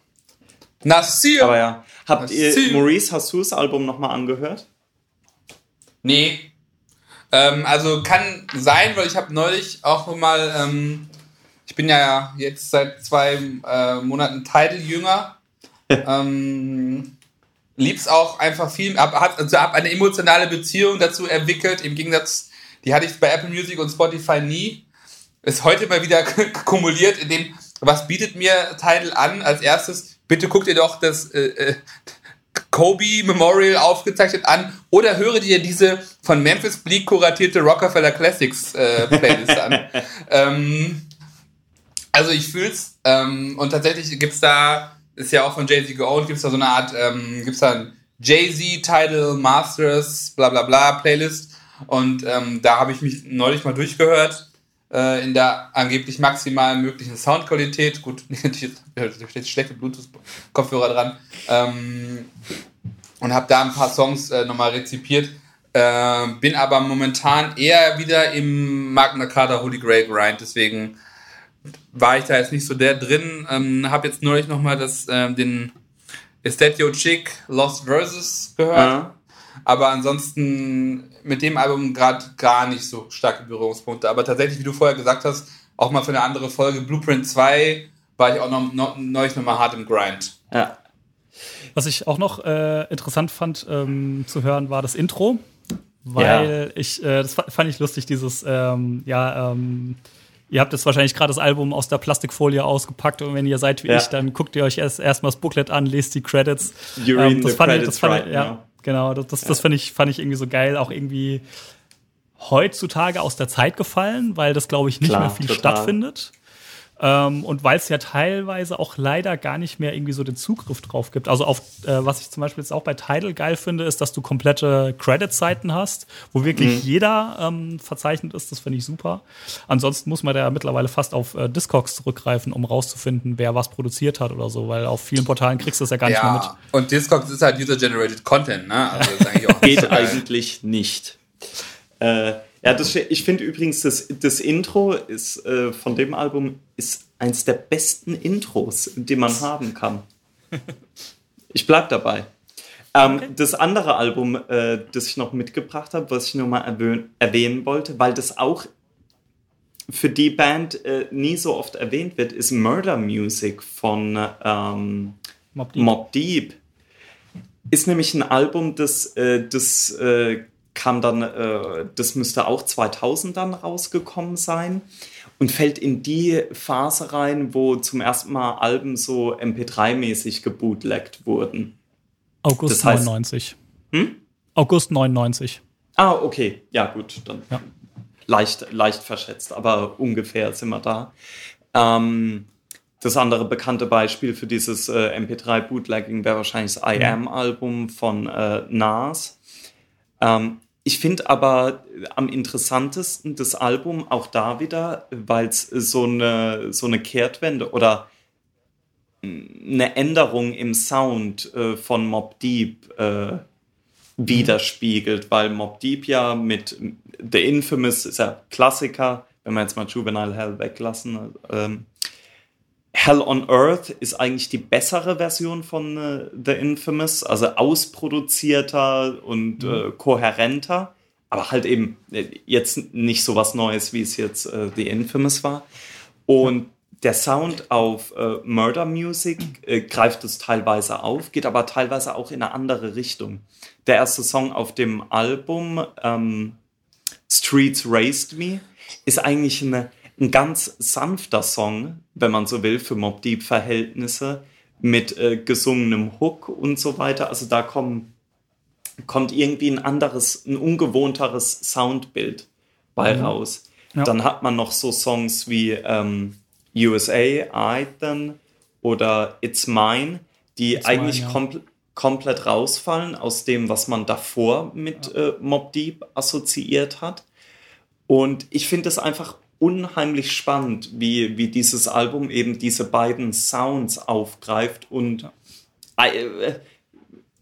Nasir! Aber ja, habt Nasir. ihr, Maurice, hast du das Album nochmal angehört? Nee. Ähm, also kann sein, weil ich habe neulich auch mal ähm, bin ja jetzt seit zwei äh, Monaten Tidal jünger. ähm, lieb's auch einfach viel, ab, hat also ab eine emotionale Beziehung dazu entwickelt. Im Gegensatz, die hatte ich bei Apple Music und Spotify nie. Ist heute mal wieder kumuliert, in dem, was bietet mir Tidal an? Als erstes, bitte guck dir doch das äh, äh, Kobe Memorial aufgezeichnet an oder höre dir diese von Memphis Bleak kuratierte Rockefeller Classics äh, Playlist an. ähm, also ich fühl's. Ähm, und tatsächlich gibt's da, ist ja auch von Jay-Z geowned, gibt's da so eine Art, ähm, gibt's da ein Jay-Z Title Masters, bla bla bla Playlist. Und ähm, da habe ich mich neulich mal durchgehört äh, in der angeblich maximal möglichen Soundqualität. Gut, steht schlechte Bluetooth-Kopfhörer dran. Ähm, und habe da ein paar Songs äh, nochmal rezipiert. Äh, bin aber momentan eher wieder im Magna Carta Holy Grail Grind, deswegen war ich da jetzt nicht so der drin. Ähm, habe jetzt neulich nochmal ähm, den Estetio Chick Lost Verses gehört. Ja. Aber ansonsten mit dem Album gerade gar nicht so starke Berührungspunkte. Aber tatsächlich, wie du vorher gesagt hast, auch mal für eine andere Folge, Blueprint 2, war ich auch noch, noch neulich nochmal hart im Grind. Ja. Was ich auch noch äh, interessant fand ähm, zu hören, war das Intro. Weil ja. ich, äh, das fand ich lustig, dieses, ähm, ja, ähm, Ihr habt jetzt wahrscheinlich gerade das Album aus der Plastikfolie ausgepackt und wenn ihr seid wie ja. ich, dann guckt ihr euch erst erstmal das Booklet an, lest die Credits. You ähm, das fand ich, das fand right, ich, ja, genau, das, das, das fand ich, fand ich irgendwie so geil, auch irgendwie heutzutage aus der Zeit gefallen, weil das glaube ich nicht Klar, mehr viel total. stattfindet. Ähm, und weil es ja teilweise auch leider gar nicht mehr irgendwie so den Zugriff drauf gibt. Also auf, äh, was ich zum Beispiel jetzt auch bei Tidal geil finde, ist, dass du komplette Credit-Seiten hast, wo wirklich mhm. jeder ähm, verzeichnet ist. Das finde ich super. Ansonsten muss man da mittlerweile fast auf äh, Discogs zurückgreifen, um rauszufinden, wer was produziert hat oder so, weil auf vielen Portalen kriegst du das ja gar nicht mehr mit. Und Discogs ist halt User-Generated Content, ne? Also eigentlich auch Geht eigentlich nicht. Äh, ja, das, ich finde übrigens, das, das Intro ist, äh, von dem Album ist eins der besten Intros, die man haben kann. Ich bleib dabei. Ähm, okay. Das andere Album, äh, das ich noch mitgebracht habe, was ich nur mal erwähnen wollte, weil das auch für die Band äh, nie so oft erwähnt wird, ist Murder Music von ähm, Mob, Deep. Mob, Deep. Ist nämlich ein Album, das, äh, das äh, kam dann, äh, das müsste auch 2000 dann rausgekommen sein und fällt in die Phase rein, wo zum ersten Mal Alben so MP3-mäßig gebootlegt wurden. August das heißt, 99. Hm? August 99. Ah, okay. Ja, gut. Dann ja. Leicht, leicht verschätzt, aber ungefähr sind wir da. Ähm, das andere bekannte Beispiel für dieses äh, MP3-Bootlegging wäre wahrscheinlich das I Am-Album von äh, Nas. Ähm, ich finde aber am interessantesten das Album auch da wieder, weil es so eine, so eine Kehrtwende oder eine Änderung im Sound äh, von Mob Deep äh, widerspiegelt, weil Mob Deep ja mit The Infamous ist ja Klassiker, wenn wir jetzt mal Juvenile Hell weglassen, ähm, Hell on Earth ist eigentlich die bessere Version von äh, The Infamous, also ausproduzierter und mhm. äh, kohärenter, aber halt eben äh, jetzt nicht so was Neues, wie es jetzt äh, The Infamous war. Und der Sound auf äh, Murder Music äh, greift es teilweise auf, geht aber teilweise auch in eine andere Richtung. Der erste Song auf dem Album, ähm, Streets Raised Me, ist eigentlich eine ein ganz sanfter Song, wenn man so will, für Mob Deep Verhältnisse mit äh, gesungenem Hook und so weiter. Also da kommen, kommt irgendwie ein anderes, ein ungewohnteres Soundbild bei mhm. raus. Ja. Dann hat man noch so Songs wie ähm, USA, Then oder It's Mine, die It's eigentlich mine, ja. kompl komplett rausfallen aus dem, was man davor mit ja. äh, Mob Deep assoziiert hat. Und ich finde es einfach unheimlich spannend, wie, wie dieses Album eben diese beiden Sounds aufgreift und äh,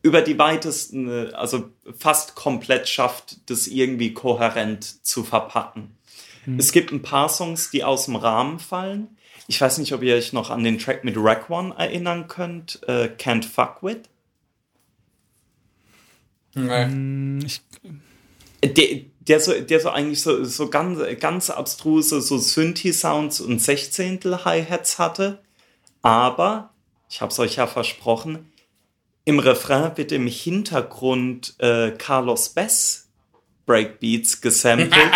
über die weitesten, äh, also fast komplett schafft, das irgendwie kohärent zu verpacken. Mhm. Es gibt ein paar Songs, die aus dem Rahmen fallen. Ich weiß nicht, ob ihr euch noch an den Track mit Rack One erinnern könnt. Äh, Can't Fuck With. Nee. Hm, ich, der, der so, der so eigentlich so, so ganz, ganz abstruse so Synthi-Sounds und Sechzehntel Hi-Hats hatte. Aber, ich habe es euch ja versprochen, im Refrain wird im Hintergrund äh, Carlos Bess Breakbeats gesampelt.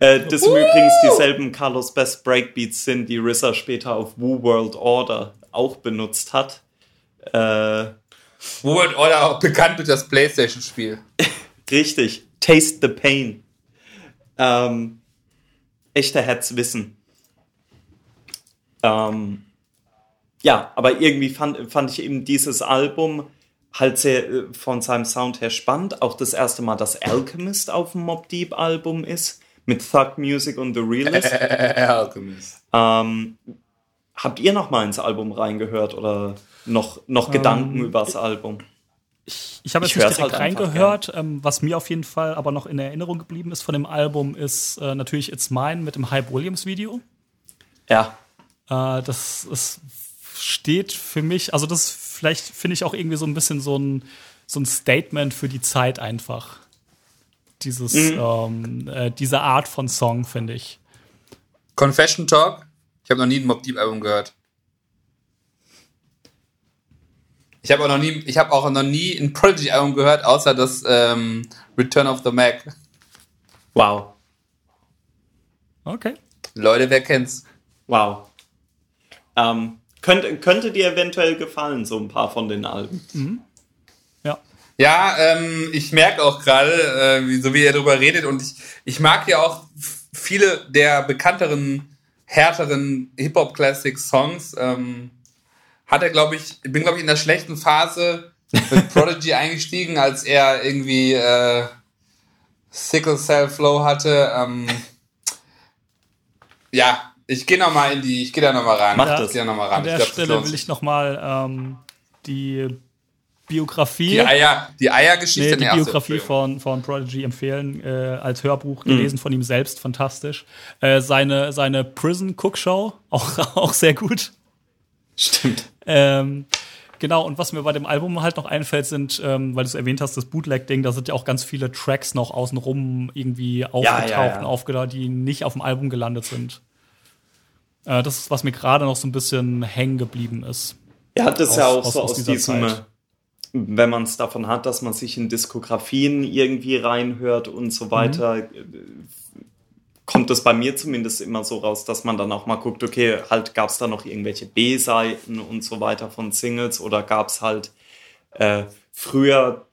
äh, das uh! übrigens dieselben Carlos Bess Breakbeats sind, die RZA später auf Woo World Order auch benutzt hat. Äh, World Order auch bekannt durch das PlayStation-Spiel. Richtig. Taste the Pain. Ähm, echter Herzwissen. Ähm, ja, aber irgendwie fand, fand ich eben dieses Album halt sehr äh, von seinem Sound her spannend. Auch das erste Mal, dass Alchemist auf dem Mob Deep Album ist. Mit Thug Music und The Realist. Alchemist. Ähm, habt ihr noch mal ins Album reingehört oder noch, noch ähm, Gedanken über das Album? Ich, ich habe jetzt ich nicht direkt halt reingehört. Ähm, was mir auf jeden Fall aber noch in Erinnerung geblieben ist von dem Album, ist äh, natürlich It's Mine mit dem Hype Williams Video. Ja. Äh, das ist, steht für mich, also das vielleicht finde ich auch irgendwie so ein bisschen so ein, so ein Statement für die Zeit einfach. Dieses, mhm. ähm, äh, diese Art von Song, finde ich. Confession Talk? Ich habe noch nie ein Mob Deep Album gehört. Ich habe auch noch nie, ich habe auch noch nie ein Prodigy Album gehört, außer das ähm, Return of the Mac. Wow. Okay. Leute, wer kennt's? Wow. Ähm, könnte, könnte dir eventuell gefallen, so ein paar von den Alben. Mhm. Ja. Ja, ähm, ich merke auch gerade, äh, so wie ihr darüber redet, und ich, ich mag ja auch viele der bekannteren, härteren Hip-Hop-Classic-Songs. Ähm, hat er, glaube ich, bin, glaube ich, in der schlechten Phase mit Prodigy eingestiegen, als er irgendwie äh, Sickle Cell Flow hatte. Ähm, ja, ich gehe noch mal in die, ich gehe da noch mal ran. Mach das. Ich noch mal ran. An der glaub, Stelle will ich noch mal ähm, die Biografie. Die Eier, die Eiergeschichte. Nee, die Biografie von, von Prodigy empfehlen, äh, als Hörbuch mhm. gelesen von ihm selbst, fantastisch. Äh, seine, seine Prison Cook Show, auch, auch sehr gut. Stimmt. Ähm, genau, und was mir bei dem Album halt noch einfällt, sind, ähm, weil du es erwähnt hast, das Bootleg-Ding, da sind ja auch ganz viele Tracks noch außenrum irgendwie aufgetaucht ja, ja, ja. und aufgedacht, die nicht auf dem Album gelandet sind. Äh, das ist, was mir gerade noch so ein bisschen hängen geblieben ist. Ja, das ist ja auch aus, so aus, aus diesem, Zeit. wenn man es davon hat, dass man sich in Diskografien irgendwie reinhört und so weiter, mhm kommt es bei mir zumindest immer so raus, dass man dann auch mal guckt, okay, halt gab es da noch irgendwelche B-Seiten und so weiter von Singles oder gab es halt äh, früher,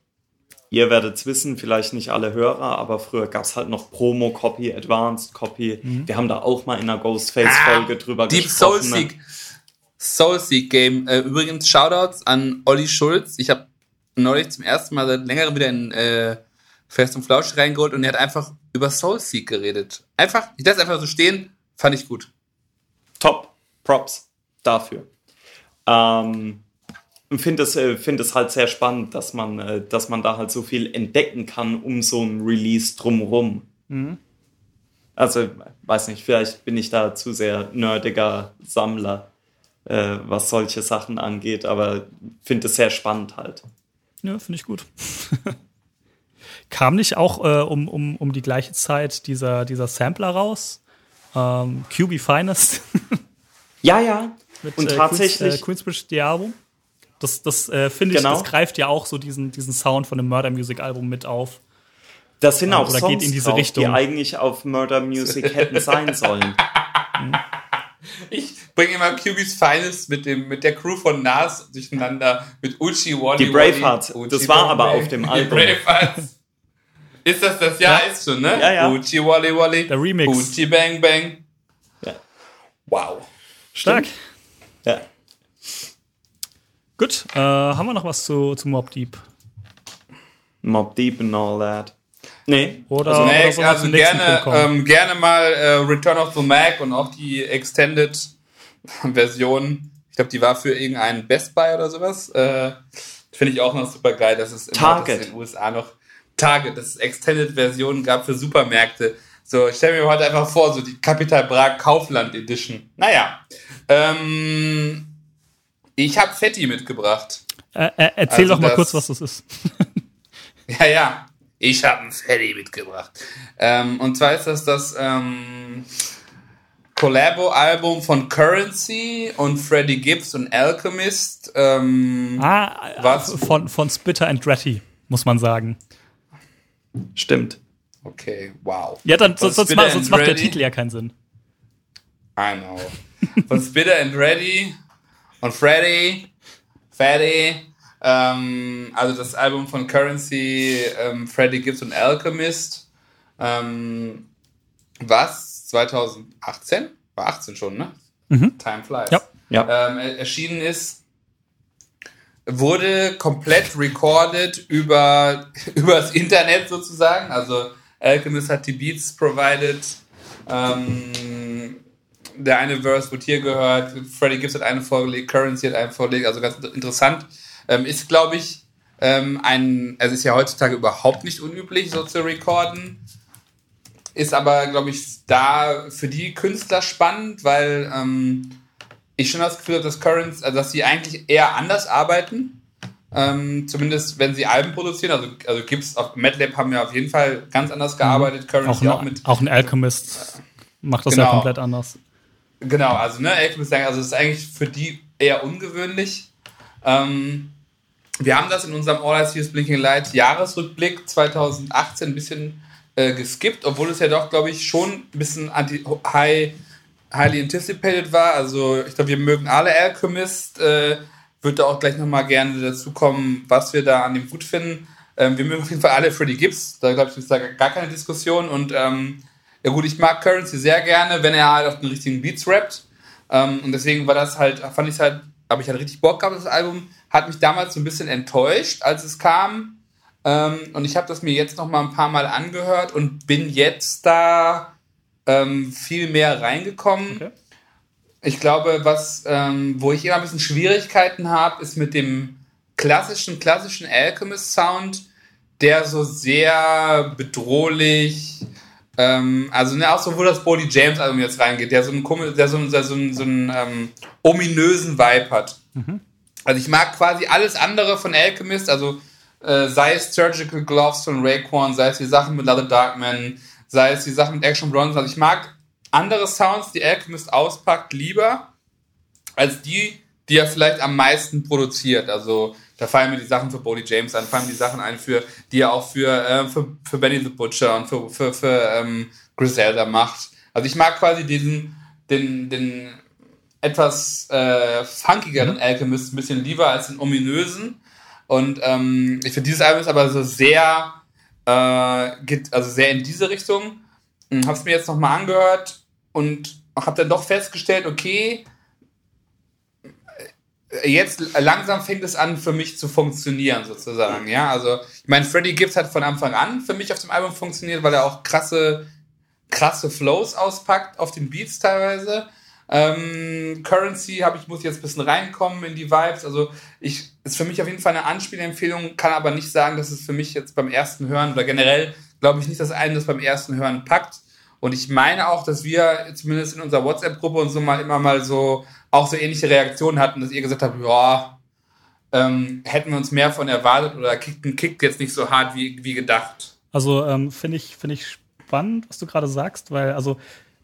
ihr werdet es wissen, vielleicht nicht alle Hörer, aber früher gab es halt noch Promo-Copy, Advanced-Copy. Mhm. Wir haben da auch mal in einer Ghostface-Folge ah, drüber Deep gesprochen. Deep Soulseek. Soulseek Game. Äh, übrigens Shoutouts an Olli Schulz. Ich habe neulich zum ersten Mal seit längerem wieder in äh, Fest und Flausch reingeholt und er hat einfach über Soulseek geredet. Einfach, ich lasse einfach so stehen, fand ich gut. Top. Props dafür. Ähm, finde es, äh, find es halt sehr spannend, dass man, äh, dass man da halt so viel entdecken kann um so ein Release drumherum. Mhm. Also, weiß nicht, vielleicht bin ich da zu sehr nerdiger Sammler, äh, was solche Sachen angeht, aber finde es sehr spannend halt. Ja, finde ich gut. Kam nicht auch äh, um, um, um die gleiche Zeit dieser, dieser Sampler raus? Ähm, QB Finest. ja, ja. Mit, und äh, tatsächlich. Queens, äh, Queensbridge Diabo. Das, das äh, finde ich, genau. das greift ja auch so diesen, diesen Sound von dem Murder Music Album mit auf. Das sind auch Oder Songs geht in diese drauf, Richtung. die eigentlich auf Murder Music hätten sein sollen. Ich bringe immer QB's Finest mit, dem, mit der Crew von Nas durcheinander, mit Uchi Wally. Die Bravehearts, das war aber auf dem Album. Die Bravehearts. Ist das das? Ja, ja. ist schon, ne? Ja, ja. Uchi Wally Wally. Der Remix. Uchi Bang Bang. Ja. Wow. Stark. Ja. Gut, äh, haben wir noch was zu, zu Mob Deep? Mob Deep and all that. Nee. Oder, also, nee, oder also gerne, ähm, gerne mal äh, Return of the Mac und auch die Extended Version. Ich glaube, die war für irgendeinen Best Buy oder sowas. Äh, Finde ich auch noch super geil, dass es Target. in den USA noch Tage, dass es Extended-Versionen gab für Supermärkte. So, ich stelle mir heute einfach vor, so die Capital Bra Kaufland Edition. Naja. Ähm, ich habe Fetti mitgebracht. Äh, äh, erzähl also doch mal das, kurz, was das ist. ja, ja. Ich habe ein Fetti mitgebracht. Ähm, und zwar ist das das ähm, Collabo-Album von Currency und Freddie Gibbs und Alchemist. Ähm, ah, was? Von, von Spitter and Dratty, muss man sagen. Stimmt. Okay, wow. Ja, dann sonst, sonst, ma, sonst macht der Titel ja keinen Sinn. I know. Von Spitter and Ready und Freddy, Fatty, ähm, also das Album von Currency, ähm, Freddy Gibbs und Alchemist, ähm, was 2018, war 18 schon, ne? Mhm. Time Flies. Ja. ja. Ähm, erschienen ist wurde komplett recorded über, das Internet sozusagen. Also Alchemist hat die Beats provided. Ähm, der eine Verse wird hier gehört, Freddie Gibbs hat eine vorgelegt, Currency hat eine vorgelegt, also ganz interessant. Ähm, ist, glaube ich, Ähm, ein, also ist ja heutzutage überhaupt nicht unüblich, so zu recorden. Ist aber, glaube ich, da für die Künstler spannend, weil ähm, ich schon das Gefühl habe, dass Currents, also dass sie eigentlich eher anders arbeiten. Ähm, zumindest wenn sie Alben produzieren. Also, also gibt's auf MATLAB haben wir auf jeden Fall ganz anders gearbeitet. Mhm. Currents auch, auch, mit. Auch ein Alchemist macht das genau. ja komplett anders. Genau, also ne, Alchemist, also das ist eigentlich für die eher ungewöhnlich. Ähm, wir haben das in unserem All I See is Blinking Light Jahresrückblick 2018 ein bisschen äh, geskippt, obwohl es ja doch, glaube ich, schon ein bisschen anti high, highly anticipated war. Also ich glaube, wir mögen alle Alchemist. Äh, da auch gleich nochmal gerne dazu kommen, was wir da an dem gut finden. Ähm, wir mögen auf jeden Fall alle Freddie Gibbs. Da glaube ich, ist da gar keine Diskussion. Und ähm, ja gut, ich mag Currency sehr gerne, wenn er halt auf den richtigen Beats rappt. Ähm, und deswegen war das halt, fand ich halt, habe ich halt richtig Bock gehabt, das Album. Hat mich damals so ein bisschen enttäuscht, als es kam. Ähm, und ich habe das mir jetzt noch mal ein paar Mal angehört und bin jetzt da ähm, viel mehr reingekommen. Okay. Ich glaube, was, ähm, wo ich immer ein bisschen Schwierigkeiten habe, ist mit dem klassischen, klassischen Alchemist-Sound, der so sehr bedrohlich, ähm, also ne, auch so, wo das Bodie James Album jetzt reingeht, der so einen, der so der so einen, so einen ähm, ominösen Vibe hat. Mhm. Also ich mag quasi alles andere von Alchemist, also äh, sei es Surgical Gloves von Raekwon, sei es die Sachen mit Leather Darkman, sei es die Sachen mit Action Bronze. Also ich mag andere Sounds, die Alchemist auspackt, lieber als die, die er vielleicht am meisten produziert. Also da fallen mir die Sachen für Bodie James an, fallen mir die Sachen ein, für, die er auch für, äh, für, für Benny the Butcher und für, für, für ähm, Griselda macht. Also ich mag quasi diesen, den, den etwas äh, funkigeren mhm. Alchemist ein bisschen lieber als den ominösen. Und ähm, ich finde dieses Album ist aber so sehr, äh, geht also sehr in diese Richtung. Hm, habe es mir jetzt nochmal angehört und habe dann doch festgestellt, okay, jetzt langsam fängt es an für mich zu funktionieren sozusagen, ja, also ich meine, Freddie Gibbs hat von Anfang an für mich auf dem Album funktioniert, weil er auch krasse krasse Flows auspackt auf den Beats teilweise ähm, Currency habe ich, muss jetzt ein bisschen reinkommen in die Vibes. Also ich ist für mich auf jeden Fall eine Anspielempfehlung, kann aber nicht sagen, dass es für mich jetzt beim ersten Hören oder generell glaube ich nicht, dass einen das beim ersten Hören packt. Und ich meine auch, dass wir zumindest in unserer WhatsApp-Gruppe und so mal immer mal so auch so ähnliche Reaktionen hatten, dass ihr gesagt habt, ja, ähm, hätten wir uns mehr von erwartet oder kickt, kickt jetzt nicht so hart wie, wie gedacht. Also ähm, finde ich, find ich spannend, was du gerade sagst, weil also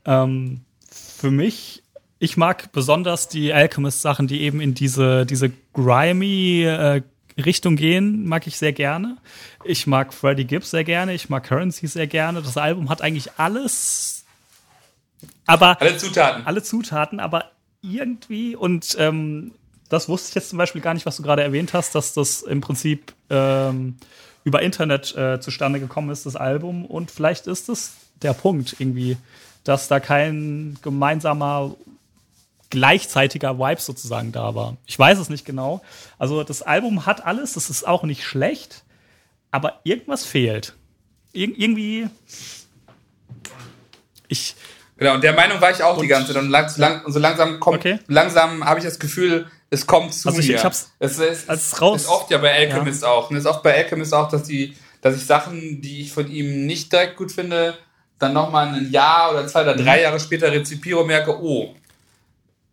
ähm, für mich ich mag besonders die Alchemist-Sachen, die eben in diese, diese grimy äh, Richtung gehen, mag ich sehr gerne. Ich mag Freddie Gibbs sehr gerne, ich mag Currency sehr gerne. Das Album hat eigentlich alles, aber alle Zutaten. Alle Zutaten, aber irgendwie und ähm, das wusste ich jetzt zum Beispiel gar nicht, was du gerade erwähnt hast, dass das im Prinzip ähm, über Internet äh, zustande gekommen ist, das Album. Und vielleicht ist es der Punkt irgendwie, dass da kein gemeinsamer gleichzeitiger Vibe sozusagen da war. Ich weiß es nicht genau. Also das Album hat alles, das ist auch nicht schlecht, aber irgendwas fehlt. Ir irgendwie. Ich. Genau, und der Meinung war ich auch die ganze Zeit. Und, lang, lang, und so langsam kommt, okay. langsam habe ich das Gefühl, es kommt zu also ich, mir. Ich hab's es ist, als raus. ist oft ja bei Alchemist ja. auch. Und es ist oft bei Alchemist auch, dass die, dass ich Sachen, die ich von ihm nicht direkt gut finde, dann nochmal ein Jahr oder zwei oder drei mhm. Jahre später rezipiere und merke, oh,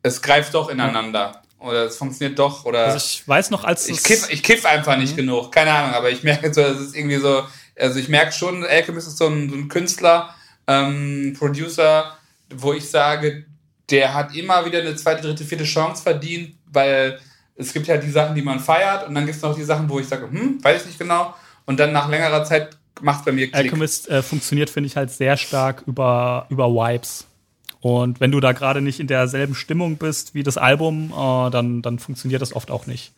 es greift doch ineinander. Oder es funktioniert doch. Oder also ich weiß noch, als ich kiff, ich kiff einfach nicht mhm. genug. Keine Ahnung, aber ich merke so, es ist irgendwie so. Also ich merke schon, Alchemist ist so ein, so ein Künstler, ähm, Producer, wo ich sage, der hat immer wieder eine zweite, dritte, vierte Chance verdient, weil es gibt ja die Sachen, die man feiert und dann gibt es noch die Sachen, wo ich sage, hm, weiß ich nicht genau. Und dann nach längerer Zeit macht es bei mir Klick. Alchemist äh, funktioniert, finde ich, halt sehr stark über, über Vibes. Und wenn du da gerade nicht in derselben Stimmung bist wie das Album, äh, dann, dann funktioniert das oft auch nicht.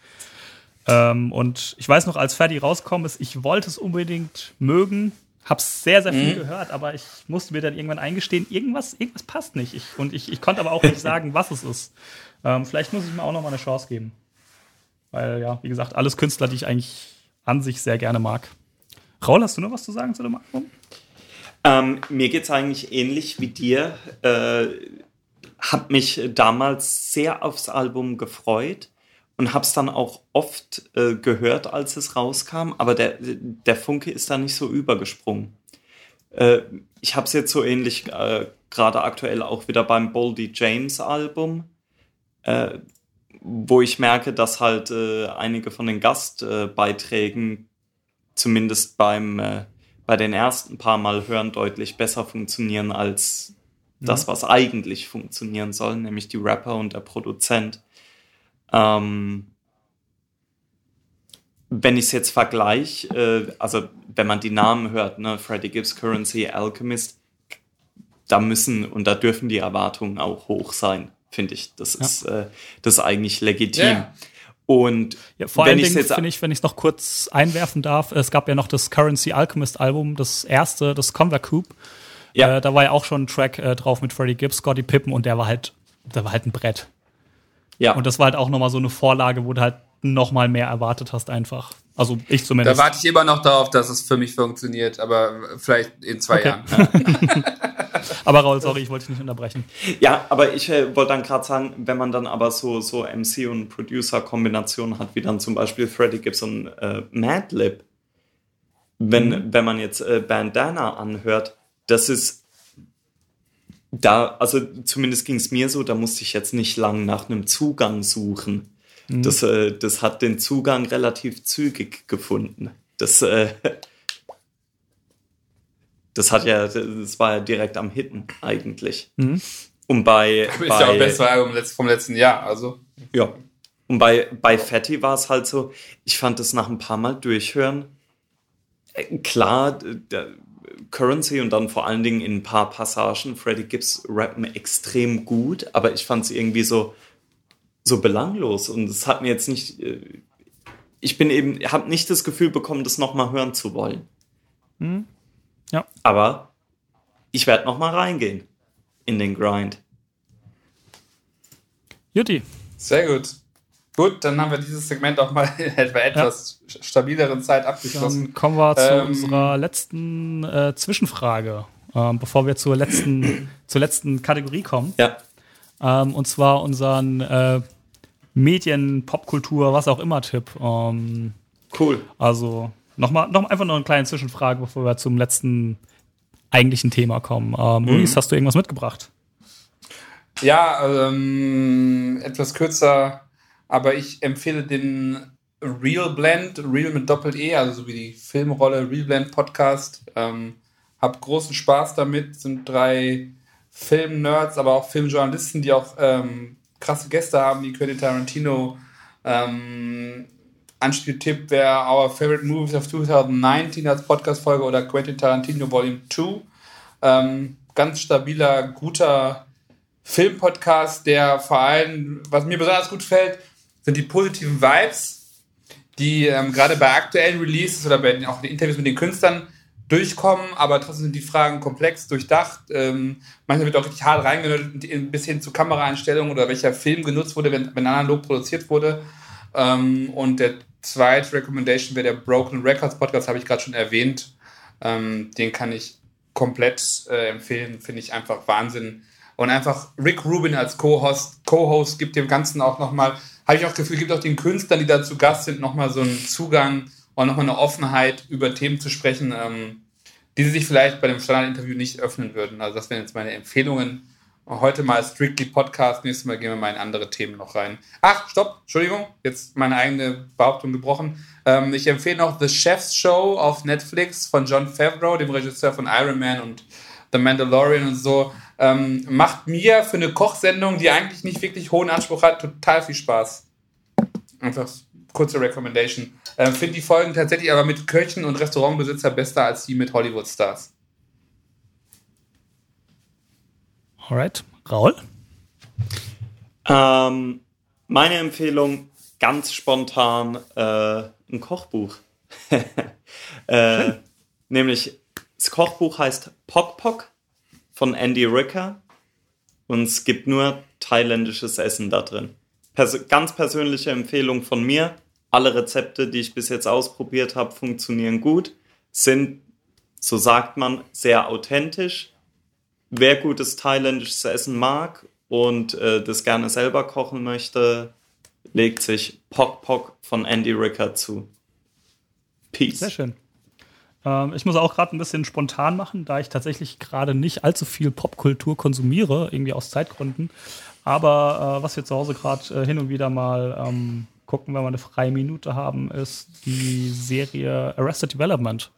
Ähm, und ich weiß noch, als Ferdi rausgekommen ist, ich wollte es unbedingt mögen, hab's sehr, sehr viel mhm. gehört, aber ich musste mir dann irgendwann eingestehen, irgendwas, irgendwas passt nicht. Ich, und ich, ich konnte aber auch nicht sagen, was es ist. Ähm, vielleicht muss ich mir auch noch mal eine Chance geben. Weil, ja, wie gesagt, alles Künstler, die ich eigentlich an sich sehr gerne mag. Raul, hast du noch was zu sagen zu dem Album? Ähm, mir geht es eigentlich ähnlich wie dir. Äh, hab mich damals sehr aufs Album gefreut und habe es dann auch oft äh, gehört, als es rauskam, aber der, der Funke ist da nicht so übergesprungen. Äh, ich habe es jetzt so ähnlich äh, gerade aktuell auch wieder beim Boldy James Album, äh, wo ich merke, dass halt äh, einige von den Gastbeiträgen zumindest beim bei den ersten paar Mal hören deutlich besser funktionieren als das, mhm. was eigentlich funktionieren soll, nämlich die Rapper und der Produzent. Ähm, wenn ich es jetzt vergleiche, äh, also wenn man die Namen hört, ne, Freddie Gibbs, Currency, Alchemist, da müssen und da dürfen die Erwartungen auch hoch sein, finde ich. Das ja. ist äh, das ist eigentlich legitim. Yeah. Und ja, vor allen Dingen finde ich, wenn ich es noch kurz einwerfen darf, es gab ja noch das Currency Alchemist Album, das erste, das Conver Coupe. Ja. Äh, da war ja auch schon ein Track äh, drauf mit Freddie Gibbs, Scotty Pippen und der war halt, der war halt ein Brett. Ja. Und das war halt auch nochmal so eine Vorlage, wo du halt nochmal mehr erwartet hast einfach. Also ich zumindest. Da warte ich immer noch darauf, dass es für mich funktioniert, aber vielleicht in zwei okay. Jahren. aber Raul, sorry, ich wollte dich nicht unterbrechen. Ja, aber ich äh, wollte dann gerade sagen, wenn man dann aber so, so MC- und Producer-Kombinationen hat, wie dann zum Beispiel Freddie Gibbs und äh, Madlib, wenn, mhm. wenn man jetzt äh, Bandana anhört, das ist da, also zumindest ging es mir so, da musste ich jetzt nicht lang nach einem Zugang suchen. Mhm. Das, äh, das hat den Zugang relativ zügig gefunden. Das, äh, das hat ja, das war ja direkt am Hitten eigentlich. Mhm. Und bei. Das ist bei, ja auch besser Album vom letzten Jahr, also. Ja. Und bei, bei Fatty war es halt so, ich fand es nach ein paar Mal durchhören. Äh, klar, der, Currency und dann vor allen Dingen in ein paar Passagen Freddie Gibbs rappen extrem gut, aber ich fand es irgendwie so, so belanglos und es hat mir jetzt nicht, äh, ich bin eben, habe nicht das Gefühl bekommen, das nochmal hören zu wollen. Hm. Ja. Aber ich werde nochmal reingehen in den Grind. Jutti. Sehr gut. Gut, dann haben wir dieses Segment auch mal in etwa etwas ja. stabileren Zeit abgeschlossen. Dann kommen wir zu ähm, unserer letzten äh, Zwischenfrage, ähm, bevor wir zur letzten, zur letzten Kategorie kommen. Ja. Ähm, und zwar unseren äh, Medien, Popkultur, was auch immer Tipp. Ähm, cool. Also nochmal, noch einfach noch eine kleine Zwischenfrage, bevor wir zum letzten eigentlichen Thema kommen. Ähm, mhm. Maurice, hast du irgendwas mitgebracht? Ja, ähm, etwas kürzer aber ich empfehle den Real Blend, Real mit Doppel-E, also so wie die Filmrolle Real Blend Podcast. Ähm, hab großen Spaß damit, sind drei Film-Nerds, aber auch Filmjournalisten, die auch ähm, krasse Gäste haben, wie Quentin Tarantino. Ähm, Anspieltipp wäre Our Favorite Movies of 2019 als Podcast-Folge oder Quentin Tarantino Volume 2. Ähm, ganz stabiler, guter Filmpodcast, der vor allem, was mir besonders gut fällt, sind die positiven Vibes, die ähm, gerade bei aktuellen Releases oder bei den, auch den Interviews mit den Künstlern durchkommen, aber trotzdem sind die Fragen komplex, durchdacht. Ähm, manchmal wird auch richtig hart reingenötigt, bis hin zu Kameraeinstellungen oder welcher Film genutzt wurde, wenn, wenn analog produziert wurde. Ähm, und der zweite Recommendation wäre der Broken Records Podcast, habe ich gerade schon erwähnt. Ähm, den kann ich komplett äh, empfehlen, finde ich einfach Wahnsinn. Und einfach Rick Rubin als Co-Host Co gibt dem Ganzen auch nochmal habe ich auch Gefühl, gibt auch den Künstlern, die da zu Gast sind, nochmal so einen Zugang und nochmal eine Offenheit, über Themen zu sprechen, ähm, die sie sich vielleicht bei dem Standardinterview nicht öffnen würden. Also das wären jetzt meine Empfehlungen. Heute mal Strictly Podcast, nächstes Mal gehen wir mal in andere Themen noch rein. Ach, stopp, Entschuldigung, jetzt meine eigene Behauptung gebrochen. Ähm, ich empfehle noch The Chef's Show auf Netflix von John Favreau, dem Regisseur von Iron Man und The Mandalorian und so. Ähm, macht mir für eine Kochsendung, die eigentlich nicht wirklich hohen Anspruch hat, total viel Spaß. Einfach kurze Recommendation. Ähm, Finde die Folgen tatsächlich aber mit Köchen und Restaurantbesitzer besser als die mit Hollywood-Stars. Alright. Raul? Ähm, meine Empfehlung ganz spontan äh, ein Kochbuch. äh, nämlich das Kochbuch heißt Pok Pok von Andy Ricker und es gibt nur thailändisches Essen da drin. Pers ganz persönliche Empfehlung von mir. Alle Rezepte, die ich bis jetzt ausprobiert habe, funktionieren gut, sind, so sagt man, sehr authentisch. Wer gutes thailändisches Essen mag und äh, das gerne selber kochen möchte, legt sich Pock Pock von Andy Ricker zu. Peace. Sehr schön. Ähm, ich muss auch gerade ein bisschen spontan machen, da ich tatsächlich gerade nicht allzu viel Popkultur konsumiere, irgendwie aus Zeitgründen. Aber äh, was wir zu Hause gerade äh, hin und wieder mal ähm, gucken, wenn wir eine freie Minute haben, ist die Serie Arrested Development,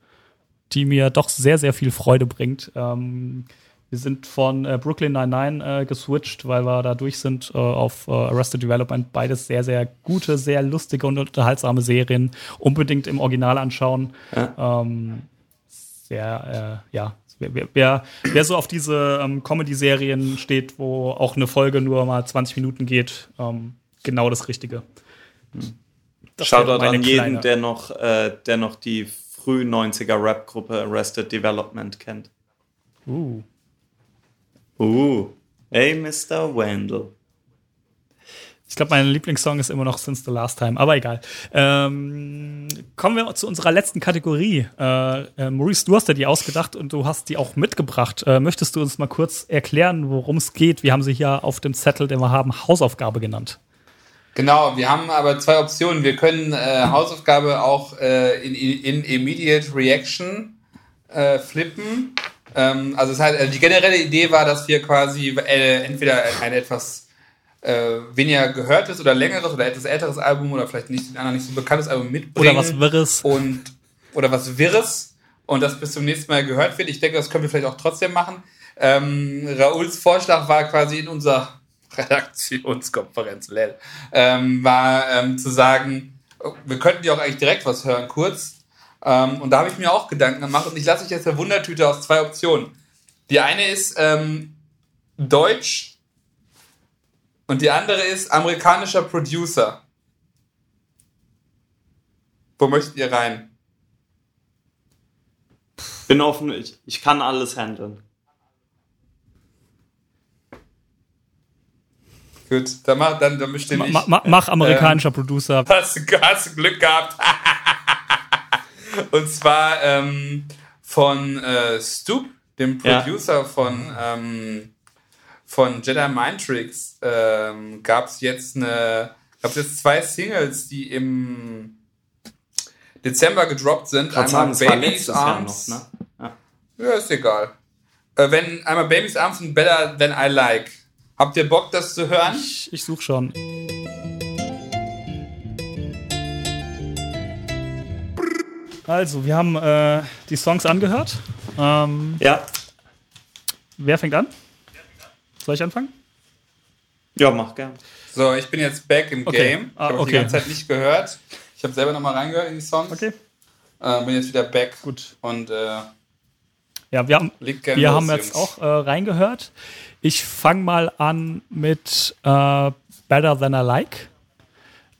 die mir doch sehr, sehr viel Freude bringt. Ähm, wir sind von äh, Brooklyn 99 äh, geswitcht, weil wir da durch sind äh, auf äh, Arrested Development. Beides sehr, sehr gute, sehr lustige und unterhaltsame Serien. Unbedingt im Original anschauen. Ja. Ähm, sehr, äh, ja. Wer, wer, wer, so auf diese ähm, Comedy-Serien steht, wo auch eine Folge nur mal 20 Minuten geht, ähm, genau das Richtige. Das Shoutout an jeden, der noch, äh, der noch die früh 90er Rap-Gruppe Arrested Development kennt. Uh. Uh, hey Mr. Wendell. Ich glaube, mein Lieblingssong ist immer noch Since the Last Time, aber egal. Ähm, kommen wir zu unserer letzten Kategorie. Äh, äh, Maurice, du hast ja die ausgedacht und du hast die auch mitgebracht. Äh, möchtest du uns mal kurz erklären, worum es geht? Wir haben sie hier auf dem Zettel, den wir haben, Hausaufgabe genannt. Genau, wir haben aber zwei Optionen. Wir können äh, Hausaufgabe auch äh, in, in Immediate Reaction äh, flippen ähm, also es hat, also die generelle Idee war, dass wir quasi äh, entweder ein etwas äh, weniger gehörtes oder längeres oder etwas älteres Album oder vielleicht nicht, ein nicht so bekanntes Album mitbringen. Oder was Wirres. Und, oder was Wirres und das bis zum nächsten Mal gehört wird. Ich denke, das können wir vielleicht auch trotzdem machen. Ähm, Raouls Vorschlag war quasi in unserer Redaktionskonferenz, ähm, war ähm, zu sagen, wir könnten die auch eigentlich direkt was hören, kurz. Ähm, und da habe ich mir auch Gedanken gemacht und ich lasse euch jetzt eine Wundertüte aus zwei Optionen. Die eine ist ähm, Deutsch und die andere ist amerikanischer Producer. Wo möchtet ihr rein? Bin offen, ich, ich kann alles handeln. Gut, dann mach, dann, dann bestimmt ich. Ma, mach amerikanischer ähm, Producer. Hast, hast du Glück gehabt. Und zwar ähm, von äh, Stoop, dem Producer ja. von, ähm, von Jedi Mind Tricks, ähm, gab es jetzt eine, jetzt zwei Singles, die im Dezember gedroppt sind. Einmal sagen, Baby's Arms. Noch, ne? ja. ja. ist egal. Äh, wenn einmal Baby's Arms und Better Than I Like. Habt ihr Bock, das zu hören? Ich, ich suche schon. Also, wir haben äh, die Songs angehört. Ähm, ja. Wer fängt an? Soll ich anfangen? Ja, mach gern. So, ich bin jetzt back im okay. Game. Ich ah, habe okay. die ganze Zeit nicht gehört. Ich habe selber nochmal reingehört in die Songs. Okay. Äh, bin jetzt wieder back. Gut. Und äh, ja, wir haben, wir los, haben jetzt auch äh, reingehört. Ich fange mal an mit äh, Better Than I Like.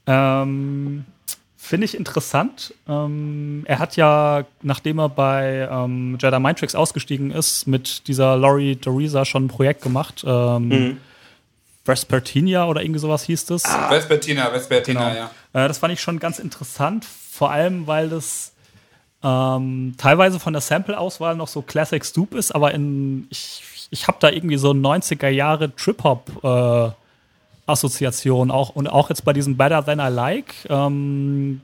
Ähm, Finde ich interessant. Ähm, er hat ja, nachdem er bei ähm, Jedi Mind Tricks ausgestiegen ist, mit dieser Laurie Dorisa schon ein Projekt gemacht. Ähm, mhm. Vespertinia oder irgendwie sowas hieß das. Ah, Vespertina, Vespertina, genau. ja. Äh, das fand ich schon ganz interessant, vor allem, weil das ähm, teilweise von der Sample-Auswahl noch so Classic Stoop ist, aber in, ich, ich habe da irgendwie so 90er Jahre Trip-Hop äh, Assoziation auch und auch jetzt bei diesem Better Than I Like ähm,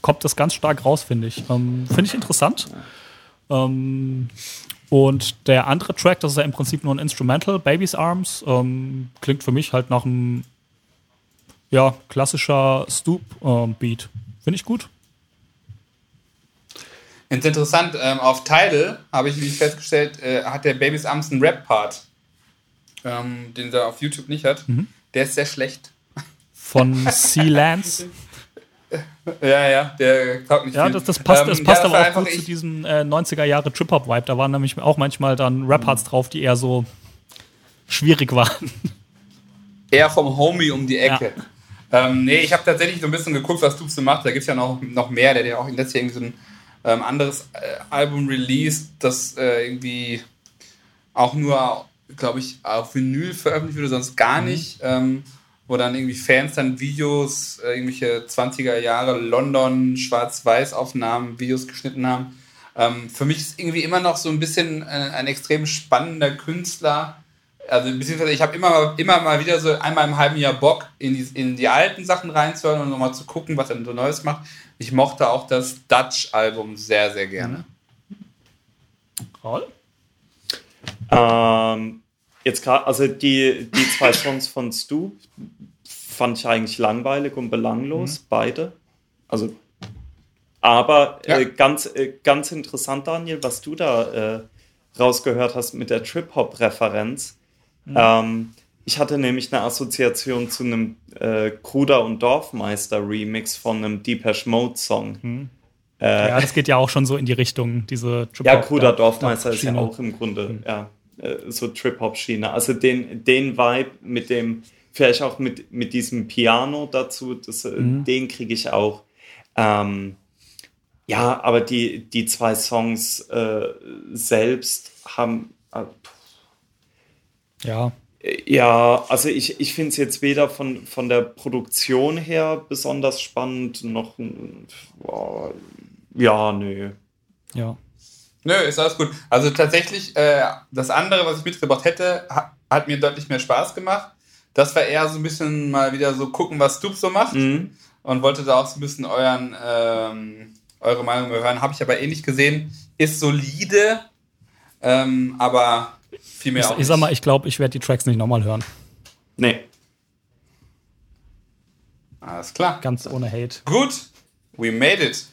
kommt das ganz stark raus, finde ich. Ähm, finde ich interessant. Ähm, und der andere Track, das ist ja im Prinzip nur ein Instrumental, Baby's Arms, ähm, klingt für mich halt nach einem ja, klassischer Stoop-Beat. Finde ich gut. Jetzt interessant, ähm, auf Tidal habe ich, wie ich festgestellt, äh, hat der Baby's Arms einen Rap-Part, ähm, den er auf YouTube nicht hat. Mhm. Der ist sehr schlecht. Von Sea Lance. ja, ja, der taugt nicht Ja, viel. das, das passt, das ähm, passt ja, aber auch gut zu diesem äh, 90er Jahre Trip-Hop-Vibe. Da waren nämlich auch manchmal dann Rap-Parts drauf, die eher so schwierig waren. Eher vom Homie um die Ecke. Ja. Ähm, nee, ich habe tatsächlich so ein bisschen geguckt, was Dubs so macht. Da gibt es ja noch, noch mehr. Der hat ja auch letztes Jahr irgendwie so ein ähm, anderes äh, Album released, das äh, irgendwie auch nur glaube ich, auf Vinyl veröffentlicht wurde, sonst gar mhm. nicht. Ähm, wo dann irgendwie Fans dann Videos, äh, irgendwelche 20er Jahre London Schwarz-Weiß-Aufnahmen, Videos geschnitten haben. Ähm, für mich ist irgendwie immer noch so ein bisschen äh, ein extrem spannender Künstler, also beziehungsweise ich habe immer, immer mal wieder so einmal im halben Jahr Bock, in die, in die alten Sachen reinzuhören und nochmal zu gucken, was er so Neues macht. Ich mochte auch das Dutch-Album sehr, sehr gerne. Paul? Ähm, jetzt gerade, also die, die zwei Songs von Stu fand ich eigentlich langweilig und belanglos, mhm. beide. Also, aber ja. äh, ganz, äh, ganz interessant, Daniel, was du da äh, rausgehört hast mit der Trip-Hop-Referenz. Mhm. Ähm, ich hatte nämlich eine Assoziation zu einem äh, Kruder und Dorfmeister Remix von einem Depeche Mode Song. Mhm. Äh, ja, das geht ja auch schon so in die Richtung, diese Trip-Hop. Ja, Kruder Dorfmeister ist ja auch im Grunde, mhm. ja, so Trip-Hop-Schiene. Also den, den Vibe mit dem, vielleicht auch mit, mit diesem Piano dazu, das, äh, mhm. den kriege ich auch. Ähm, ja, aber die, die zwei Songs äh, selbst haben. Äh, ja. Ja, also ich, ich finde es jetzt weder von, von der Produktion her besonders spannend, noch. Oh, ja, nö. Ja. Nö, ist alles gut. Also tatsächlich, äh, das andere, was ich mitgebracht hätte, hat, hat, mir deutlich mehr Spaß gemacht. Das war eher so ein bisschen mal wieder so gucken, was Stoops so macht. Mhm. Und wollte da auch so ein bisschen euren, ähm, eure Meinung hören. Habe ich aber ähnlich gesehen. Ist solide, ähm, aber viel mehr ich, auch Ich sag mal, ich glaube, ich werde die Tracks nicht nochmal hören. Nee. Alles klar. Ganz ohne Hate. Gut. We made it.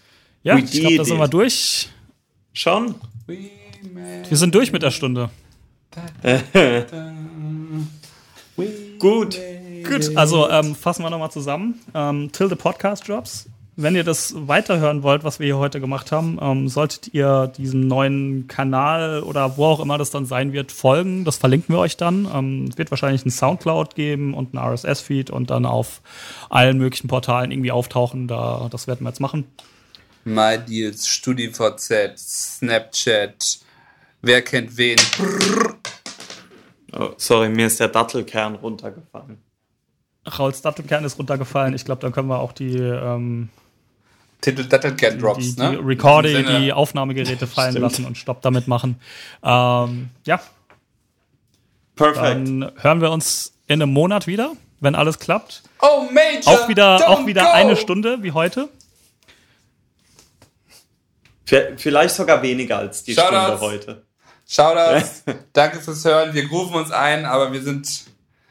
Ja, We ich glaube, da sind wir durch. Schon? Wir sind durch mit der Stunde. Gut. Gut, also ähm, fassen wir nochmal zusammen. Ähm, till the Podcast Drops wenn ihr das weiterhören wollt, was wir hier heute gemacht haben, ähm, solltet ihr diesem neuen Kanal oder wo auch immer das dann sein wird, folgen. Das verlinken wir euch dann. Ähm, es wird wahrscheinlich einen Soundcloud geben und einen RSS-Feed und dann auf allen möglichen Portalen irgendwie auftauchen. Da, das werden wir jetzt machen. MyDeals, StudiVZ, Snapchat, wer kennt wen. Oh, sorry, mir ist der Dattelkern runtergefallen. Rauls Dattelkern ist runtergefallen. Ich glaube, dann können wir auch die ähm, Titel Dattelkern Drops, die, die, ne? Recording, die Aufnahmegeräte fallen Stimmt. lassen und Stopp damit machen. Ähm, ja. Perfekt. Dann hören wir uns in einem Monat wieder, wenn alles klappt. Oh, Major! Auch wieder, auch wieder eine Stunde wie heute. Vielleicht sogar weniger als die Shoutouts. Stunde heute. Shoutouts. Danke fürs Hören. Wir rufen uns ein, aber wir sind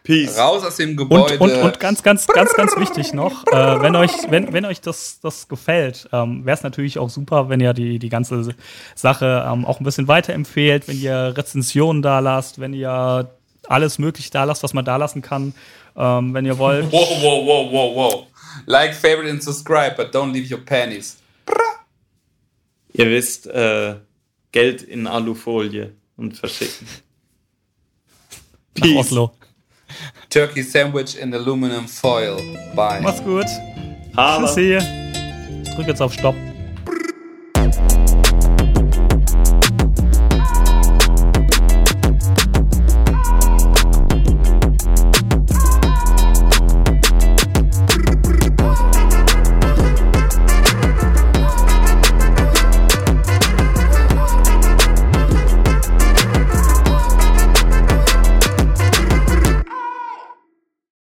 Peace. Raus aus dem Gebäude. Und, und, und ganz, ganz, ganz, ganz wichtig noch, äh, wenn euch, wenn, wenn euch das, das gefällt, ähm, wäre es natürlich auch super, wenn ihr die, die ganze Sache ähm, auch ein bisschen weiterempfehlt, wenn ihr Rezensionen da lasst, wenn ihr alles mögliche da lasst, was man da lassen kann, ähm, wenn ihr wollt. Wow, wow, wow, wow, wow. Like, favorite and subscribe, but don't leave your panties. Ihr wisst, äh, Geld in Alufolie und verschicken. Peace. Nach Oslo. Turkey Sandwich in Aluminum Foil. Bye. Mach's gut. Hallo. Tschüssi. Drück jetzt auf Stopp.